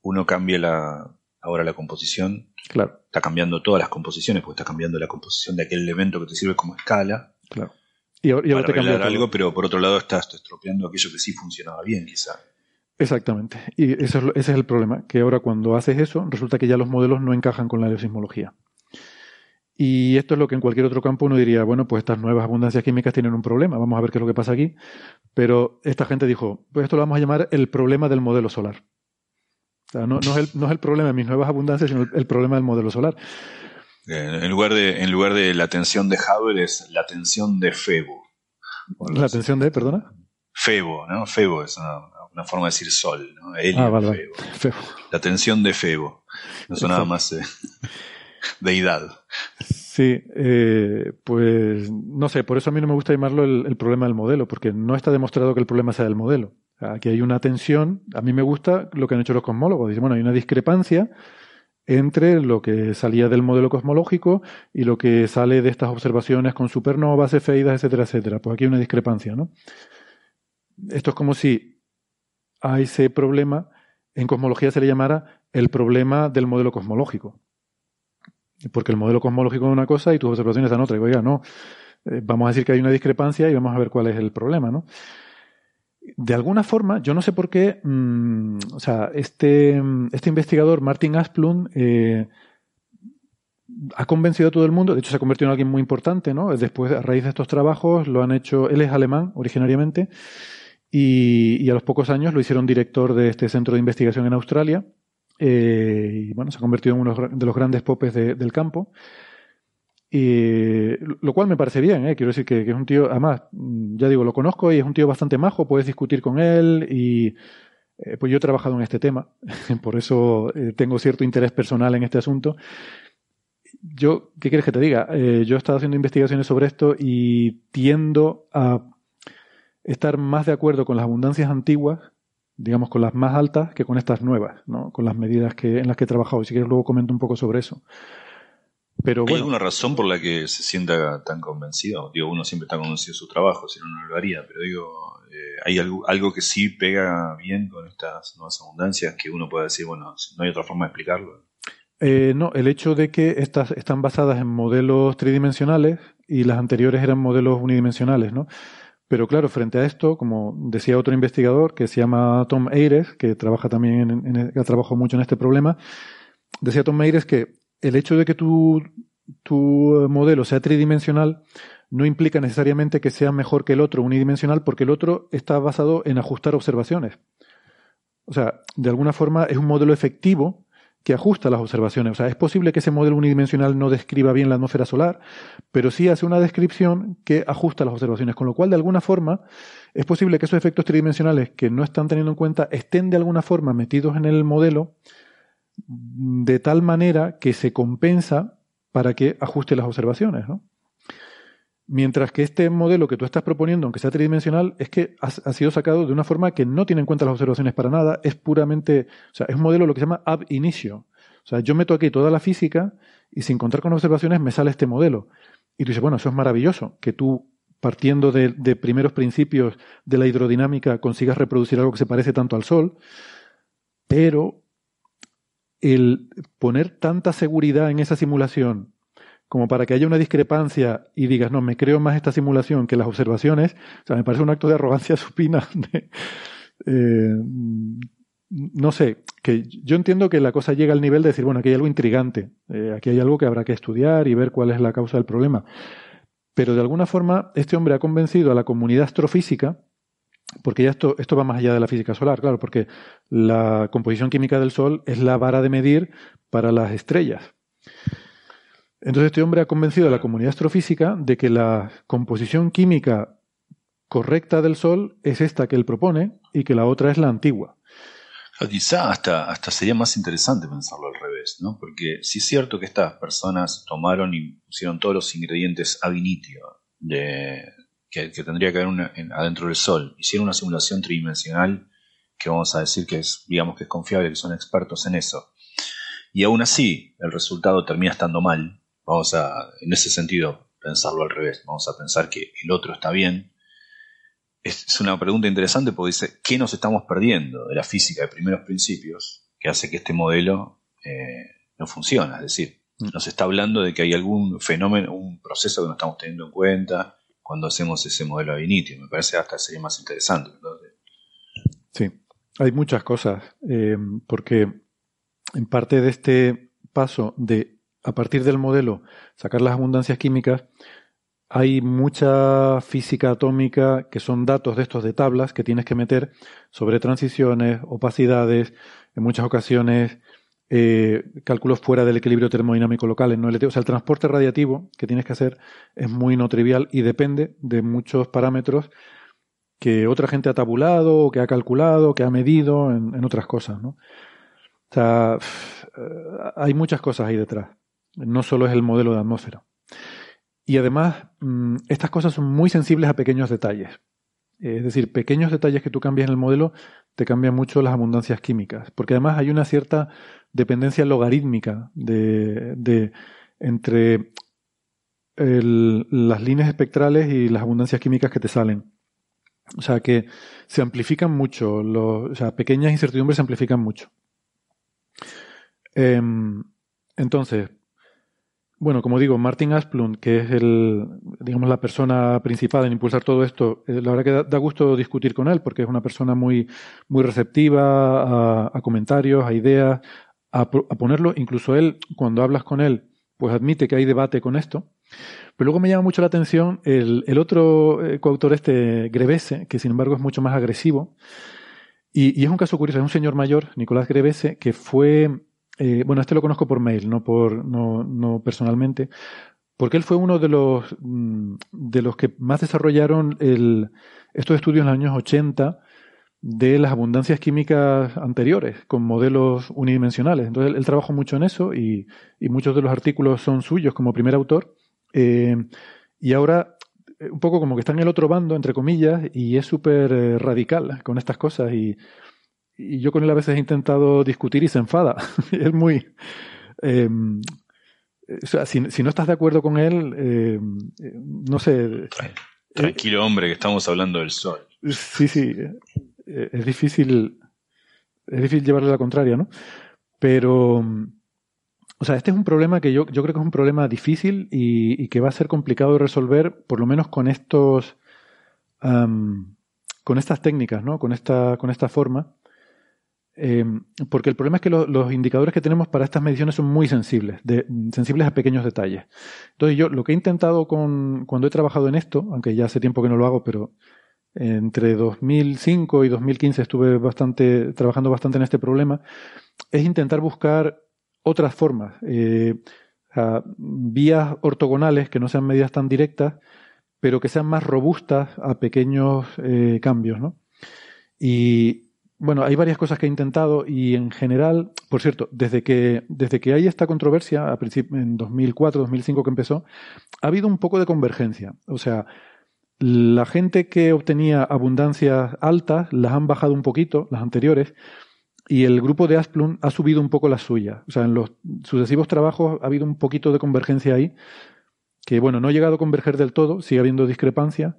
uno cambia la, ahora la composición. Claro. Está cambiando todas las composiciones, porque está cambiando la composición de aquel elemento que te sirve como escala. Claro. Y ahora, te cambia algo, pero por otro lado estás estropeando aquello que sí funcionaba bien, quizá. Exactamente. Y eso es, ese es el problema, que ahora cuando haces eso, resulta que ya los modelos no encajan con la geosismología. Y esto es lo que en cualquier otro campo uno diría, bueno, pues estas nuevas abundancias químicas tienen un problema, vamos a ver qué es lo que pasa aquí. Pero esta gente dijo, pues esto lo vamos a llamar el problema del modelo solar. O sea, no, es, el, no es el problema de mis nuevas abundancias, sino el, problema del modelo solar. En lugar, de, en lugar de la tensión de Hubble es la tensión de Febo. ¿La tensión de, perdona? Febo, ¿no? Febo es una, una forma de decir sol, ¿no? ah, Febo. La tensión de Febo. No son nada más eh, deidad. Sí, eh, pues no sé, por eso a mí no me gusta llamarlo el, problema del modelo, porque no está demostrado que el problema sea del modelo. Aquí hay una tensión, a mí me gusta lo que han hecho los cosmólogos, dicen, bueno, hay una discrepancia entre lo que salía del modelo cosmológico y lo que sale de estas observaciones con supernovas, efeidas, etcétera, etcétera. Pues aquí hay una discrepancia, ¿no? Esto es como si a ese problema, en cosmología se le llamara el problema del modelo cosmológico. Porque el modelo cosmológico es una cosa y tus observaciones dan otra. Y oiga, no, eh, vamos a decir que hay una discrepancia y vamos a ver cuál es el problema, ¿no? De alguna forma, yo no sé por qué, mm, o sea, este, este investigador, Martin Asplund, eh, ha convencido a todo el mundo, de hecho se ha convertido en alguien muy importante, ¿no? Después, a raíz de estos trabajos, lo han hecho, él es alemán originariamente, y, a los pocos años lo hicieron director de este centro de investigación en Australia. Eh, y bueno, se ha convertido en uno de los grandes popes del campo. Y, lo cual me parece bien, ¿eh? quiero decir que, es un tío, además, ya digo, lo conozco y es un tío bastante majo, puedes discutir con él y eh, pues yo he trabajado en este tema, por eso eh, tengo cierto interés personal en este asunto. Yo, ¿qué quieres que te diga? yo he estado haciendo investigaciones sobre esto y tiendo a estar más de acuerdo con las abundancias antiguas, digamos con las más altas, que con estas nuevas, ¿no? con las medidas que, en las que he trabajado. Y si quieres luego comento un poco sobre eso. Pero ¿Hay alguna razón por la que se sienta tan convencido? Digo, uno siempre está convencido de su trabajo, si no, no lo haría, pero digo, eh, ¿hay algo, algo que sí pega bien con estas nuevas abundancias que uno puede decir, bueno, no hay otra forma de explicarlo? Eh, no, el hecho de que estas están basadas en modelos tridimensionales y las anteriores eran modelos unidimensionales, ¿no? Pero claro, frente a esto, como decía otro investigador que se llama Tom Ayres, que trabaja también en, en, ha trabajado mucho en este problema, decía Tom Ayres que el hecho de que tu, tu modelo sea tridimensional no implica necesariamente que sea mejor que el otro unidimensional, porque el otro está basado en ajustar observaciones. O sea, de alguna forma es un modelo efectivo que ajusta las observaciones. O sea, es posible que ese modelo unidimensional no describa bien la atmósfera solar, pero sí hace una descripción que ajusta las observaciones, con lo cual de alguna forma es posible que esos efectos tridimensionales que no están teniendo en cuenta estén de alguna forma metidos en el modelo de tal manera que se compensa para que ajuste las observaciones, ¿no? Mientras que este modelo que tú estás proponiendo, aunque sea tridimensional, es que ha, sido sacado de una forma que no tiene en cuenta las observaciones para nada, es puramente, o sea, es un modelo lo que se llama ab inicio. O sea, yo meto aquí toda la física y sin contar con observaciones me sale este modelo. Y tú dices, bueno, eso es maravilloso, que tú, partiendo de primeros principios de la hidrodinámica, consigas reproducir algo que se parece tanto al Sol, pero el poner tanta seguridad en esa simulación como para que haya una discrepancia y digas, no, me creo más esta simulación que las observaciones, o sea, me parece un acto de arrogancia supina. Eh, no sé, que yo entiendo que la cosa llega al nivel de decir, bueno, aquí hay algo intrigante, eh, aquí hay algo que habrá que estudiar y ver cuál es la causa del problema. Pero de alguna forma, este hombre ha convencido a la comunidad astrofísica, porque ya esto, esto va más allá de la física solar, claro, porque la composición química del Sol es la vara de medir para las estrellas. Entonces este hombre ha convencido a la comunidad astrofísica de que la composición química correcta del Sol es esta que él propone y que la otra es la antigua. Quizá hasta, hasta sería más interesante pensarlo al revés, ¿no? Porque si es cierto que estas personas tomaron y pusieron todos los ingredientes ab initio de, que, que tendría que haber una, en, adentro del Sol, hicieron una simulación tridimensional que vamos a decir que es, digamos que es confiable, que son expertos en eso, y aún así el resultado termina estando mal, Vamos a, en ese sentido, pensarlo al revés. Vamos a pensar que el otro está bien. Es una pregunta interesante porque dice, ¿qué nos estamos perdiendo de la física de primeros principios que hace que este modelo eh, no funcione? Es decir, mm. nos está hablando de que hay algún fenómeno, un proceso que no estamos teniendo en cuenta cuando hacemos ese modelo de initio. Me parece hasta sería más interesante. Sí, hay muchas cosas, eh, porque en parte de este paso de a partir del modelo sacar las abundancias químicas, hay mucha física atómica que son datos de estos de tablas que tienes que meter sobre transiciones, opacidades, en muchas ocasiones eh, cálculos fuera del equilibrio termodinámico local en no LT. O sea, el transporte radiativo que tienes que hacer es muy no trivial y depende de muchos parámetros que otra gente ha tabulado, que ha calculado, que ha medido en, en otras cosas, ¿no? O sea, hay muchas cosas ahí detrás. No solo es el modelo de atmósfera. Y además, mm, estas cosas son muy sensibles a pequeños detalles. Es decir, pequeños detalles que tú cambias en el modelo te cambian mucho las abundancias químicas. Porque además hay una cierta dependencia logarítmica de, de entre las líneas espectrales y las abundancias químicas que te salen. O sea que se amplifican mucho, los, o sea, pequeñas incertidumbres se amplifican mucho. Eh, entonces, bueno, como digo, Martin Asplund, que es el, digamos, la persona principal en impulsar todo esto, eh, la verdad que da, gusto discutir con él, porque es una persona muy, muy receptiva a comentarios, a ideas, a, ponerlo. Incluso él, cuando hablas con él, pues admite que hay debate con esto. Pero luego me llama mucho la atención el, otro eh, coautor, este Grevese, que sin embargo es mucho más agresivo. Y, y es un caso curioso, es un señor mayor, Nicolás Grevese, que fue eh, bueno, este lo conozco por mail, no, por, no, no personalmente, porque él fue uno de los, mm, de los que más desarrollaron el, estos estudios en los años 80 de las abundancias químicas anteriores, con modelos unidimensionales. Entonces, él, él trabajó mucho en eso y, y, muchos de los artículos son suyos como primer autor. Eh, y ahora, eh, un poco como que está en el otro bando, entre comillas, y es súper eh, radical con estas cosas y y yo con él a veces he intentado discutir y se enfada. es muy... Eh, o sea, si, si, no estás de acuerdo con él, eh, no sé... Tranquilo hombre, que estamos hablando del sol. Sí, sí. Es difícil, es difícil llevarle la contraria, ¿no? Pero o sea, este es un problema que yo, yo creo que es un problema difícil y, que va a ser complicado de resolver, por lo menos con estos, con estas técnicas, ¿no? Con esta, con esta forma. Eh, porque el problema es que los indicadores que tenemos para estas mediciones son muy sensibles, sensibles a pequeños detalles. Entonces yo lo que he intentado con, cuando he trabajado en esto, aunque ya hace tiempo que no lo hago, pero entre 2005 y 2015 estuve bastante, trabajando bastante en este problema, es intentar buscar otras formas, eh, vías ortogonales que no sean medidas tan directas, pero que sean más robustas a pequeños eh, cambios. Y bueno, hay varias cosas que he intentado y en general, por cierto, desde que, desde que hay esta controversia, a en 2004, 2005 que empezó, ha habido un poco de convergencia. O sea, la gente que obtenía abundancias altas las han bajado un poquito, las anteriores, y el grupo de Asplum ha subido un poco las suyas. O sea, en los sucesivos trabajos ha habido un poquito de convergencia ahí, que bueno, no ha llegado a converger del todo, sigue habiendo discrepancia,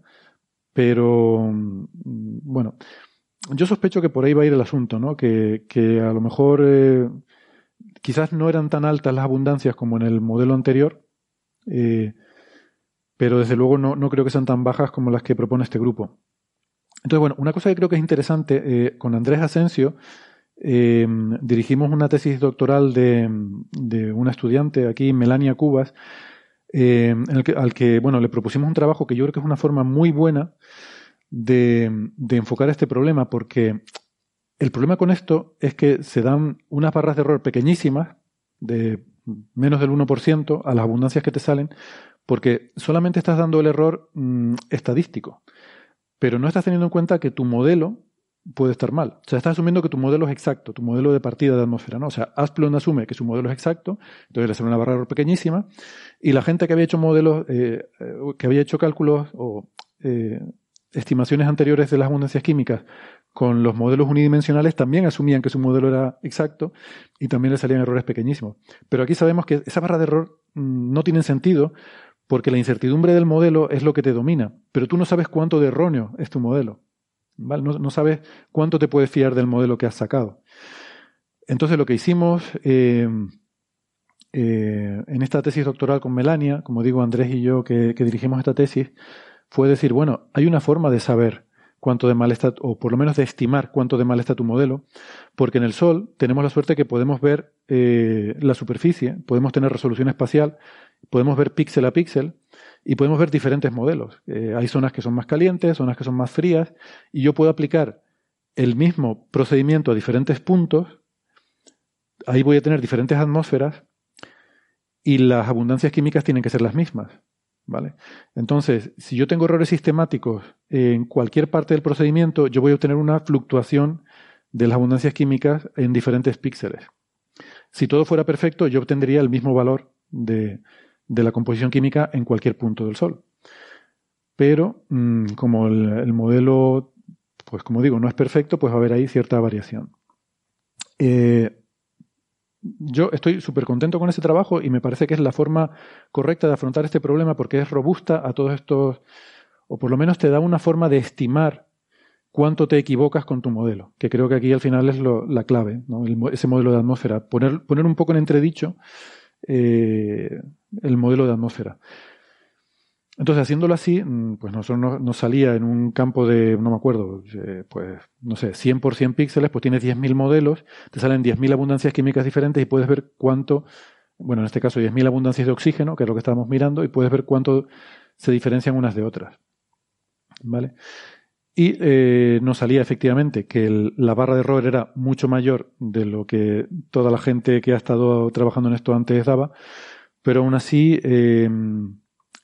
pero mm, bueno, yo sospecho que por ahí va a ir el asunto, ¿no? Que, que a lo mejor eh, quizás no eran tan altas las abundancias como en el modelo anterior, eh, pero desde luego no, no, creo que sean tan bajas como las que propone este grupo. Entonces, bueno, una cosa que creo que es interesante, eh, con Andrés Asensio dirigimos una tesis doctoral de, de una estudiante aquí, Melania Cubas, eh, al que bueno, le propusimos un trabajo que yo creo que es una forma muy buena de, enfocar este problema, porque el problema con esto es que se dan unas barras de error pequeñísimas, de menos del 1% a las abundancias que te salen, porque solamente estás dando el error mm, estadístico, pero no estás teniendo en cuenta que tu modelo puede estar mal. O sea, estás asumiendo que tu modelo es exacto, tu modelo de partida de atmósfera, ¿no? O sea, Asplund asume que su modelo es exacto, entonces le sale una barra pequeñísima, y la gente que había hecho modelos, eh, eh, que había hecho cálculos o eh, estimaciones anteriores de las abundancias químicas con los modelos unidimensionales también asumían que su modelo era exacto y también le salían errores pequeñísimos. Pero aquí sabemos que esa barra de error mm, no tiene sentido porque la incertidumbre del modelo es lo que te domina, pero tú no sabes cuánto de erróneo es tu modelo. No, sabes cuánto te puedes fiar del modelo que has sacado. Entonces lo que hicimos eh, eh, en esta tesis doctoral con Melania, como digo Andrés y yo que, dirigimos esta tesis, fue decir, bueno, hay una forma de saber cuánto de mal está, o por lo menos de estimar cuánto de mal está tu modelo, porque en el Sol tenemos la suerte que podemos ver eh, la superficie, podemos tener resolución espacial, podemos ver píxel a píxel, y podemos ver diferentes modelos. Eh, hay zonas que son más calientes, zonas que son más frías, y yo puedo aplicar el mismo procedimiento a diferentes puntos. Ahí voy a tener diferentes atmósferas y las abundancias químicas tienen que ser las mismas. ¿Vale? Entonces, si yo tengo errores sistemáticos en cualquier parte del procedimiento, yo voy a obtener una fluctuación de las abundancias químicas en diferentes píxeles. Si todo fuera perfecto, yo obtendría el mismo valor de, de la composición química en cualquier punto del Sol. Pero mm, como el, modelo, pues como digo, no es perfecto, pues va a haber ahí cierta variación. Eh, yo estoy súper contento con ese trabajo y me parece que es la forma correcta de afrontar este problema porque es robusta a todos estos, o por lo menos te da una forma de estimar cuánto te equivocas con tu modelo, que creo que aquí al final es la clave, ese modelo de atmósfera. Poner, poner un poco en entredicho eh, el modelo de atmósfera. Entonces, haciéndolo así, mm, pues nosotros nos salía en un campo de, no me acuerdo, eh, pues, no sé, 100 por 100 píxeles, pues tienes 10.000 modelos, te salen 10.000 abundancias químicas diferentes y puedes ver cuánto, bueno, en este caso 10.000 abundancias de oxígeno, que es lo que estábamos mirando, y puedes ver cuánto se diferencian unas de otras. ¿Vale? Y eh, nos salía efectivamente que la barra de error era mucho mayor de lo que toda la gente que ha estado trabajando en esto antes daba, pero aún así eh,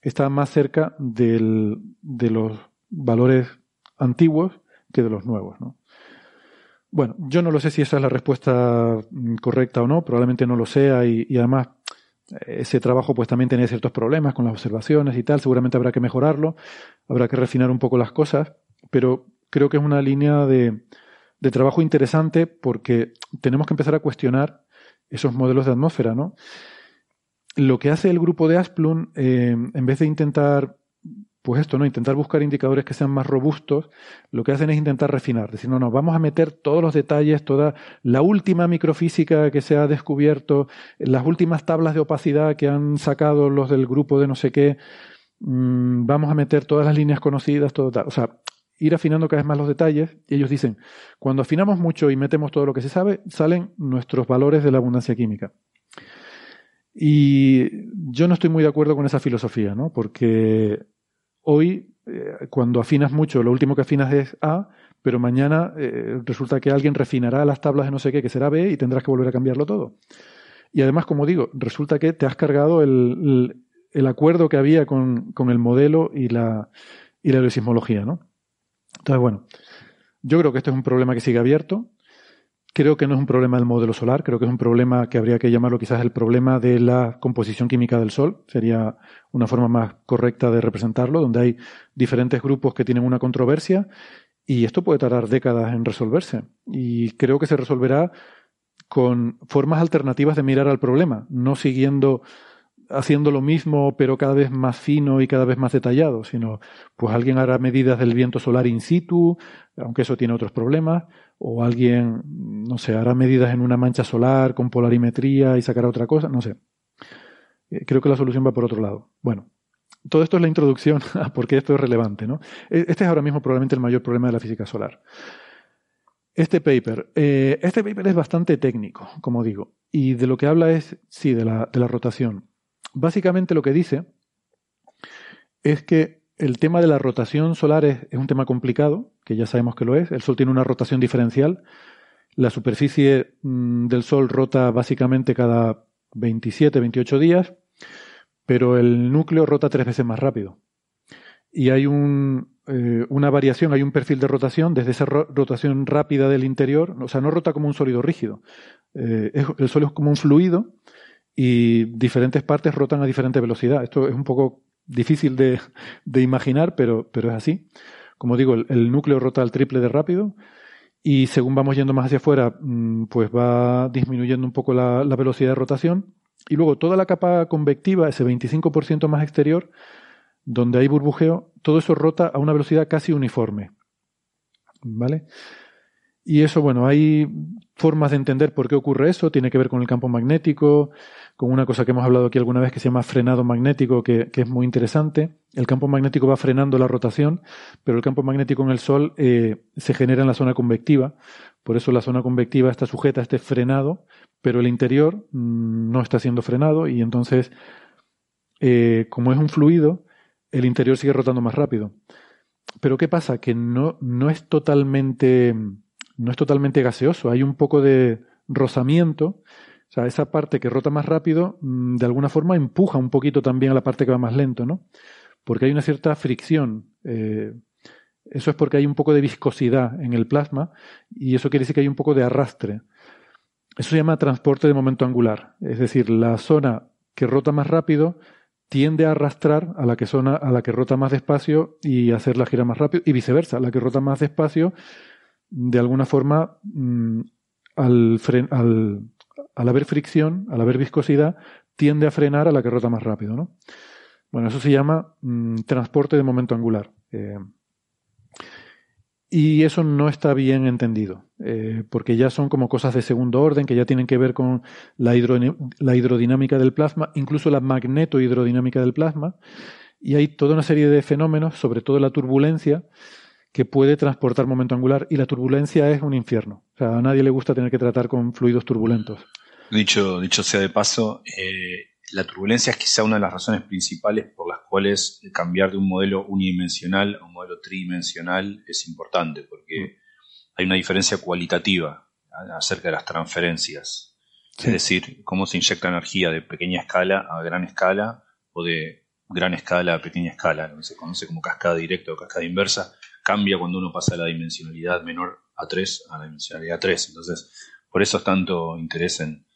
está más cerca del, de los valores antiguos que de los nuevos. ¿no? Bueno, yo no lo sé si esa es la respuesta mm, correcta o no, probablemente no lo sea y, además ese trabajo pues también tenía ciertos problemas con las observaciones y tal, seguramente habrá que mejorarlo, habrá que refinar un poco las cosas, pero creo que es una línea de, trabajo interesante porque tenemos que empezar a cuestionar esos modelos de atmósfera, ¿no? Lo que hace el grupo de Asplund, eh, en vez de intentar pues esto, ¿no? Intentar buscar indicadores que sean más robustos, lo que hacen es intentar refinar, decir, no, no, vamos a meter todos los detalles, toda la última microfísica que se ha descubierto, las últimas tablas de opacidad que han sacado los del grupo de no sé qué, mm, vamos a meter todas las líneas conocidas, todo tal. O sea, ir afinando cada vez más los detalles. Y ellos dicen, cuando afinamos mucho y metemos todo lo que se sabe, salen nuestros valores de la abundancia química. Y yo no estoy muy de acuerdo con esa filosofía, ¿no? Porque hoy, eh, cuando afinas mucho, lo último que afinas es A, pero mañana eh, resulta que alguien refinará las tablas de no sé qué, que será B, y tendrás que volver a cambiarlo todo. Y además, como digo, resulta que te has cargado el, acuerdo que había con, el modelo y la, y la sismología, ¿no? Entonces, bueno, yo creo que este es un problema que sigue abierto. Creo que no es un problema del modelo solar, creo que es un problema que habría que llamarlo quizás el problema de la composición química del Sol. Sería una forma más correcta de representarlo, donde hay diferentes grupos que tienen una controversia y esto puede tardar décadas en resolverse. Y creo que se resolverá con formas alternativas de mirar al problema, no siguiendo haciendo lo mismo pero cada vez más fino y cada vez más detallado, sino pues alguien hará medidas del viento solar in situ, aunque eso tiene otros problemas, o alguien, no sé, hará medidas en una mancha solar con polarimetría y sacará otra cosa, no sé. Eh, creo que la solución va por otro lado. Bueno, todo esto es la introducción a por qué esto es relevante, ¿no? E, este es ahora mismo probablemente el mayor problema de la física solar. Este paper, eh, este paper es bastante técnico, como digo, y de lo que habla es, sí, de la, de la rotación. Básicamente lo que dice es que el tema de la rotación solar es, un tema complicado, que ya sabemos que lo es. El Sol tiene una rotación diferencial. La superficie mm, del Sol rota básicamente cada 27, 28 días, pero el núcleo rota tres veces más rápido. Y hay eh, una variación, hay un perfil de rotación desde esa rotación rápida del interior, o sea, no rota como un sólido rígido. Eh, el Sol es como un fluido y diferentes partes rotan a diferente velocidad. Esto es un poco difícil de, imaginar, pero, pero, es así. Como digo, el, núcleo rota al triple de rápido y según vamos yendo más hacia afuera, mm, pues va disminuyendo un poco la, velocidad de rotación. Y luego toda la capa convectiva, ese 25% más exterior, donde hay burbujeo, todo eso rota a una velocidad casi uniforme. ¿Vale? Y eso, bueno, hay formas de entender por qué ocurre eso, tiene que ver con el campo magnético, con una cosa que hemos hablado aquí alguna vez que se llama frenado magnético, que, es muy interesante. El campo magnético va frenando la rotación, pero el campo magnético en el Sol eh, se genera en la zona convectiva, por eso la zona convectiva está sujeta a este frenado, pero el interior mm, no está siendo frenado y entonces, eh, como es un fluido, el interior sigue rotando más rápido. Pero ¿qué pasa? Que no, no es totalmente no es totalmente gaseoso, hay un poco de rozamiento sea, esa parte que rota más rápido, mm, de alguna forma empuja un poquito también a la parte que va más lento, ¿no? Porque hay una cierta fricción. Eh, eso es porque hay un poco de viscosidad en el plasma y eso quiere decir que hay un poco de arrastre. Eso se llama transporte de momento angular. Es decir, la zona que rota más rápido tiende a arrastrar a la que, zona, a la que rota más despacio y hacerla girar más rápido y viceversa. La que rota más despacio, de alguna forma, mm, al, al, al haber fricción, al haber viscosidad, tiende a frenar a la que rota más rápido. ¿no? Bueno, eso se llama mm, transporte de momento angular. Eh, y eso no está bien entendido, eh, porque ya son como cosas de segundo orden que ya tienen que ver con la, la hidrodinámica del plasma, incluso la magnetohidrodinámica del plasma, y hay toda una serie de fenómenos, sobre todo la turbulencia, que puede transportar momento angular, y la turbulencia es un infierno. O sea, a nadie le gusta tener que tratar con fluidos turbulentos. Dicho, dicho sea de paso, eh, la turbulencia es quizá una de las razones principales por las cuales cambiar de un modelo unidimensional a un modelo tridimensional es importante, porque hay una diferencia cualitativa acerca de las transferencias. Es decir, cómo se inyecta energía de pequeña escala a gran escala o de gran escala a pequeña escala, lo que se conoce como cascada directa o cascada inversa, cambia cuando uno pasa de la dimensionalidad menor a 3 a la dimensionalidad 3. Entonces, por eso es tanto interés en,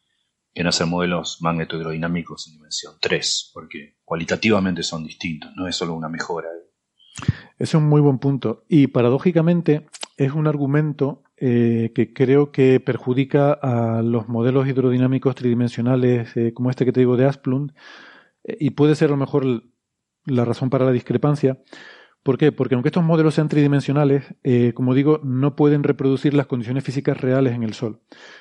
en hacer modelos magnetohidrodinámicos en dimensión 3, porque cualitativamente son distintos, no es solo una mejora. Es un muy buen punto. Y paradójicamente es un argumento eh, que creo que perjudica a los modelos hidrodinámicos tridimensionales eh, como este que te digo de Asplund, eh, y puede ser a lo mejor la razón para la discrepancia. ¿Por qué? Porque aunque estos modelos sean tridimensionales, eh, como digo, no pueden reproducir las condiciones físicas reales en el Sol.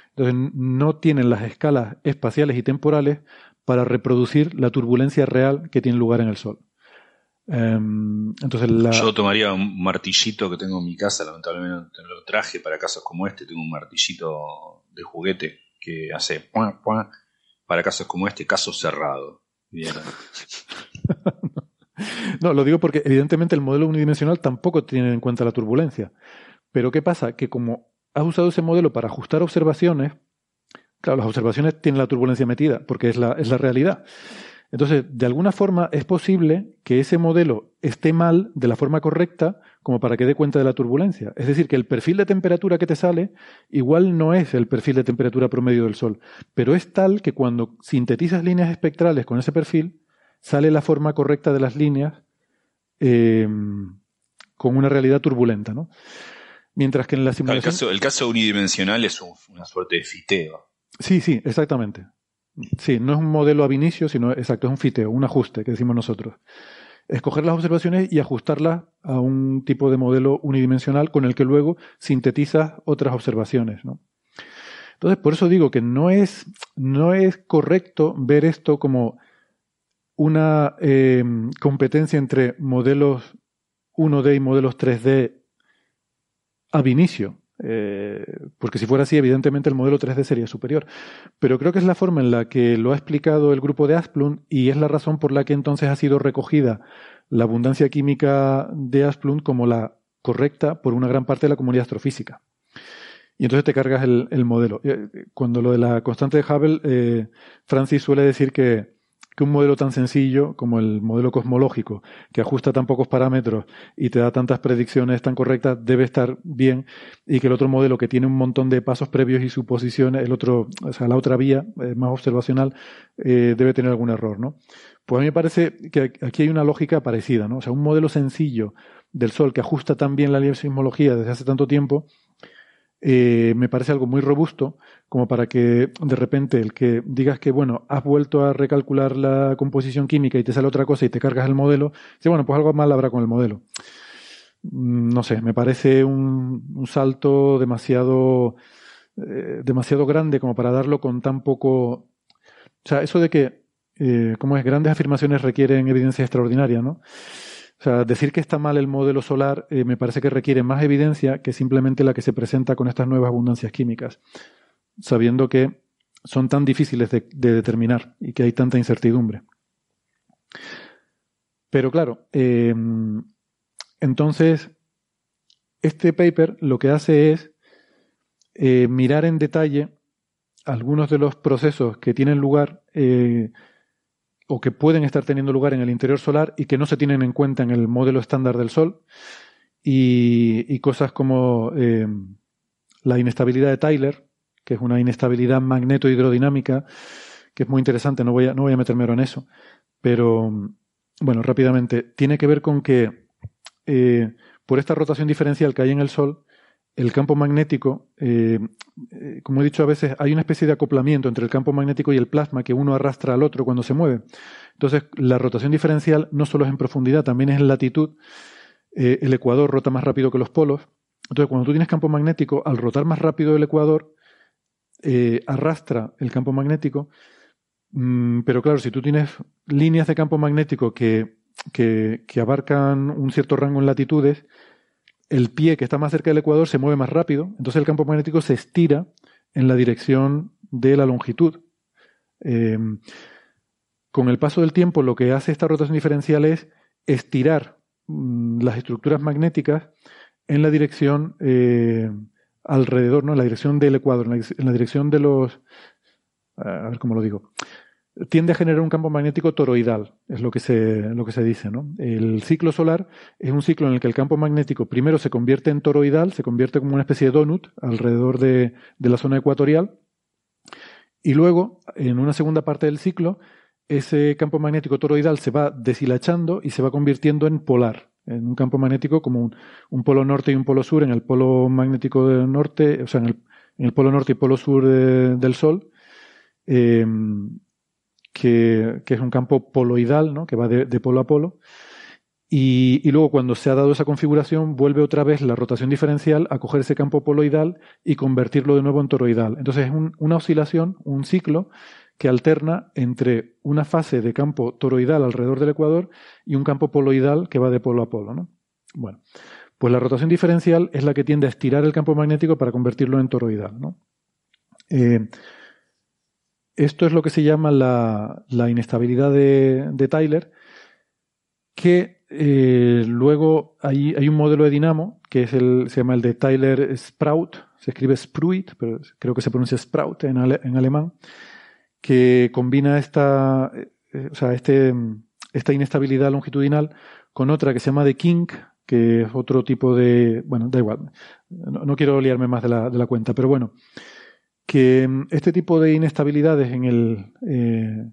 Entonces, no tienen las escalas espaciales y temporales para reproducir la turbulencia real que tiene lugar en el Sol. Em, entonces Yo tomaría un martillito que tengo en mi casa, lamentablemente lo traje para casos como este, tengo un martillito de juguete que hace para casos como este, caso cerrado. no, lo digo porque evidentemente el modelo unidimensional tampoco tiene en cuenta la turbulencia. Pero ¿qué pasa? Que como has usado ese modelo para ajustar observaciones, claro, las observaciones tienen la turbulencia metida, porque es la, es la realidad. Entonces, de alguna forma es posible que ese modelo esté mal de la forma correcta como para que dé cuenta de la turbulencia. Es decir, que el perfil de temperatura que te sale igual no es el perfil de temperatura promedio del Sol, pero es tal que cuando sintetizas líneas espectrales con ese perfil, sale la forma correcta de las líneas eh, con una realidad turbulenta. ¿no? Mientras que en la simulación... El caso, unidimensional es una suerte de fiteo. Sí, sí, exactamente. Sí, no es un modelo ab inicio, sino exacto, es un fiteo, un ajuste que decimos nosotros. Escoger las observaciones y ajustarlas a un tipo de modelo unidimensional con el que luego sintetizas otras observaciones. ¿no? Entonces, por eso digo que no es, no es correcto ver esto como una eh, competencia entre modelos 1D y modelos 3D ab inicio. Eh, porque si fuera así, evidentemente el modelo 3D sería superior. Pero creo que es la forma en la que lo ha explicado el grupo de Asplund y es la razón por la que entonces ha sido recogida la abundancia química de Asplund como la correcta por una gran parte de la comunidad astrofísica. Y entonces te cargas el, modelo. Eh, cuando lo de la constante de Hubble, Francis suele decir que que un modelo tan sencillo como el modelo cosmológico, que ajusta tan pocos parámetros y te da tantas predicciones tan correctas, debe estar bien, y que el otro modelo que tiene un montón de pasos previos y suposiciones, el otro, o sea, la otra vía, eh, más observacional, eh, debe tener algún error, ¿no? Pues a mí me parece que aquí hay una lógica parecida, ¿no? O sea, un modelo sencillo del Sol que ajusta tan bien la sismología desde hace tanto tiempo, eh, me parece algo muy robusto como para que de repente el que digas que, bueno, has vuelto a recalcular la composición química y te sale otra cosa y te cargas el modelo, dice, bueno, pues algo mal habrá con el modelo. Mm, no sé, me parece un, salto demasiado, eh, demasiado grande como para darlo con tan poco... O sea, eso de que, eh, como es, grandes afirmaciones requieren evidencia extraordinaria, ¿no? O sea, decir que está mal el modelo solar eh, me parece que requiere más evidencia que simplemente la que se presenta con estas nuevas abundancias químicas, sabiendo que son tan difíciles de, determinar y que hay tanta incertidumbre. Pero claro, em, entonces, este paper lo que hace es eh, mirar en detalle algunos de los procesos que tienen lugar eh, o que pueden estar teniendo lugar en el interior solar y que no se tienen en cuenta en el modelo estándar del Sol. Y, cosas como eh, la inestabilidad de Tyler, que es una inestabilidad magneto-hidrodinámica, que es muy interesante, no voy, a, no voy a meterme ahora en eso. Pero, bueno, rápidamente, tiene que ver con que eh, por esta rotación diferencial que hay en el Sol, el campo magnético, eh, eh, como he dicho a veces, hay una especie de acoplamiento entre el campo magnético y el plasma que uno arrastra al otro cuando se mueve. Entonces, la rotación diferencial no solo es en profundidad, también es en latitud. Eh, el ecuador rota más rápido que los polos. Entonces, cuando tú tienes campo magnético, al rotar más rápido el ecuador, arrastra el campo magnético. Mm, pero claro, si tú tienes líneas de campo magnético que, que abarcan un cierto rango en latitudes, el pie que está más cerca del ecuador se mueve más rápido, entonces el campo magnético se estira en la dirección de la longitud. Em, con el paso del tiempo, lo que hace esta rotación diferencial es estirar mm, las estructuras magnéticas en la dirección eh, alrededor, ¿no? En la dirección del ecuador, en la, dirección de los. A ver cómo lo digo tiende a generar un campo magnético toroidal, es lo que se, lo que se dice. ¿no? El ciclo solar es un ciclo en el que el campo magnético primero se convierte en toroidal, se convierte como una especie de donut alrededor de, la zona ecuatorial, y luego, en una segunda parte del ciclo, ese campo magnético toroidal se va deshilachando y se va convirtiendo en polar, en un campo magnético como un, polo norte y un polo sur, en el polo magnético del norte, o sea, en el, polo norte y polo sur del Sol. Eh, que, es un campo poloidal, ¿no? que va de, polo a polo. Y, luego cuando se ha dado esa configuración, vuelve otra vez la rotación diferencial a coger ese campo poloidal y convertirlo de nuevo en toroidal. Entonces es una oscilación, un ciclo que alterna entre una fase de campo toroidal alrededor del ecuador y un campo poloidal que va de polo a polo. ¿no? Bueno, pues la rotación diferencial es la que tiende a estirar el campo magnético para convertirlo en toroidal. ¿no? Eh, esto es lo que se llama la, inestabilidad de, Tyler, que eh, luego hay, hay, un modelo de dinamo que es el, se llama el de Tyler Sprout, se escribe Spruit, pero creo que se pronuncia Sprout en, en alemán, que combina esta, eh, o sea, este, esta inestabilidad longitudinal con otra que se llama de kink, que es otro tipo de, bueno, da igual, no, quiero liarme más de la, de la cuenta, pero bueno, que mm, este tipo de inestabilidades en el, eh,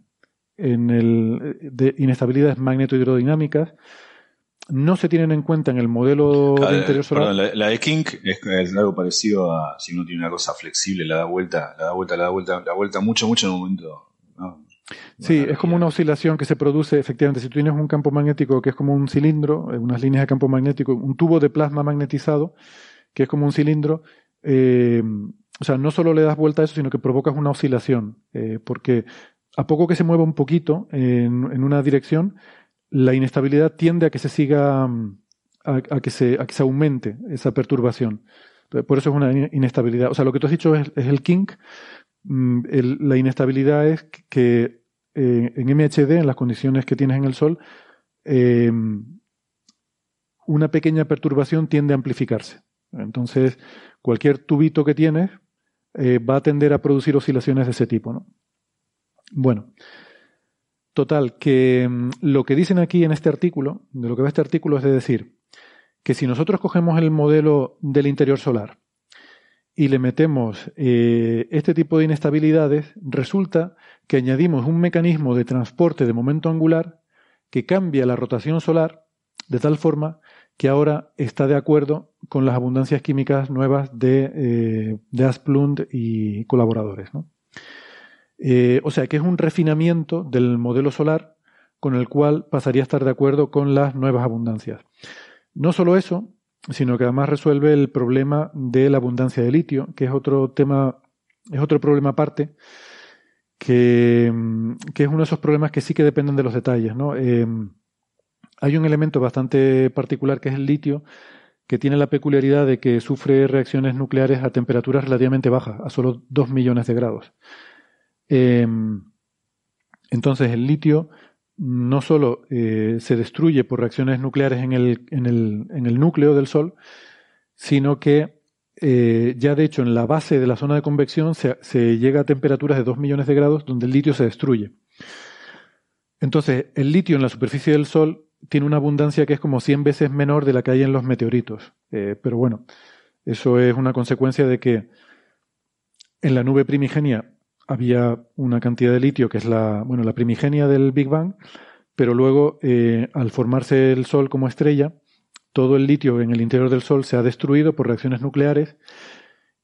en el de inestabilidades magnetohidrodinámicas no se tienen en cuenta en el modelo de interior solar. la, de King es, algo parecido a si uno tiene una cosa flexible, la da vuelta, la da vuelta, la da vuelta, la vuelta mucho, mucho en un momento. Sí, es como una oscilación que se produce, efectivamente, si tú tienes un campo magnético que es como un cilindro, eh, unas líneas de campo magnético, un tubo de plasma magnetizado, que es como un cilindro, eh, o sea, no solo le das vuelta a eso, sino que provocas una oscilación, eh, porque a poco que se mueva un poquito en, una dirección, la inestabilidad tiende a que se siga, a, que, se, a que se aumente esa perturbación. Por eso es una inestabilidad. O sea, lo que tú has dicho es, el kink. Mm, la inestabilidad es que eh, en MHD, en las condiciones que tienes en el Sol, eh, una pequeña perturbación tiende a amplificarse. Entonces, cualquier tubito que tienes eh, va a tender a producir oscilaciones de ese tipo. ¿no? Bueno, total, que mm, lo que dicen aquí en este artículo, de lo que va este artículo es de decir que si nosotros cogemos el modelo del interior solar y le metemos eh, este tipo de inestabilidades, resulta que añadimos un mecanismo de transporte de momento angular que cambia la rotación solar de tal forma que ahora está de acuerdo con las abundancias químicas nuevas de, eh, Asplund y colaboradores. Eh, o sea que es un refinamiento del modelo solar con el cual pasaría a estar de acuerdo con las nuevas abundancias. No solo eso, sino que además resuelve el problema de la abundancia de litio, que es otro tema, es otro problema aparte, que, es uno de esos problemas que sí que dependen de los detalles. Eh, hay un elemento bastante particular que es el litio, que tiene la peculiaridad de que sufre reacciones nucleares a temperaturas relativamente bajas, a solo 2 millones de grados. Em, entonces el litio no solo eh, se destruye por reacciones nucleares en el, núcleo del Sol, sino que eh, ya de hecho en la base de la zona de convección se, se, llega a temperaturas de 2 millones de grados donde el litio se destruye. Entonces, el litio en la superficie del Sol tiene una abundancia que es como 100 veces menor de la que hay en los meteoritos. Eh, pero bueno, eso es una consecuencia de que en la nube primigenia había una cantidad de litio que es la, bueno, la primigenia del Big Bang, pero luego eh, al formarse el Sol como estrella, todo el litio en el interior del Sol se ha destruido por reacciones nucleares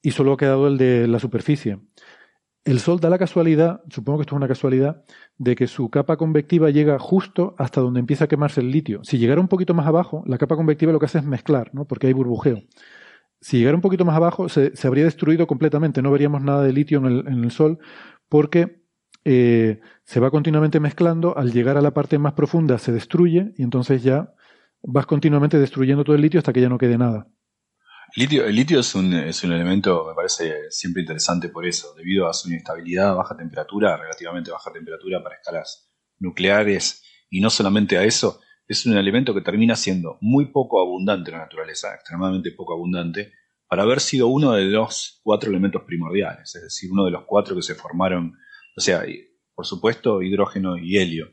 y solo ha quedado el de la superficie. El Sol da la casualidad, supongo que esto es una casualidad, de que su capa convectiva llega justo hasta donde empieza a quemarse el litio. Si llegara un poquito más abajo, la capa convectiva lo que hace es mezclar, ¿no? porque hay burbujeo. Si llegara un poquito más abajo, se, habría destruido completamente, no veríamos nada de litio en el, Sol, porque eh, se va continuamente mezclando, al llegar a la parte más profunda se destruye y entonces ya vas continuamente destruyendo todo el litio hasta que ya no quede nada. El litio es un, es un elemento, me parece siempre interesante por eso, debido a su inestabilidad baja temperatura, relativamente baja temperatura para escalas nucleares, y no solamente a eso, es un elemento que termina siendo muy poco abundante en la naturaleza, extremadamente poco abundante, para haber sido uno de los cuatro elementos primordiales, es decir, uno de los cuatro que se formaron, o sea, por supuesto, hidrógeno y helio,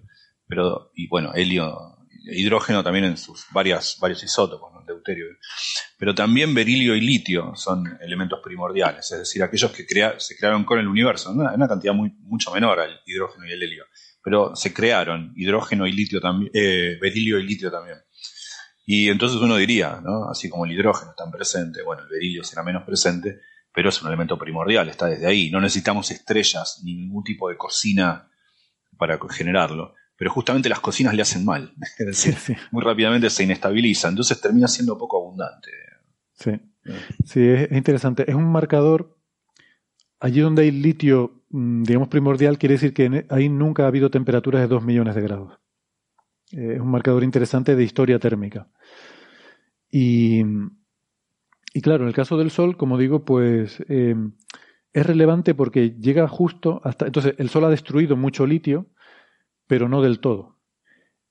pero, y bueno, helio, hidrógeno también en sus varias, varios isótopos, deuterio. Pero también berilio y litio son elementos primordiales, es decir, aquellos que se crearon con el universo, una, una cantidad muy, mucho menor al hidrógeno y el helio, pero se crearon hidrógeno y litio también, eh, berilio y litio también. Y entonces uno diría, ¿no? así como el hidrógeno está presente, bueno, el berilio será menos presente, pero es un elemento primordial, está desde ahí. No necesitamos estrellas ni ningún tipo de cocina para generarlo, pero justamente las cocinas le hacen mal. Es decir, muy rápidamente se inestabiliza, entonces termina siendo poco abundante. Sí, sí es interesante. Es un marcador. Allí donde hay litio, mm, digamos, primordial, quiere decir que ahí nunca ha habido temperaturas de 2 millones de grados. Eh, es un marcador interesante de historia térmica. Y, y claro, en el caso del Sol, como digo, pues eh, es relevante porque llega justo hasta... Entonces, el Sol ha destruido mucho litio, pero no del todo.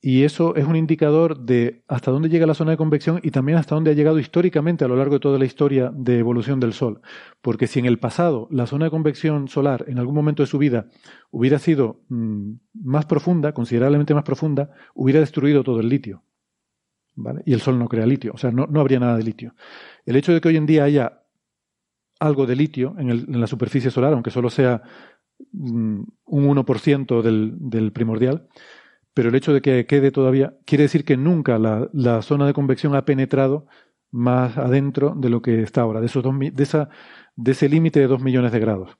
Y eso es un indicador de hasta dónde llega la zona de convección y también hasta dónde ha llegado históricamente a lo largo de toda la historia de evolución del Sol. Porque si en el pasado la zona de convección solar en algún momento de su vida hubiera sido mm, más profunda, considerablemente más profunda, hubiera destruido todo el litio. Y el Sol no crea litio, o sea, no, habría nada de litio. El hecho de que hoy en día haya algo de litio en, la superficie solar, aunque solo sea un 1% del, del primordial, pero el hecho de que quede todavía quiere decir que nunca la, zona de convección ha penetrado más adentro de lo que está ahora, de, esos dos, de, esa, de ese límite de 2 millones de grados.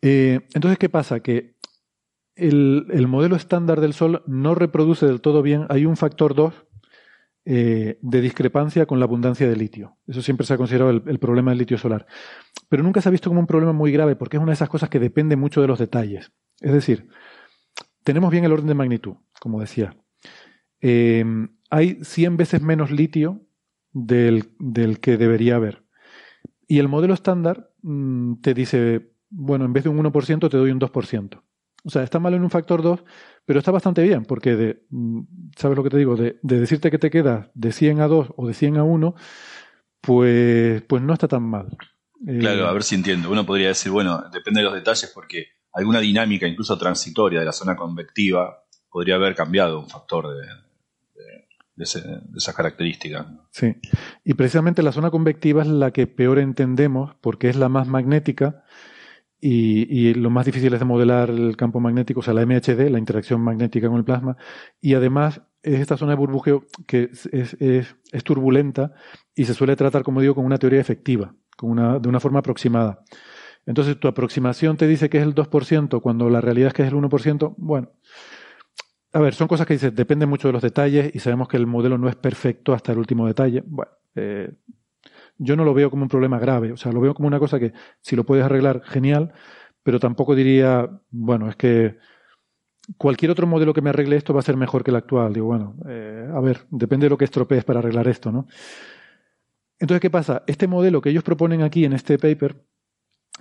Eh, entonces, ¿qué pasa? Que el, modelo estándar del Sol no reproduce del todo bien, hay un factor 2 eh, de discrepancia con la abundancia de litio. Eso siempre se ha considerado el, problema del litio solar. Pero nunca se ha visto como un problema muy grave porque es una de esas cosas que depende mucho de los detalles. Es decir, tenemos bien el orden de magnitud, como decía. Eh, hay 100 veces menos litio del, que debería haber. Y el modelo estándar mm, te dice, bueno, en vez de un 1% te doy un 2%. O sea, está mal en un factor 2, pero está bastante bien, porque de, mm, ¿sabes lo que te digo? De, decirte que te queda de 100 a 2 o de 100 a 1, pues, pues no está tan mal. Claro, eh, a ver si entiendo. Uno podría decir, bueno, depende de los detalles porque alguna dinámica, incluso transitoria, de la zona convectiva podría haber cambiado un factor de, de, esas características. Sí, y precisamente la zona convectiva es la que peor entendemos porque es la más magnética y, lo más difícil es de modelar el campo magnético, o sea, la MHD, la interacción magnética con el plasma, y además es esta zona de burbujeo que es, turbulenta y se suele tratar, como digo, con una teoría efectiva, con una, de una forma aproximada. Entonces tu aproximación te dice que es el 2% cuando la realidad es que es el 1%. Bueno, a ver, son cosas que dices, depende mucho de los detalles y sabemos que el modelo no es perfecto hasta el último detalle. Bueno, eh, yo no lo veo como un problema grave, o sea, lo veo como una cosa que si lo puedes arreglar, genial, pero tampoco diría, bueno, es que cualquier otro modelo que me arregle esto va a ser mejor que el actual. Digo, bueno, eh, a ver, depende de lo que estropees para arreglar esto, ¿no? Entonces, ¿qué pasa? Este modelo que ellos proponen aquí en este paper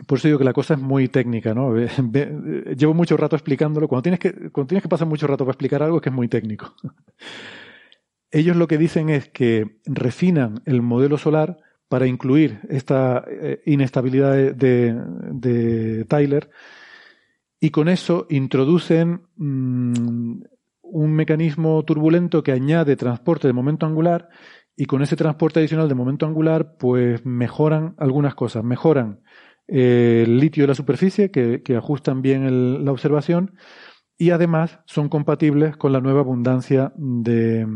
por eso digo que la cosa es muy técnica, ¿no? Llevo mucho rato explicándolo. Cuando tienes que, cuando tienes que pasar mucho rato para explicar algo es que es muy técnico. Ellos lo que dicen es que refinan el modelo solar para incluir esta eh, inestabilidad de, Tyler y con eso introducen mm, un mecanismo turbulento que añade transporte de momento angular y con ese transporte adicional de momento angular pues mejoran algunas cosas. Mejoran el litio de la superficie, que, ajustan bien la observación, y además son compatibles con la nueva abundancia de,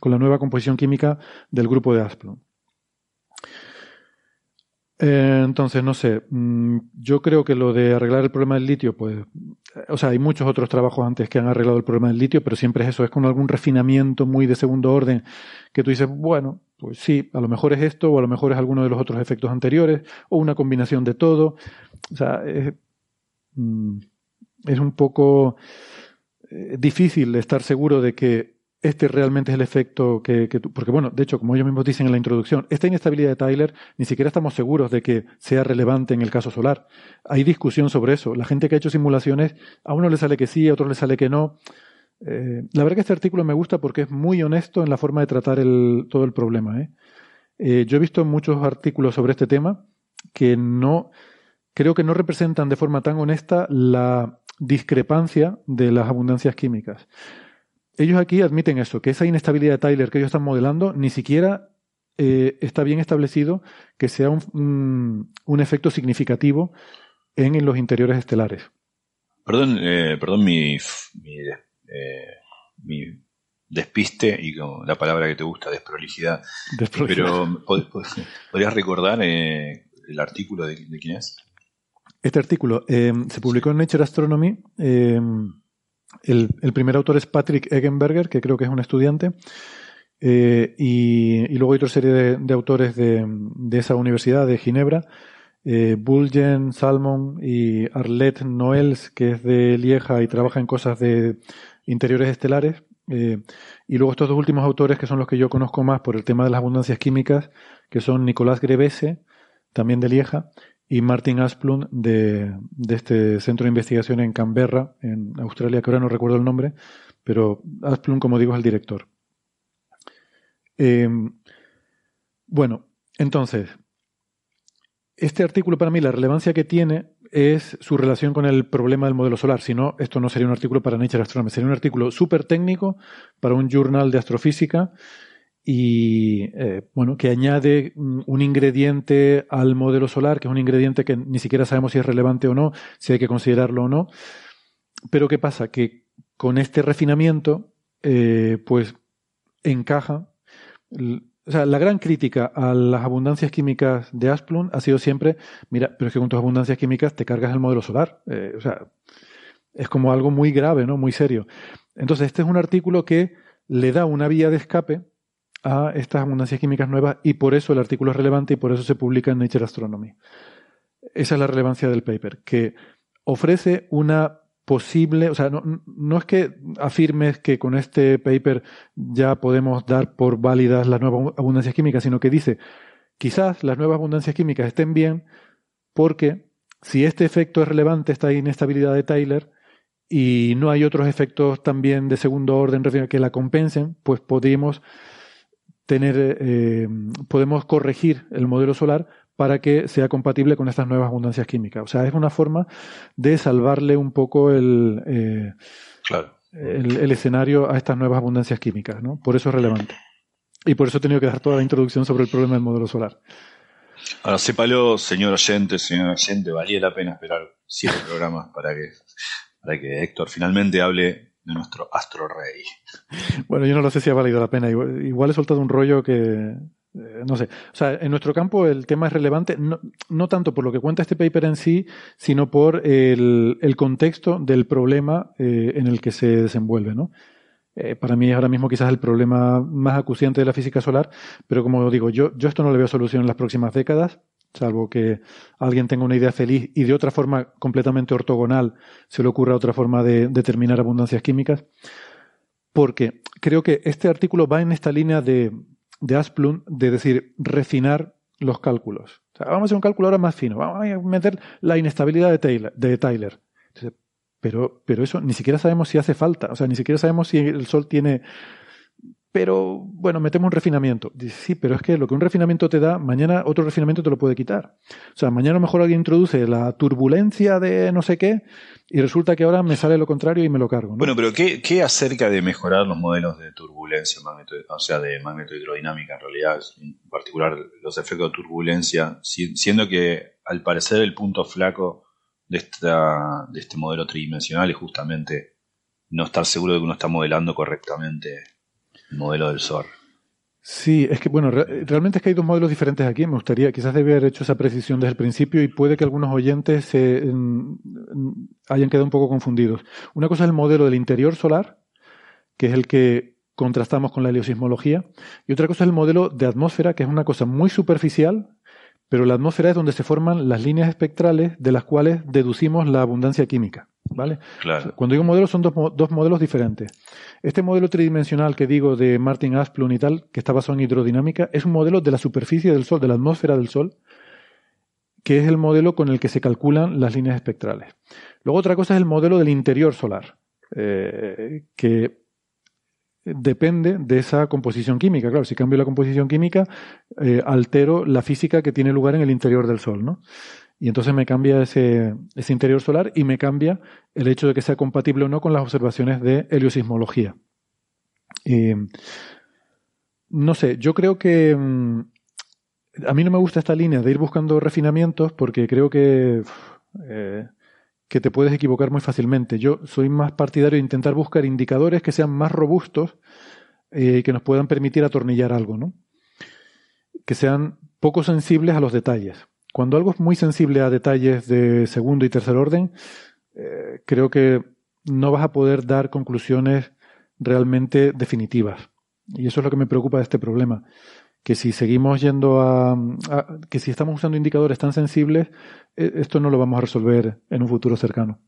con la nueva composición química del grupo de Asplund. Eh, entonces, no sé, mm, yo creo que lo de arreglar el problema del litio, pues, o sea, hay muchos otros trabajos antes que han arreglado el problema del litio, pero siempre es eso, es con algún refinamiento muy de segundo orden, que tú dices, bueno, pues sí, a lo mejor es esto, o a lo mejor es alguno de los otros efectos anteriores, o una combinación de todo. O sea, es, mm, un poco eh, difícil estar seguro de que este realmente es el efecto que, que porque bueno, de hecho, como ellos mismos dicen en la introducción, esta inestabilidad de Tyler ni siquiera estamos seguros de que sea relevante en el caso solar. Hay discusión sobre eso. La gente que ha hecho simulaciones, a uno le sale que sí, a otro le sale que no. Eh, la verdad que este artículo me gusta porque es muy honesto en la forma de tratar todo el problema. ¿eh? ¿eh? yo he visto muchos artículos sobre este tema que no, creo que no representan de forma tan honesta la discrepancia de las abundancias químicas. Ellos aquí admiten eso, que esa inestabilidad de Tyler que ellos están modelando ni siquiera eh, está bien establecido que sea un, efecto significativo en, los interiores estelares. Perdón, perdón mi, eh, mi despiste y la palabra que te gusta, desprolijidad. Pero, ¿podrías recordar eh, el artículo de, quién es? Este artículo eh, se publicó en Nature Astronomy. El, primer autor es Patrick Eggenberger, que creo que es un estudiante. Eh, y, y, luego hay otra serie de, autores de, de, esa universidad, de Ginebra. Eh, Bulgen, Salmon y Arlette Noels, que es de Lieja y trabaja en cosas de interiores estelares. Eh, y luego estos dos últimos autores, que son los que yo conozco más por el tema de las abundancias químicas, que son Nicolás Grevese, también de Lieja, y Martin Asplund de, de, este centro de investigación en Canberra, en Australia, que ahora no recuerdo el nombre, pero Asplund, como digo, es el director. Eh, bueno, entonces, este artículo para mí, la relevancia que tiene es su relación con el problema del modelo solar. Si no, esto no sería un artículo para Nature Astronomy, sería un artículo súper técnico para un journal de astrofísica y eh, bueno, que añade un ingrediente al modelo solar, que es un ingrediente que ni siquiera sabemos si es relevante o no, si hay que considerarlo o no. Pero ¿qué pasa? Que con este refinamiento, eh, pues encaja. O sea, la gran crítica a las abundancias químicas de Asplund ha sido siempre, mira, pero es que con tus abundancias químicas te cargas el modelo solar. Eh, o sea, es como algo muy grave, ¿no? Muy serio. Entonces, este es un artículo que le da una vía de escape a estas abundancias químicas nuevas y por eso el artículo es relevante y por eso se publica en Nature Astronomy. Esa es la relevancia del paper, que ofrece una posible, o sea, no, es que afirmes que con este paper ya podemos dar por válidas las nuevas abundancias químicas, sino que dice, quizás las nuevas abundancias químicas estén bien porque si este efecto es relevante, esta inestabilidad de Tyler, y no hay otros efectos también de segundo orden que la compensen, pues podemos tener, eh, podemos corregir el modelo solar para que sea compatible con estas nuevas abundancias químicas. O sea, es una forma de salvarle un poco el, eh, claro. el, el, escenario a estas nuevas abundancias químicas, ¿no? Por eso es relevante. Y por eso he tenido que dar toda la introducción sobre el problema del modelo solar. Ahora, sépalo, señor oyente, señor oyente, valía la pena esperar siete programas para que, para que Héctor finalmente hable de nuestro astro rey. Bueno, yo no lo sé si ha valido la pena. Igual, he soltado un rollo que, eh, no sé. O sea, en nuestro campo el tema es relevante, no, no, tanto por lo que cuenta este paper en sí, sino por el, el contexto del problema eh, en el que se desenvuelve, ¿no? Eh, para mí es ahora mismo quizás el problema más acuciante de la física solar, pero como digo, yo, yo esto no le veo solución en las próximas décadas salvo que alguien tenga una idea feliz y de otra forma completamente ortogonal se le ocurra otra forma de determinar abundancias químicas. Porque creo que este artículo va en esta línea de, de Asplund de decir, refinar los cálculos. O sea, vamos a hacer un cálculo ahora más fino, vamos a meter la inestabilidad de Tyler. De Tyler. Entonces, pero, pero eso ni siquiera sabemos si hace falta, o sea, ni siquiera sabemos si el Sol tiene pero bueno, metemos un refinamiento. Dice, sí, pero es que lo que un refinamiento te da, mañana otro refinamiento te lo puede quitar. O sea, mañana a lo mejor alguien introduce la turbulencia de no sé qué y resulta que ahora me sale lo contrario y me lo cargo. ¿no? Bueno, pero ¿qué, ¿qué, acerca de mejorar los modelos de turbulencia, magneto, o sea, de magnetohidrodinámica en realidad, en particular los efectos de turbulencia, siendo que al parecer el punto flaco de, esta, de este modelo tridimensional es justamente no estar seguro de que uno está modelando correctamente modelo del SOR. Sí, es que bueno, re realmente es que hay dos modelos diferentes aquí. Me gustaría, quizás debe haber hecho esa precisión desde el principio y puede que algunos oyentes se, hayan quedado un poco confundidos. Una cosa es el modelo del interior solar, que es el que contrastamos con la heliosismología, y otra cosa es el modelo de atmósfera, que es una cosa muy superficial, pero la atmósfera es donde se forman las líneas espectrales de las cuales deducimos la abundancia química. ¿Vale? Claro. Cuando digo modelo son dos, dos, modelos diferentes. Este modelo tridimensional que digo de Martin Asplund y tal, que está basado en hidrodinámica, es un modelo de la superficie del Sol, de la atmósfera del Sol, que es el modelo con el que se calculan las líneas espectrales. Luego otra cosa es el modelo del interior solar, eh, que depende de esa composición química. Claro, si cambio la composición química, eh, altero la física que tiene lugar en el interior del Sol, ¿no? Y entonces me cambia ese, interior solar y me cambia el hecho de que sea compatible o no con las observaciones de heliosismología. Y, no sé, yo creo que mm, a mí no me gusta esta línea de ir buscando refinamientos porque creo que, eh, que te puedes equivocar muy fácilmente. Yo soy más partidario de intentar buscar indicadores que sean más robustos y eh, que nos puedan permitir atornillar algo, ¿no? Que sean poco sensibles a los detalles cuando algo es muy sensible a detalles de segundo y tercer orden, eh, creo que no vas a poder dar conclusiones realmente definitivas. Y eso es lo que me preocupa de este problema. Que si seguimos yendo a, que si estamos usando indicadores tan sensibles, eh, esto no lo vamos a resolver en un futuro cercano.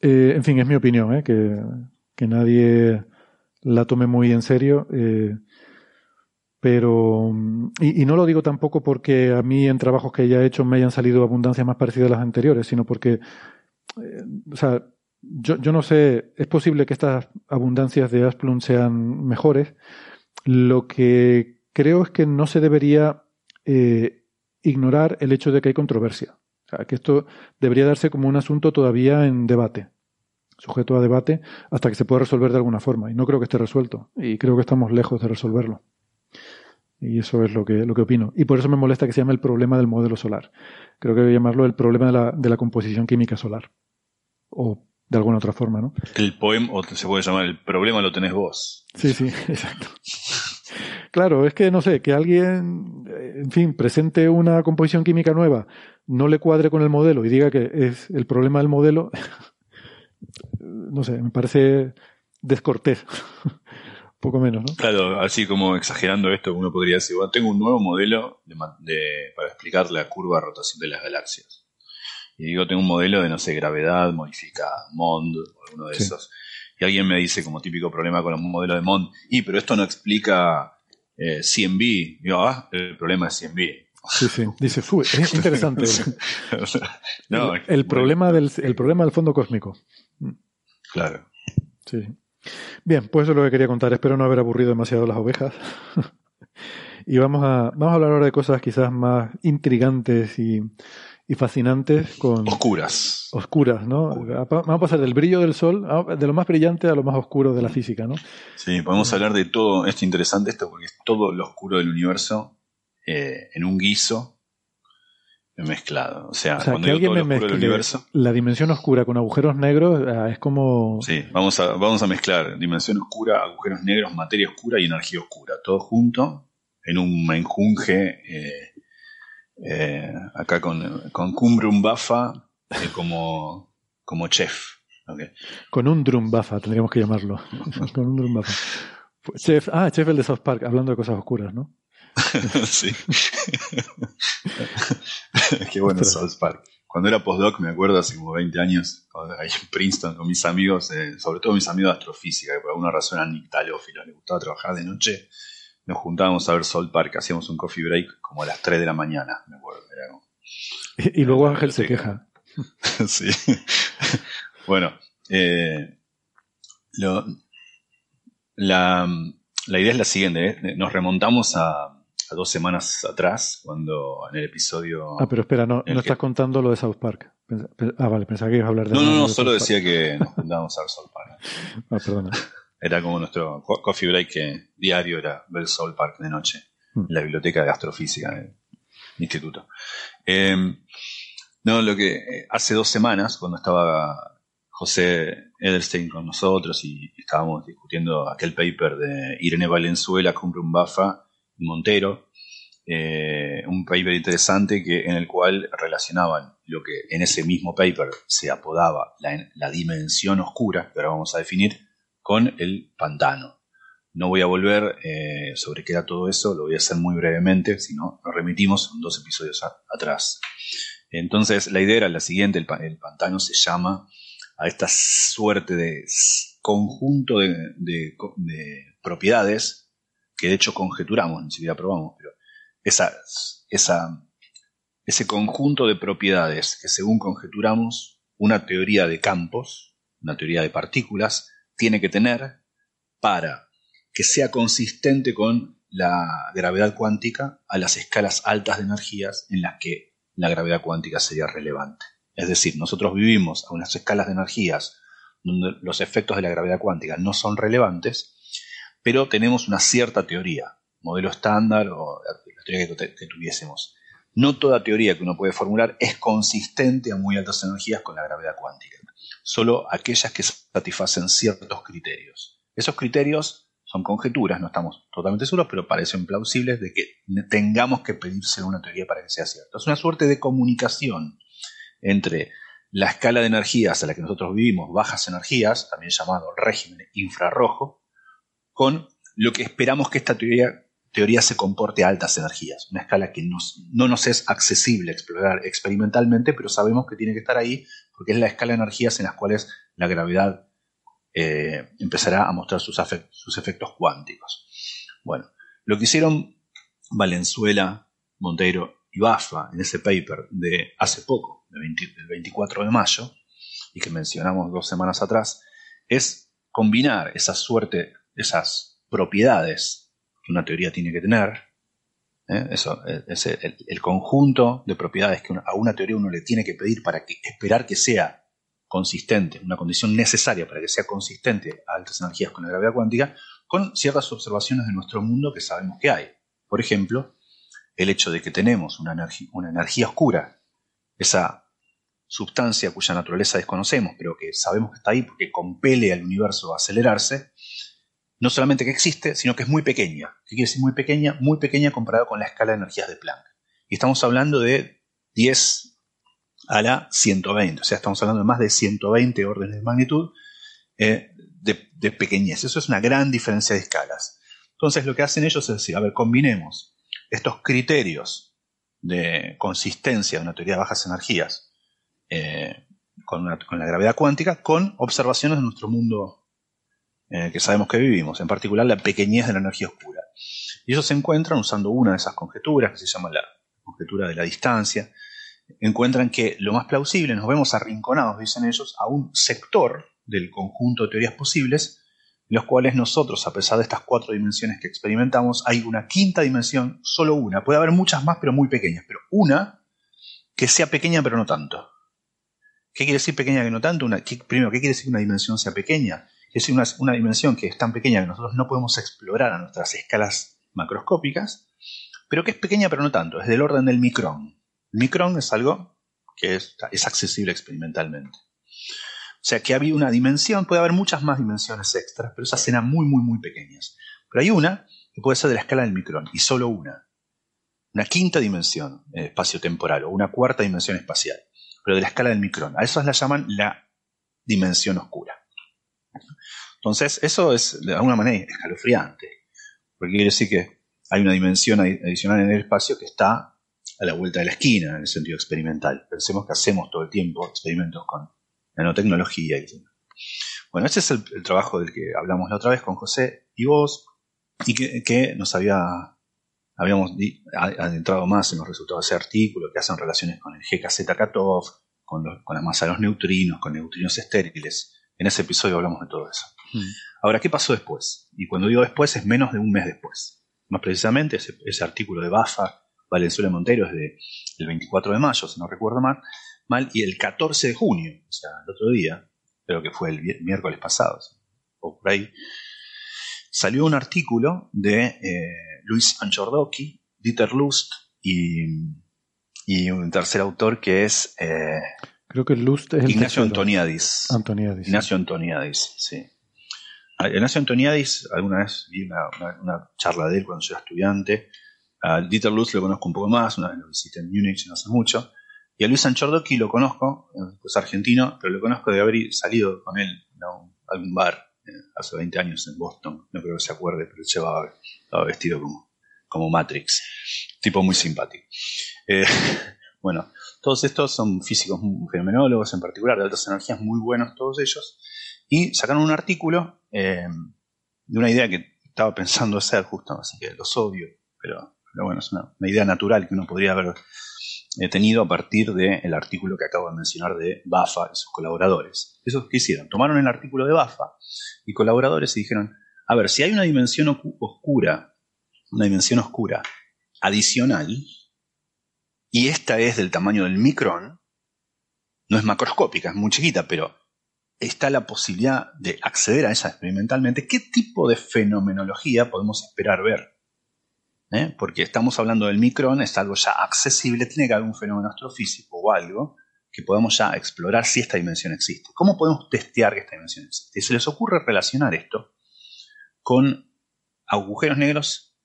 Eh, en fin, es mi opinión, que, que, nadie la tome muy en serio. Pero, y, y, no lo digo tampoco porque a mí en trabajos que ya he hecho me hayan salido abundancias más parecidas a las anteriores, sino porque, eh, o sea, yo, yo, no sé, es posible que estas abundancias de Asplund sean mejores. Lo que creo es que no se debería eh, ignorar el hecho de que hay controversia. O sea, que esto debería darse como un asunto todavía en debate, sujeto a debate, hasta que se pueda resolver de alguna forma. Y no creo que esté resuelto. Y creo que estamos lejos de resolverlo. Y eso es lo que, lo que opino. Y por eso me molesta que se llame el problema del modelo solar. Creo que debe llamarlo el problema de la, de la composición química solar. O de alguna otra forma, ¿no? El poema, o se puede llamar el problema lo tenés vos. Sí, sí, exacto. Claro, es que no sé, que alguien, en fin, presente una composición química nueva, no le cuadre con el modelo y diga que es el problema del modelo, no sé, me parece descortés. Poco menos, ¿no? Claro, así como exagerando esto, uno podría decir, bueno, tengo un nuevo modelo de, para explicar la curva de rotación de las galaxias y digo, tengo un modelo de, no sé, gravedad modificada, MOND o alguno de esos. Y alguien me dice, como típico problema con un modelo de MOND, y pero esto no explica eh, CMB. Y digo, ah, el problema es CMB. Sí, sí, dice, es interesante. no, el, problema del, el problema del fondo cósmico. Claro. Sí. Bien, pues eso es lo que quería contar. Espero no haber aburrido demasiado las ovejas. y vamos a, vamos a hablar ahora de cosas quizás más intrigantes y, y fascinantes con... Oscuras. Oscuras, ¿no? Vamos a pasar del brillo del sol, de lo más brillante a lo más oscuro de la física, ¿no? Sí, podemos hablar de todo, esto interesante esto, porque es todo lo oscuro del universo eh, en un guiso mezclado. O sea, cuando que alguien me universo, la dimensión oscura con agujeros negros ah, es como... Sí, vamos a, vamos a mezclar dimensión oscura, agujeros negros, materia oscura y energía oscura, todo junto en un menjunje... Eh, eh, acá con, con Cumbrum Bafa eh, como, como chef. Con un drum bafa, tendríamos que llamarlo. con un drum bafa. Chef, ah, chef el de South Park, hablando de cosas oscuras, ¿no? sí. Qué bueno South Park. Cuando era postdoc, me acuerdo hace como 20 años, ahí en Princeton con mis amigos, eh, sobre todo mis amigos de astrofísica, que por alguna razón eran nictalófilos, les gustaba trabajar de noche nos juntábamos a ver Sol Park, hacíamos un coffee break como a las 3 de la mañana, me acuerdo. y, luego Ángel se queja. sí. bueno, eh, la, idea es la siguiente, ¿eh? nos remontamos a, dos semanas atrás, cuando en el episodio... Ah, pero espera, no, no estás contando lo de South Park. Ah, vale, pensaba que ibas a hablar de... No, no, no, solo decía que nos juntábamos a ver South Park. ah, perdona. Era como nuestro coffee break que diario era ver Soul Park de noche, en la biblioteca de astrofísica del instituto. Em, no, lo que eh, hace dos semanas, cuando estaba José Edelstein con nosotros y estábamos discutiendo aquel paper de Irene Valenzuela, Cumbrum Bafa y Montero, eh, un paper interesante que, en el cual relacionaban lo que en ese mismo paper se apodaba la, dimensión oscura, que ahora vamos a definir, con el pantano. No voy a volver eh, sobre qué era todo eso, lo voy a hacer muy brevemente, si no, nos remitimos dos episodios atrás. Entonces, la idea era la siguiente, el, pantano se llama a esta suerte de conjunto de, propiedades que de hecho conjeturamos, ni siquiera probamos, pero esa, ese conjunto de propiedades que según conjeturamos, una teoría de campos, una teoría de partículas, tiene que tener para que sea consistente con la gravedad cuántica a las escalas altas de energías en las que la gravedad cuántica sería relevante. Es decir, nosotros vivimos a unas escalas de energías donde los efectos de la gravedad cuántica no son relevantes, pero tenemos una cierta teoría, modelo estándar o la teoría que, tuviésemos. No toda teoría que uno puede formular es consistente a muy altas energías con la gravedad cuántica solo aquellas que satisfacen ciertos criterios. Esos criterios son conjeturas, no estamos totalmente seguros, pero parecen plausibles de que tengamos que pedirse una teoría para que sea cierto. Es una suerte de comunicación entre la escala de energías a la que nosotros vivimos, bajas energías, también llamado régimen infrarrojo, con lo que esperamos que esta teoría, teoría se comporte a altas energías, una escala que no nos es accesible explorar experimentalmente, pero sabemos que tiene que estar ahí porque es la escala de energías en las cuales la gravedad eh, empezará a mostrar sus, efectos cuánticos. Bueno, lo que hicieron Valenzuela, Monteiro y Bafa en ese paper de hace poco, del 24 de mayo, y que mencionamos dos semanas atrás, es combinar esa suerte, esas propiedades que una teoría tiene que tener, ¿eh? eso, es el, conjunto de propiedades que a una teoría uno le tiene que pedir para esperar que sea consistente, una condición necesaria para que sea consistente a altas energías con la gravedad cuántica, con ciertas observaciones de nuestro mundo que sabemos que hay. Por ejemplo, el hecho de que tenemos una una energía oscura, esa sustancia cuya naturaleza desconocemos, pero que sabemos que está ahí porque compele al universo a acelerarse, no solamente que existe, sino que es muy pequeña. ¿Qué quiere decir muy pequeña? Muy pequeña comparado con la escala de energías de Planck. Y estamos hablando de 10 a la 120. O sea, estamos hablando de más de 120 órdenes de magnitud eh, de, pequeñez. Eso es una gran diferencia de escalas. Entonces, lo que hacen ellos es decir, a ver, combinemos estos criterios de consistencia de una teoría de bajas energías eh, con, la gravedad cuántica con observaciones de nuestro mundo eh, que sabemos que vivimos, en particular la pequeñez de la energía oscura. Y ellos se encuentran usando una de esas conjeturas que se llama la conjetura de la distancia, encuentran que lo más plausible, nos vemos arrinconados, dicen ellos, a un sector del conjunto de teorías posibles, en los cuales nosotros, a pesar de estas cuatro dimensiones que experimentamos, hay una quinta dimensión, solo una. Puede haber muchas más, pero muy pequeñas, pero una que sea pequeña, pero no tanto. ¿Qué quiere decir pequeña que no tanto? primero, ¿qué quiere decir que una dimensión sea pequeña? Decir una, dimensión que es tan pequeña que nosotros no podemos explorar a nuestras escalas macroscópicas, pero que es pequeña, pero no tanto, es del orden del micrón. El micrón es algo que es, accesible experimentalmente. O sea que había una dimensión, puede haber muchas más dimensiones extras, pero esas eran muy, muy, muy pequeñas. Pero hay una que puede ser de la escala del micrón, y solo una. Una quinta dimensión espacio-temporal, o una cuarta dimensión espacial, pero de la escala del micrón. A esas la llaman la dimensión oscura. Entonces, eso es de alguna manera escalofriante, porque quiere decir que hay una dimensión adicional en el espacio que está a la vuelta de la esquina en el sentido experimental. Pensemos que hacemos todo el tiempo experimentos con nanotecnología y Bueno, este es el, trabajo del que hablamos la otra vez con José y vos, y que, nos había, habíamos adentrado más en los resultados de ese artículo, que hacen relaciones con el GKZ Katov, con, con la masa de los neutrinos, con neutrinos estériles. En ese episodio hablamos de todo eso. Hmm. Ahora, ¿qué pasó después? Y cuando digo después es menos de un mes después. Más precisamente, ese, ese artículo de Bafa Valenzuela Montero es de, del 24 de mayo, si no recuerdo mal, mal, y el 14 de junio, o sea, el otro día, creo que fue el miércoles pasado, o por ahí, salió un artículo de eh, Luis Anchordoki, Dieter Lust y, y, un tercer autor que es... Eh, creo que Lust es Ignacio Antoniadis. Antoniadis. Ignacio Antoniadis, sí. Ignacio Antoniadis, alguna vez vi una, una charla de él cuando yo era estudiante, a Dieter Lutz lo conozco un poco más, una vez lo visité en Múnich no hace mucho. Y a Luis Anchordoki lo conozco, pues argentino, pero lo conozco de haber salido con él a algún bar eh, hace 20 años en Boston. No creo que se acuerde, pero llevaba, estaba vestido como, como Matrix. Tipo muy simpático. Eh, bueno, todos estos son físicos fenomenólogos en particular, de altas energías, muy buenos todos ellos. Y sacaron un artículo eh, de una idea que estaba pensando hacer justo, así que los odio, pero pero bueno, es una, idea natural que uno podría haber eh, tenido a partir del artículo que acabo de mencionar de Bafa y sus colaboradores. ¿Eso qué hicieron? Tomaron el artículo de Bafa y colaboradores y dijeron, a ver, si hay una dimensión oscura, una dimensión oscura adicional, y esta es del tamaño del micrón, no es macroscópica, es muy chiquita, pero está la posibilidad de acceder a ella experimentalmente, ¿qué tipo de fenomenología podemos esperar ver? ¿eh? porque estamos hablando del micrón, es algo ya accesible, tiene que haber un fenómeno astrofísico o algo que podamos ya explorar si esta dimensión existe. ¿Cómo podemos testear que esta dimensión existe? Y se les ocurre relacionar esto con agujeros negros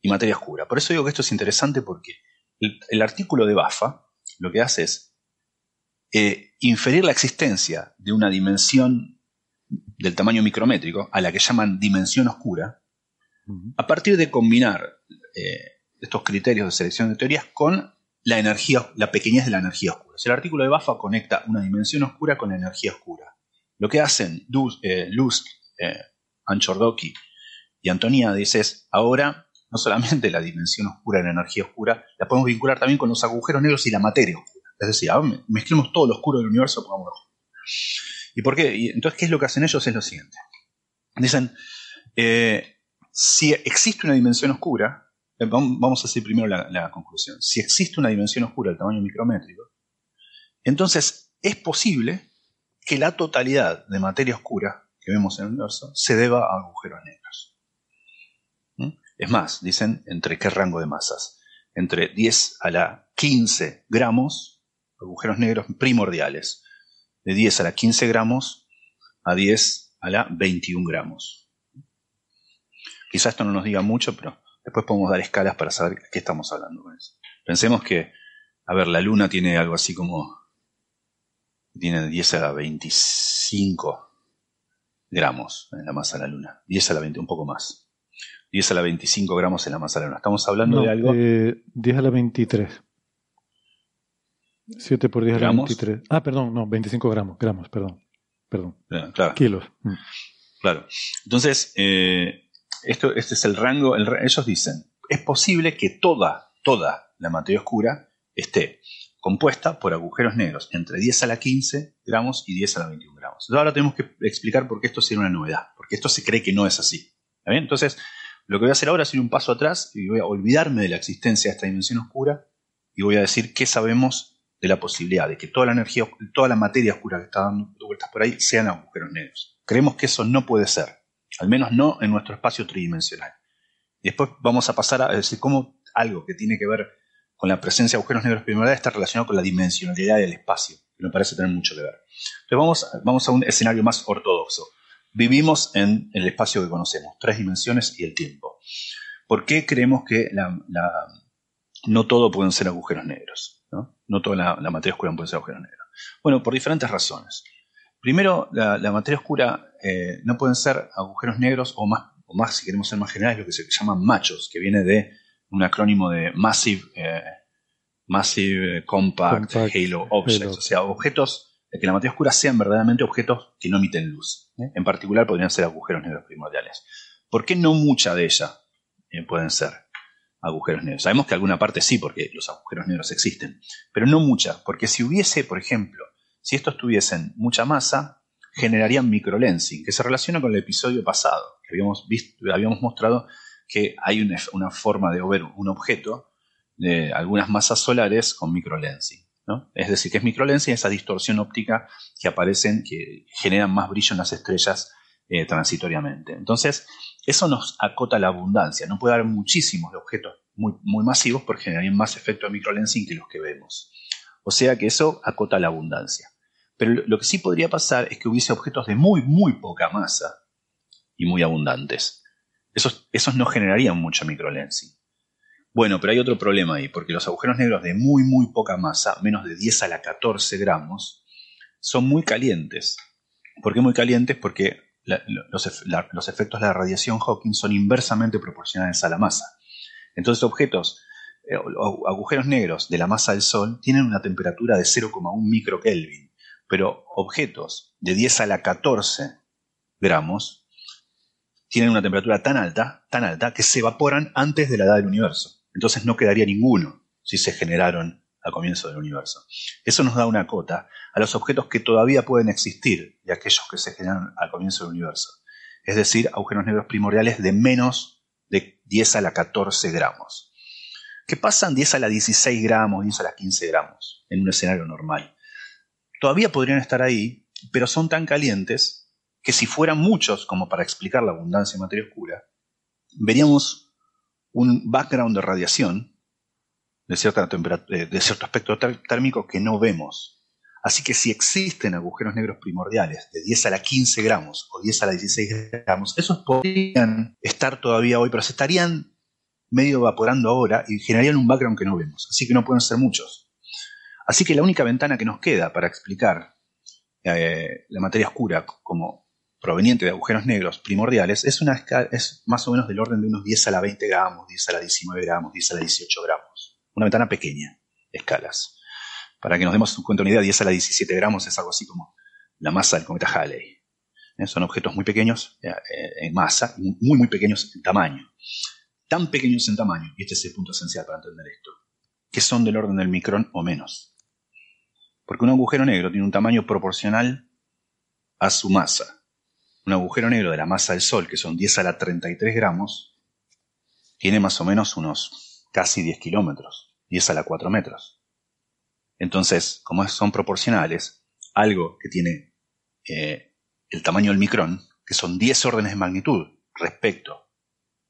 y materia oscura. Por eso digo que esto es interesante porque el, artículo de BAFA lo que hace es eh, inferir la existencia de una dimensión del tamaño micrométrico, a la que llaman dimensión oscura, a partir de combinar eh, estos criterios de selección de teorías con la energía, la pequeñez de la energía oscura. el artículo de BAFA conecta una dimensión oscura con la energía oscura. Lo que hacen Luz, eh, eh Anchordoki y Antoniadis es ahora no solamente la dimensión oscura de la energía oscura, la podemos vincular también con los agujeros negros y la materia oscura. Es decir, mezclemos todo lo oscuro del universo, pongámoslo. ¿Y por qué? entonces, ¿qué es lo que hacen ellos? Es lo siguiente. Dicen, eh, si existe una dimensión oscura, eh, vamos a hacer primero la, conclusión. Si existe una dimensión oscura del tamaño micrométrico, entonces es posible que la totalidad de materia oscura que vemos en el universo se deba a agujeros negros. ¿Mm? Es más, dicen entre qué rango de masas. Entre 10 a la 15 gramos, agujeros negros primordiales. De 10 a la 15 gramos a 10 a la 21 gramos. Quizás esto no nos diga mucho, pero Después podemos dar escalas para saber qué estamos hablando con eso. Pensemos que, a ver, la Luna tiene algo así como, tiene 10 a la 25 gramos en la masa de la Luna. 10 a la 20, un poco más. 10 a la 25 gramos en la masa de la Luna. Estamos hablando de algo... Eh, 10 a la 23. 7 por 10 a la 23. Ah, perdón, no, 25 gramos, gramos, perdón. Perdón. Claro. Kilos. Mm. Claro. Entonces, eh, esto, este es el rango, ellos dicen, es posible que toda, toda la materia oscura esté compuesta por agujeros negros entre 10 a la 15 gramos y 10 a la 21 gramos. Entonces ahora tenemos que explicar por qué esto sería una novedad, porque esto se cree que no es así. Entonces, lo que voy a hacer ahora es ir un paso atrás y voy a olvidarme de la existencia de esta dimensión oscura y voy a decir qué sabemos de la posibilidad de que toda la energía, toda la materia oscura que está dando vueltas por ahí sean agujeros negros. Creemos que eso no puede ser al menos no en nuestro espacio tridimensional. Después vamos a pasar a decir cómo algo que tiene que ver con la presencia de agujeros negros primordiales está relacionado con la dimensionalidad del espacio, que me parece tener mucho que ver. Entonces vamos, vamos a un escenario más ortodoxo. Vivimos en el espacio que conocemos, tres dimensiones y el tiempo. ¿Por qué creemos que no todo pueden ser agujeros negros? No, toda la, la materia oscura puede ser agujeros negros. Bueno, por diferentes razones. Primero, la, materia oscura eh, no pueden ser agujeros negros o más, o más, si queremos ser más generales, lo que se llaman machos, que viene de un acrónimo de Massive, eh, Massive Compact, Halo Objects, o sea, objetos que la materia oscura sean verdaderamente objetos que no emiten luz. ¿eh? En particular podrían ser agujeros negros primordiales. ¿Por qué no mucha de ellas pueden ser agujeros negros? Sabemos que alguna parte sí, porque los agujeros negros existen, pero no mucha, porque si hubiese, por ejemplo, si estos tuviesen mucha masa, generarían microlensing, que se relaciona con el episodio pasado, que habíamos, visto, habíamos mostrado que hay una, forma de ver un objeto de algunas masas solares con microlensing. ¿no? Es decir, que es microlensing esa distorsión óptica que aparecen, que generan más brillo en las estrellas eh, transitoriamente. Entonces, eso nos acota la abundancia. No puede haber muchísimos objetos muy, muy masivos porque generarían más efecto de microlensing que los que vemos. O sea que eso acota la abundancia. Pero lo que sí podría pasar es que hubiese objetos de muy, muy poca masa y muy abundantes. Esos, esos no generarían mucho microlensing. Bueno, pero hay otro problema ahí, porque los agujeros negros de muy, muy poca masa, menos de 10 a la 14 gramos, son muy calientes. ¿Por qué muy calientes? Porque los, los, efectos de la radiación Hawking son inversamente proporcionales a la masa. Entonces, objetos, eh, agujeros negros de la masa del Sol tienen una temperatura de 0,1 microkelvin pero objetos de 10 a la 14 gramos tienen una temperatura tan alta, tan alta, que se evaporan antes de la edad del universo. Entonces no quedaría ninguno si se generaron al comienzo del universo. Eso nos da una cota a los objetos que todavía pueden existir y aquellos que se generaron al comienzo del universo. Es decir, agujeros negros primordiales de menos de 10 a la 14 gramos. ¿Qué pasan 10 a la 16 gramos, 10 a la 15 gramos en un escenario normal? todavía podrían estar ahí, pero son tan calientes que si fueran muchos como para explicar la abundancia de materia oscura, veríamos un background de radiación de, cierta de cierto aspecto térmico que no vemos Así que si existen agujeros negros primordiales de 10 a la 15 gramos o 10 a la 16 gramos, esos podrían estar todavía hoy, pero se estarían medio evaporando ahora y generarían un background que no vemos. Así que no pueden ser muchos. Así que la única ventana que nos queda para explicar eh, la materia oscura como proveniente de agujeros negros primordiales es, una, es más o menos del orden de unos 10 a la 20 gramos, 10 a la 19 gramos, 10 a la 18 gramos. Una ventana pequeña, escalas. Para que nos demos cuenta una idea, 10 a la 17 gramos es algo así como la masa del cometa Halley. ¿Eh? Son objetos muy pequeños eh, en masa, muy, muy pequeños en tamaño. Tan pequeños en tamaño, y este es el punto esencial para entender esto, que son del orden del micrón o menos. Porque un agujero negro tiene un tamaño proporcional a su masa. Un agujero negro de la masa del Sol, que son 10 a la 33 gramos, tiene más o menos unos casi 10 kilómetros, 10 a la 4 metros. Entonces, como son proporcionales, algo que tiene eh, el tamaño del micrón, que son 10 órdenes de magnitud respecto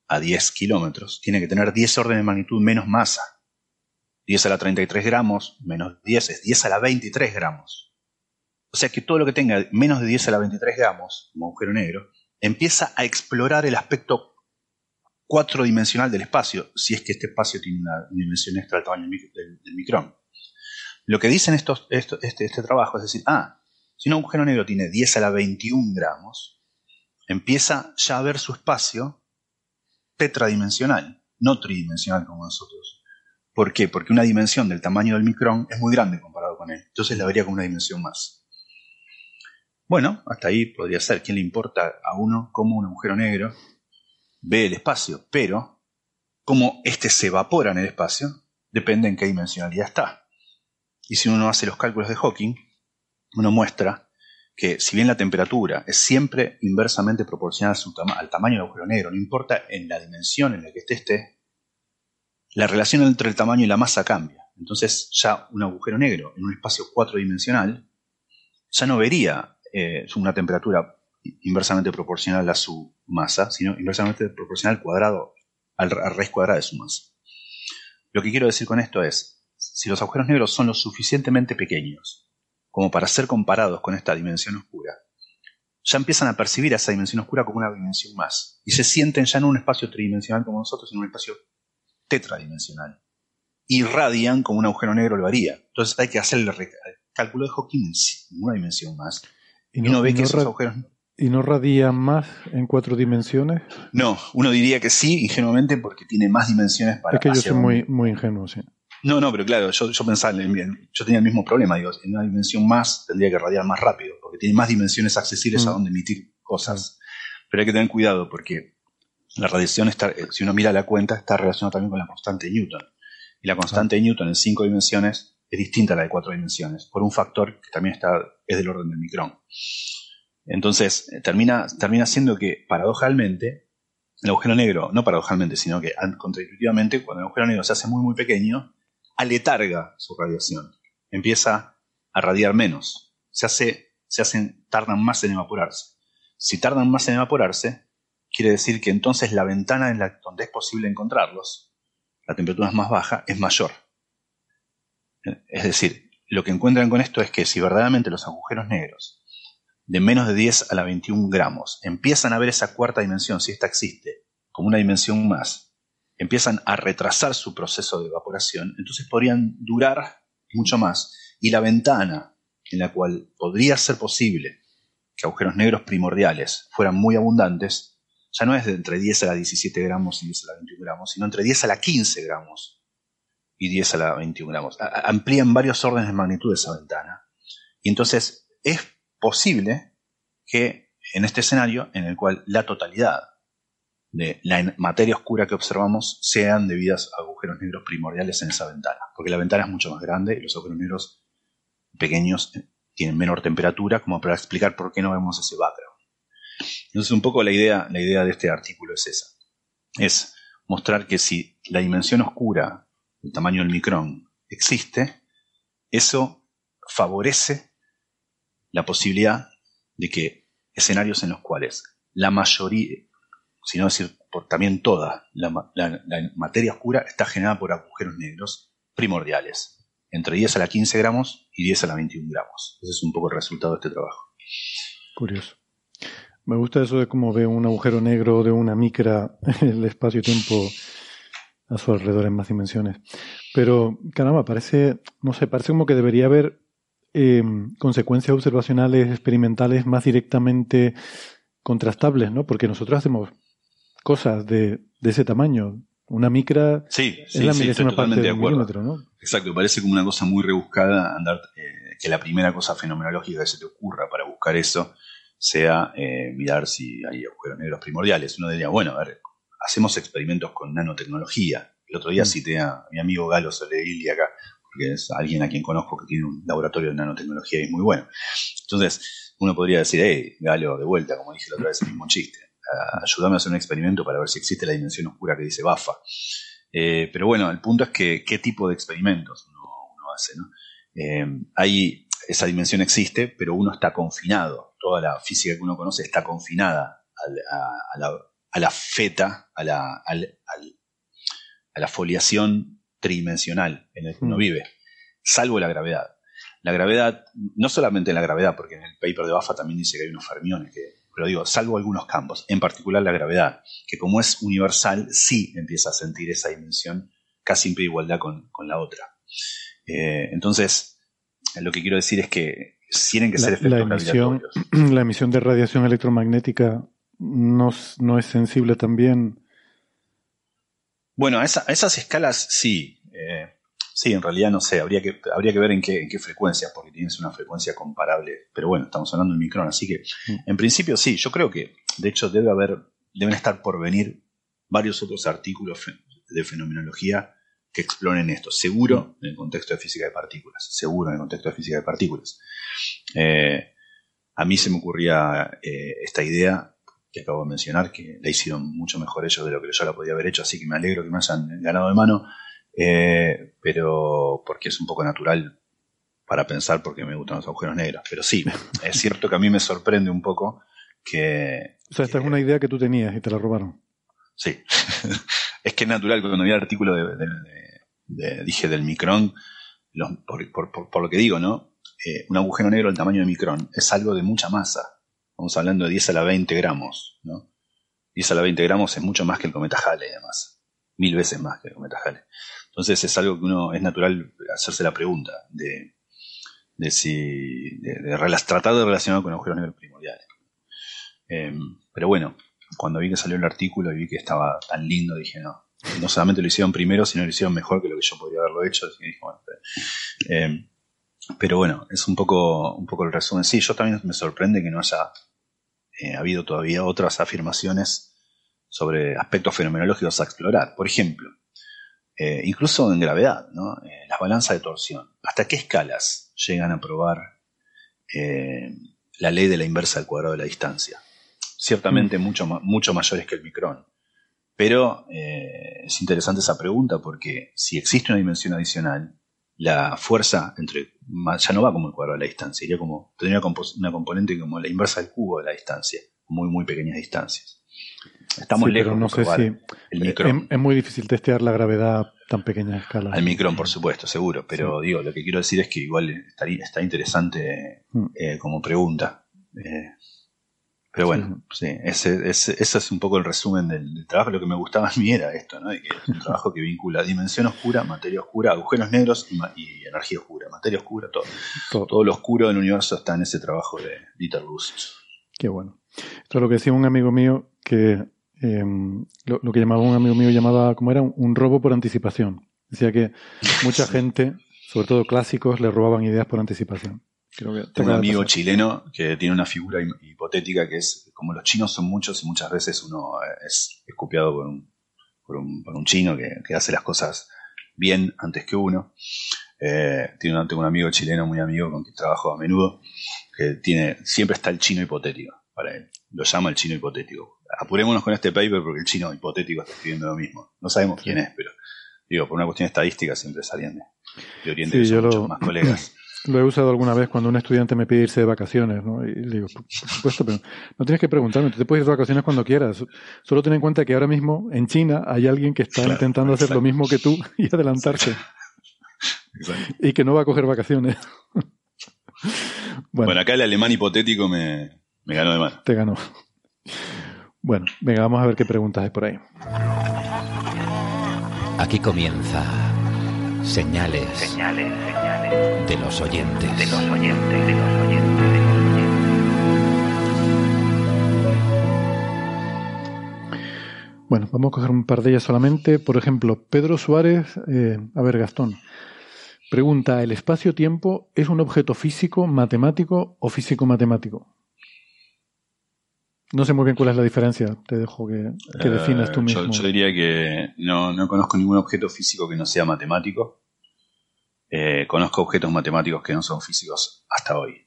a 10 kilómetros, tiene que tener 10 órdenes de magnitud menos masa. 10 a la 33 gramos menos 10 es 10 a la 23 gramos. O sea que todo lo que tenga menos de 10 a la 23 gramos, como agujero negro, empieza a explorar el aspecto cuatrodimensional del espacio, si es que este espacio tiene una dimensión extra del tamaño del micrón. Lo que dicen estos, este, este, trabajo es decir, ah, si un agujero negro tiene 10 a la 21 gramos, empieza ya a ver su espacio tetradimensional, no tridimensional como nosotros. ¿Por qué? Porque una dimensión del tamaño del micrón es muy grande comparado con él. Entonces la vería como una dimensión más. Bueno, hasta ahí podría ser. ¿Quién le importa a uno cómo un agujero negro ve el espacio? Pero, como éste se evapora en el espacio, depende en qué dimensionalidad está. Y si uno hace los cálculos de Hawking, uno muestra que si bien la temperatura es siempre inversamente proporcional al tamaño del agujero negro, no importa en la dimensión en la que esté, esté, la relación entre el tamaño y la masa cambia. Entonces ya un agujero negro en un espacio cuatrodimensional ya no vería eh, una temperatura inversamente proporcional a su masa, sino inversamente proporcional al cuadrado, al raíz cuadrada de su masa. Lo que quiero decir con esto es, si los agujeros negros son lo suficientemente pequeños como para ser comparados con esta dimensión oscura, ya empiezan a percibir a esa dimensión oscura como una dimensión más y se sienten ya en un espacio tridimensional como nosotros, sino en un espacio tetradimensional. Y radian como un agujero negro lo haría. Entonces hay que hacer el cálculo de Hawking en una dimensión más. Y no, ve que esos agujeros ¿Y no radian más en cuatro dimensiones? No, uno diría que sí, ingenuamente, porque tiene más dimensiones para... Es que yo soy muy, muy ingenuo, sí. No, no, pero claro, yo, yo pensaba, en, yo tenía el mismo problema, digo, en una dimensión más tendría que radiar más rápido, porque tiene más dimensiones accesibles a mm. donde emitir cosas. Pero hay que tener cuidado porque la radiación, está, eh, si uno mira la cuenta, está relacionada también con la constante de Newton. Y la constante de Newton en cinco dimensiones es distinta a la de cuatro dimensiones, por un factor que también está, es del orden del micrón. Entonces, termina, termina siendo que, paradojalmente, el agujero negro, no paradojalmente, sino que contraintuitivamente, cuando el agujero negro se hace muy, muy pequeño, aletarga su radiación, empieza a radiar menos, se hace, se hacen, tardan más en evaporarse. Si tardan más en evaporarse, quiere decir que entonces la ventana en la, donde es posible encontrarlos, la temperatura es más baja, es mayor. Es decir, lo que encuentran con esto es que si verdaderamente los agujeros negros de menos de 10 a la 21 gramos empiezan a ver esa cuarta dimensión, si esta existe, como una dimensión más, empiezan a retrasar su proceso de evaporación, entonces podrían durar mucho más. Y la ventana en la cual podría ser posible que agujeros negros primordiales fueran muy abundantes, ya no es de entre 10 a la 17 gramos y 10 a la 21 gramos, sino entre 10 a la 15 gramos y 10 a la 21 gramos. amplían varios órdenes de magnitud esa ventana. Y entonces es posible que en este escenario, en el cual la totalidad de la materia oscura que observamos sean debidas a agujeros negros primordiales en esa ventana, porque la ventana es mucho más grande y los agujeros negros pequeños eh, tienen menor temperatura, como para explicar por qué no vemos ese background. Entonces, un poco la idea, la idea de este artículo es esa: es mostrar que si la dimensión oscura, el tamaño del micrón, existe, eso favorece la posibilidad de que escenarios en los cuales la mayoría, sino decir por también toda la, materia oscura está generada por agujeros negros primordiales. entre 10 a la 15 gramos y 10 a la 21 gramos. Ese es un poco el resultado de este trabajo. Curioso. Me gusta eso de cómo ve un agujero negro de una micra el espacio-tiempo a su alrededor en más dimensiones. Pero, caramba, parece, no sé, parece como que debería haber em, consecuencias observacionales experimentales más directamente contrastables, ¿no? Porque nosotros hacemos cosas de, de ese tamaño. Una micra sí, es la sí, milésima parte de milímetro, ¿no? Exacto, parece como una cosa muy rebuscada andar, eh, que la primera cosa fenomenológica que se te ocurra para buscar eso sea eh, mirar si hay agujeros negros primordiales. Uno diría, bueno, a ver, hacemos experimentos con nanotecnología. El otro día Mm. cité a mi amigo Galo Soleil acá, porque es alguien a quien conozco que tiene un laboratorio de nanotecnología y es muy bueno. Entonces, uno podría decir, hey, Galo, de vuelta, como dije la otra vez, el mismo chiste. Ah, ayúdame a hacer un experimento para ver si existe la dimensión oscura que dice Bafa. Eh, pero bueno, el punto es que qué tipo de experimentos uno, hace. ¿no? Eh, esa dimensión existe, pero uno está confinado. Toda la física que uno conoce está confinada a, la, feta, a la, a la foliación tridimensional en el que uno Mm. vive, salvo la gravedad. La gravedad, no solamente la gravedad, porque en el paper de Bafa también dice que hay unos fermiones, que, pero digo, salvo algunos campos, en particular la gravedad, que como es universal, sí empieza a sentir esa dimensión casi en igualdad con, con la otra. Eh, entonces, lo que quiero decir es que tienen que La- ser efectos la emisión-. La emisión de radiación electromagnética no, no es sensible también. Bueno, a, esa- a esas escalas sí. eh, sí, en realidad no sé, habría que, habría que ver en qué, en qué frecuencias, porque tienes una frecuencia comparable. Pero bueno, estamos hablando del micrón, así que Mm. en principio sí, yo creo que de hecho debe haber, deben estar por venir varios otros artículos de fenomenología que exploren esto, seguro en el contexto de física de partículas, seguro en el contexto de física de partículas. Eh, a mí se me ocurría eh, esta idea que acabo de mencionar, que la hicieron mucho mejor ellos de lo que yo la podía haber hecho, así que me alegro que me hayan ganado de mano, eh, pero porque es un poco natural para pensar porque me gustan los agujeros negros. Pero sí, es cierto que a mí me sorprende un poco que... O sea, esta es una idea que tú tenías y te la robaron. Sí, es que es natural cuando vi el artículo de, de- de- de- dije del micrón, los- por, por- por- por lo que digo, ¿no? Eh, un agujero negro del tamaño de micrón es algo de mucha masa. Estamos hablando de 10 a la 20 gramos, ¿no? 10 a la 20 gramos es mucho más que el cometa Halley, además. Mil veces más que el cometa Halley. Entonces es algo que uno, es natural hacerse la pregunta de, de si, de, de tratar de relacionar con agujeros negros primordiales. Eh, pero bueno, cuando vi que salió el artículo y vi que estaba tan lindo, dije, no, no solamente lo hicieron primero, sino lo hicieron mejor que lo que yo podría haberlo hecho. Así que dije, bueno, eh, pero bueno, es un poco, un poco el resumen. Sí, yo también me sorprende que no haya eh, habido todavía otras afirmaciones sobre aspectos fenomenológicos a explorar. Por ejemplo, eh, incluso en gravedad, ¿no? Eh, las balanzas de torsión. ¿Hasta qué escalas llegan a probar eh, la ley de la inversa del cuadrado de la distancia? Ciertamente mucho, ma- mucho mayores que el micrón. Pero es interesante esa pregunta porque si existe una dimensión adicional, la fuerza entre ya no va como el cuadrado de la distancia, iría como, tendría una componente como la inversa del cubo de la distancia, muy, muy pequeñas distancias. Estamos Sí, lejos pero no sé si el es, micrón. es muy difícil testear la gravedad a tan pequeña escala. Al micrón, por supuesto, seguro. Pero digo, lo que quiero decir es que igual estaría, está interesante Mm. eh, como pregunta. Eh, pero bueno, sí, ese, ese, ese es un poco el resumen del, del trabajo. Lo que me gustaba a mí era esto, ¿no? De que es un trabajo que vincula dimensión oscura, materia oscura, agujeros negros y, energía oscura, materia oscura, todo. Todo. Todo lo oscuro del universo está en ese trabajo de Dieter Rust. Qué bueno. Esto es lo que decía un amigo mío que eh, lo, lo que llamaba un amigo mío llamaba, como era? Un, un robo por anticipación. Decía que mucha gente, sobre todo clásicos, le robaban ideas por anticipación. Creo que te Tengo un amigo pasar. chileno que tiene una figura hi- hipotética que es, como los chinos son muchos y muchas veces uno eh, es escupiado por un, por un, por un chino que, que hace las cosas bien antes que uno. Eh, tiene un, tengo un amigo chileno muy amigo con quien trabajo a menudo, que tiene, siempre está el chino hipotético para él. Lo llama el chino hipotético. Apurémonos con este paper porque el chino hipotético está escribiendo lo mismo. No sabemos quién es, pero digo, por una cuestión estadística siempre salían de, de Oriente, Sí, que son yo lo- muchos más colegas. Lo he usado alguna vez cuando un estudiante me pide irse de vacaciones, ¿no? Y le digo, por, por supuesto, pero no tienes que preguntarme, tú te puedes ir de vacaciones cuando quieras. Solo ten en cuenta que ahora mismo en China hay alguien que está Claro, intentando hacer lo mismo que tú y adelantarse. exacto. y que no va a coger vacaciones. Bueno, bueno, acá el alemán hipotético me, me ganó de mano. te ganó. Bueno, venga, vamos a ver qué preguntas hay por ahí. Aquí comienza Señales, de los oyentes. Bueno, vamos a coger un par de ellas solamente. Por ejemplo, Pedro Suárez, eh, a ver, Gastón, pregunta, ¿el espacio-tiempo es un objeto físico, matemático o físico-matemático? No sé muy bien cuál es la diferencia, te dejo que, que definas tú Eh, mismo. Yo, yo diría que no, no conozco ningún objeto físico que no sea matemático. Eh, conozco objetos matemáticos que no son físicos hasta hoy.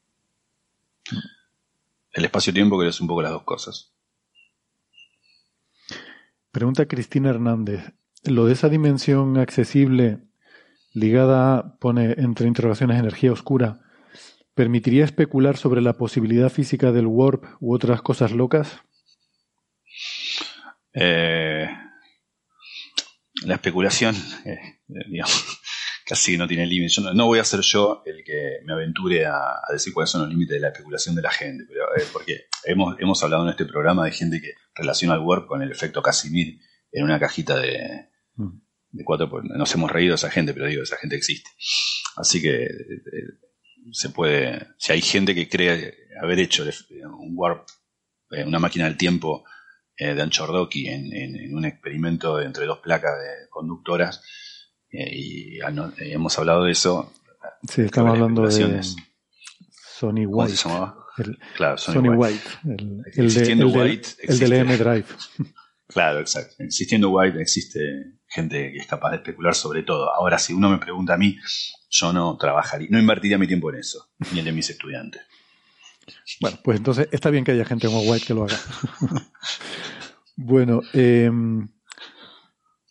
El espacio-tiempo creo que es un poco las dos cosas. Pregunta Cristina Hernández, ¿lo de esa dimensión accesible ligada a, pone entre interrogaciones, energía oscura, permitiría especular sobre la posibilidad física del warp u otras cosas locas? Eh, la especulación, eh, digamos, casi no tiene límites. No, no voy a ser yo el que me aventure a, a decir cuáles son los límites de la especulación de la gente, pero eh, porque hemos, hemos hablado en este programa de gente que relaciona el warp con el efecto Casimir en una cajita de, Mm. de cuatro. Nos hemos reído de esa gente, pero digo, esa gente existe. Así que se puede. Si hay gente que cree haber hecho el- un warp, eh, una máquina del tiempo eh, de Anchordoki en, en- en un experimento entre dos placas de conductoras, eh, y eh, hemos hablado de eso. Sí, estamos hablando de. Sony ¿Cómo White. se llamaba? El, Claro, Sony, Sony, White. White. el, el de- Existiendo el del- el. M Drive. Claro, exacto. Existiendo White existe gente que es capaz de especular sobre todo. Ahora, si uno me pregunta a mí, yo no trabajaría, no invertiría mi tiempo en eso, ni el de mis estudiantes. Bueno, pues entonces está bien que haya gente como White que lo haga. bueno, eh,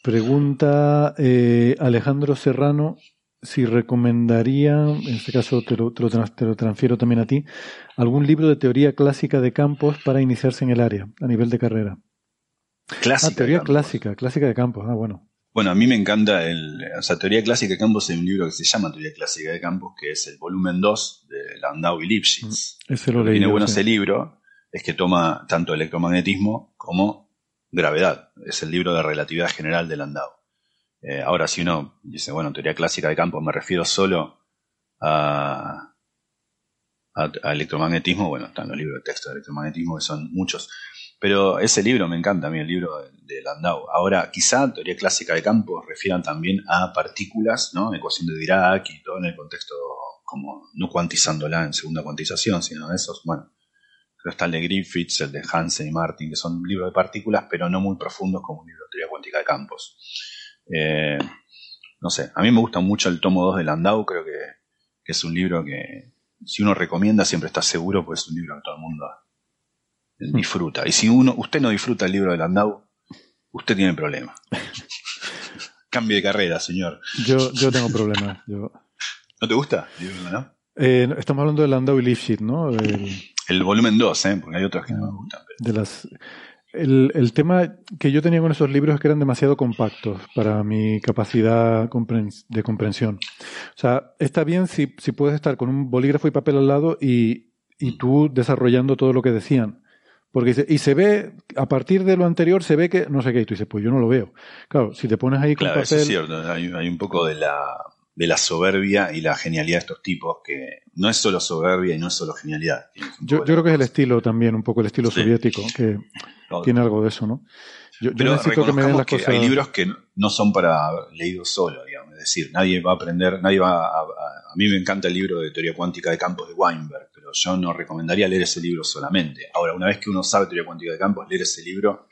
pregunta eh, Alejandro Serrano si recomendaría, en este caso te lo, transfiero también a ti, algún libro de teoría clásica de campos para iniciarse en el área, a nivel de carrera. Clásica. ah, teoría clásica, clásica de campos. Ah, bueno. Bueno, a mí me encanta el. O sea, Teoría Clásica de Campos hay un libro que se llama Teoría Clásica de Campos, que es el volumen 2 de Landau y Lipschitz. Ese lo Lo que leí. tiene bueno sí. ese libro es que toma tanto electromagnetismo como gravedad. Es el libro de relatividad general de Landau. Eh, ahora, si uno dice, bueno, teoría clásica de campos, me refiero solo a, a, a electromagnetismo, bueno, están los libros de texto de electromagnetismo, que son muchos. Pero ese libro me encanta a mí, el libro de, Landau. Ahora, quizá teoría clásica de campos refieran también a partículas, ¿no? Ecuación de Dirac y todo en el contexto como no cuantizándola en segunda cuantización, sino de esos, bueno, que está el de Griffiths, el de Hansen y Martin, que son libros de partículas, pero no muy profundos como un libro de teoría cuántica de campos. Eh, no sé, a mí me gusta mucho el tomo 2 de Landau, creo que es un libro que si uno recomienda siempre está seguro, pues es un libro que todo el mundo disfruta. Y si uno, usted no disfruta el libro de Landau, usted tiene problema. Cambie de carrera, señor. Yo, yo tengo problemas. Yo, ¿No te gusta eh, estamos hablando de Landau y Lifshitz, ¿no? El- El volumen 2, ¿eh? porque hay otros que no me gustan. pero- de las el, el tema que yo tenía con esos libros es que eran demasiado compactos para mi capacidad de comprensión. O sea, está bien si, si puedes estar con un bolígrafo y papel al lado y, y tú desarrollando todo lo que decían. Porque dice, y se ve, a partir de lo anterior se ve que no sé qué, y tú dices, pues yo no lo veo. Claro, si te pones ahí con Claro, eso papel. es cierto. Hay, hay un poco de la, de la soberbia y la genialidad de estos tipos, que no es solo soberbia y no es solo genialidad. Yo, yo creo que es el estilo también, un poco el estilo Sí. soviético, que tiene algo de eso, ¿no? Yo, yo Pero necesito que me den las que cosas. hay libros que no son para leídos solo, digamos. Es decir, nadie va a aprender, nadie va a, a- a mí me encanta el libro de teoría cuántica de campos de Weinberg, pero yo no recomendaría leer ese libro solamente. Ahora, una vez que uno sabe teoría cuántica de campos, leer ese libro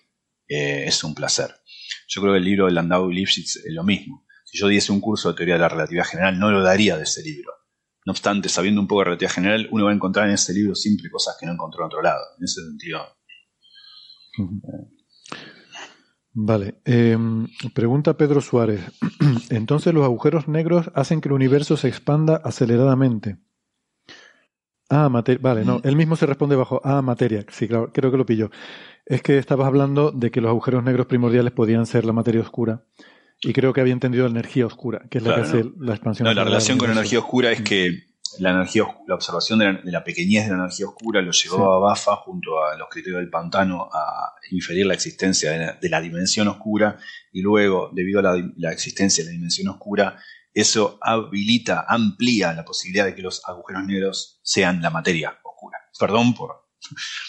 eh, es un placer. Yo creo que el libro de Landau y Lipschitz es lo mismo. Si yo diese un curso de teoría de la relatividad general, no lo daría de ese libro. No obstante, sabiendo un poco de relatividad general, uno va a encontrar en ese libro siempre cosas que no encontró en otro lado. En ese sentido. Vale. eh, pregunta Pedro Suárez. Entonces los agujeros negros hacen que el universo se expanda aceleradamente. Ah, materia. Vale, no. Mm. Él mismo se responde bajo. Ah, materia. Sí, claro, creo que lo pilló. Es que estabas hablando de que los agujeros negros primordiales podían ser la materia oscura. Y creo que había entendido la energía oscura, que es la que hace la expansión. No, la relación con la energía oscura es que la energía, la observación de la, pequeñez de la energía oscura lo llevó a Bafa junto a los criterios del pantano a inferir la existencia de la, dimensión oscura y luego, debido a la, la, existencia de la dimensión oscura, eso habilita, amplía la posibilidad de que los agujeros negros sean la materia oscura. Perdón por,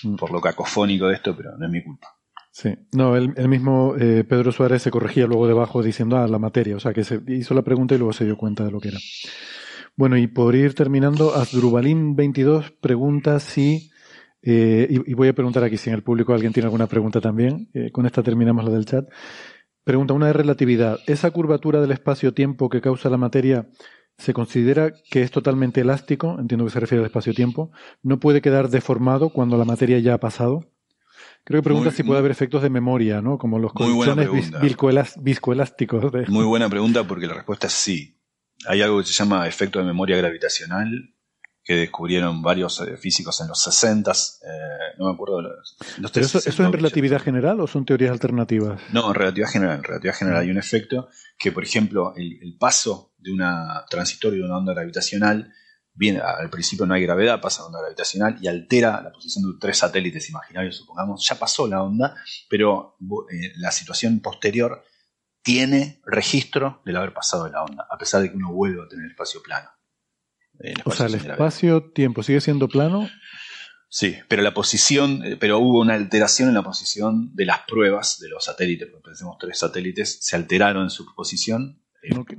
mm. por lo cacofónico de esto, pero no es mi culpa. Sí, no, el, mismo eh, Pedro Suárez se corregía luego debajo diciendo, ah, la materia, o sea, que se hizo la pregunta y luego se dio cuenta de lo que era. Bueno, y por ir terminando, Asdrubalín22 pregunta si, eh, y, voy a preguntar aquí si en el público alguien tiene alguna pregunta también, eh, con esta terminamos la del chat. Pregunta una de relatividad. ¿Esa curvatura del espacio-tiempo que causa la materia se considera que es totalmente elástico? Entiendo que se refiere al espacio-tiempo. ¿No puede quedar deformado cuando la materia ya ha pasado? Creo que pregunta si puede haber efectos de memoria, ¿no? Como los colchones viscoelásticos. Muy buena pregunta porque la respuesta es sí. Hay algo que se llama efecto de memoria gravitacional que descubrieron varios eh, físicos en los 60 s eh, no me acuerdo. Los, eso, es en relatividad general o son teorías alternativas? No, en relatividad general. En relatividad general hay un efecto que, por ejemplo, el, el paso de una transitorio de una onda gravitacional bien, al principio no hay gravedad, pasa la onda gravitacional y altera la posición de tres satélites imaginarios, supongamos. Ya pasó la onda, pero eh, la situación posterior tiene registro del haber pasado la onda, a pesar de que uno vuelve a tener espacio plano. o sea, el espacio-tiempo sigue siendo plano. Sí, pero la posición, eh, pero hubo una alteración en la posición de las pruebas de los satélites, porque pensemos tres satélites, se alteraron en su posición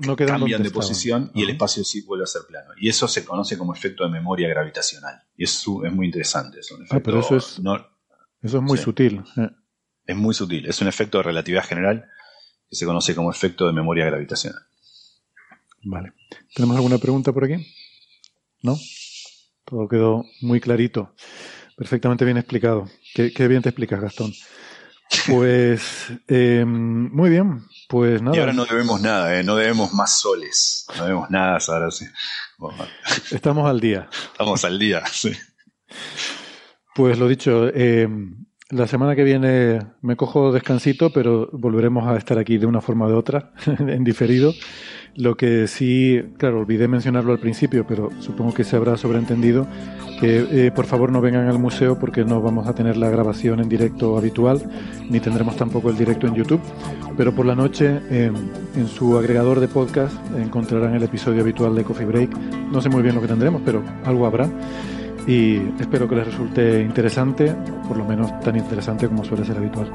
no, cambian de posición y el espacio sí vuelve a ser plano. Y eso se conoce como efecto de memoria gravitacional. Y es, es muy interesante. Es ah, pero eso es, eso es muy sutil. Eh. Es muy sutil. Es un efecto de relatividad general que se conoce como efecto de memoria gravitacional. Vale. ¿Tenemos alguna pregunta por aquí? ¿No? Todo quedó muy clarito. Perfectamente bien explicado. Qué, bien te explicas, Gastón. Pues eh, muy bien. Pues nada. Y ahora no debemos nada, ¿eh? no debemos más soles. No debemos nada ahora sí. Estamos al día. Estamos al día, sí. Pues lo dicho, eh, la semana que viene me cojo descansito, pero volveremos a estar aquí de una forma o de otra, en diferido. Lo que sí, claro, olvidé mencionarlo al principio, pero supongo que se habrá sobreentendido, que eh, por favor no vengan al museo porque no vamos a tener la grabación en directo habitual, ni tendremos tampoco el directo en YouTube, pero por la noche en su agregador de podcast encontrarán el episodio habitual de Coffee Break. No sé muy bien lo que tendremos, pero algo habrá. Y espero que les resulte interesante, por lo menos tan interesante como suele ser habitual.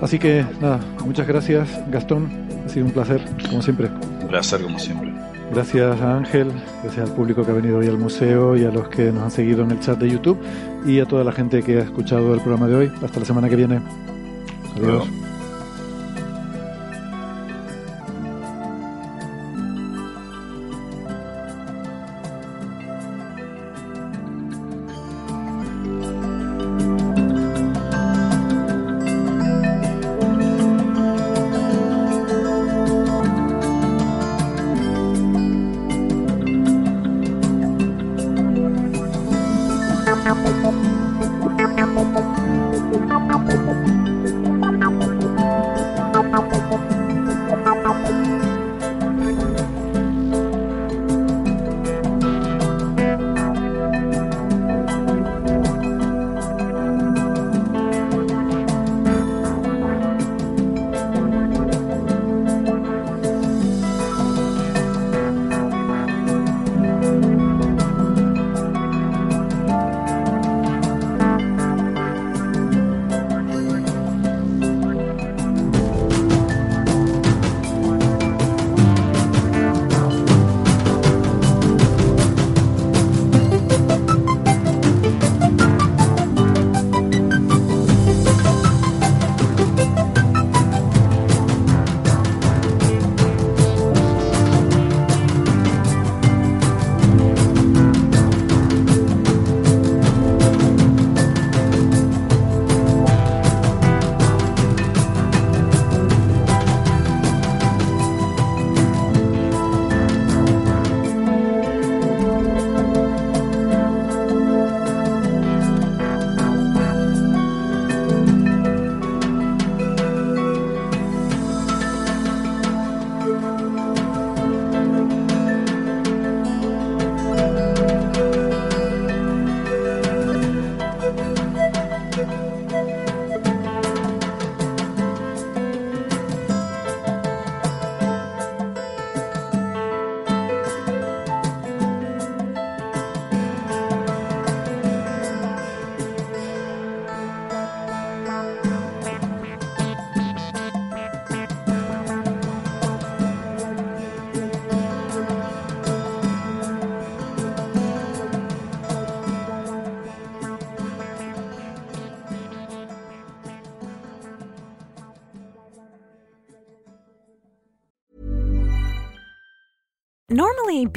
Así que nada, muchas gracias Gastón, ha sido un placer, como siempre. Un placer, como siempre. Gracias a Ángel, gracias al público que ha venido hoy al museo y a los que nos han seguido en el chat de YouTube y a toda la gente que ha escuchado el programa de hoy. Hasta la semana que viene. Adiós. Thank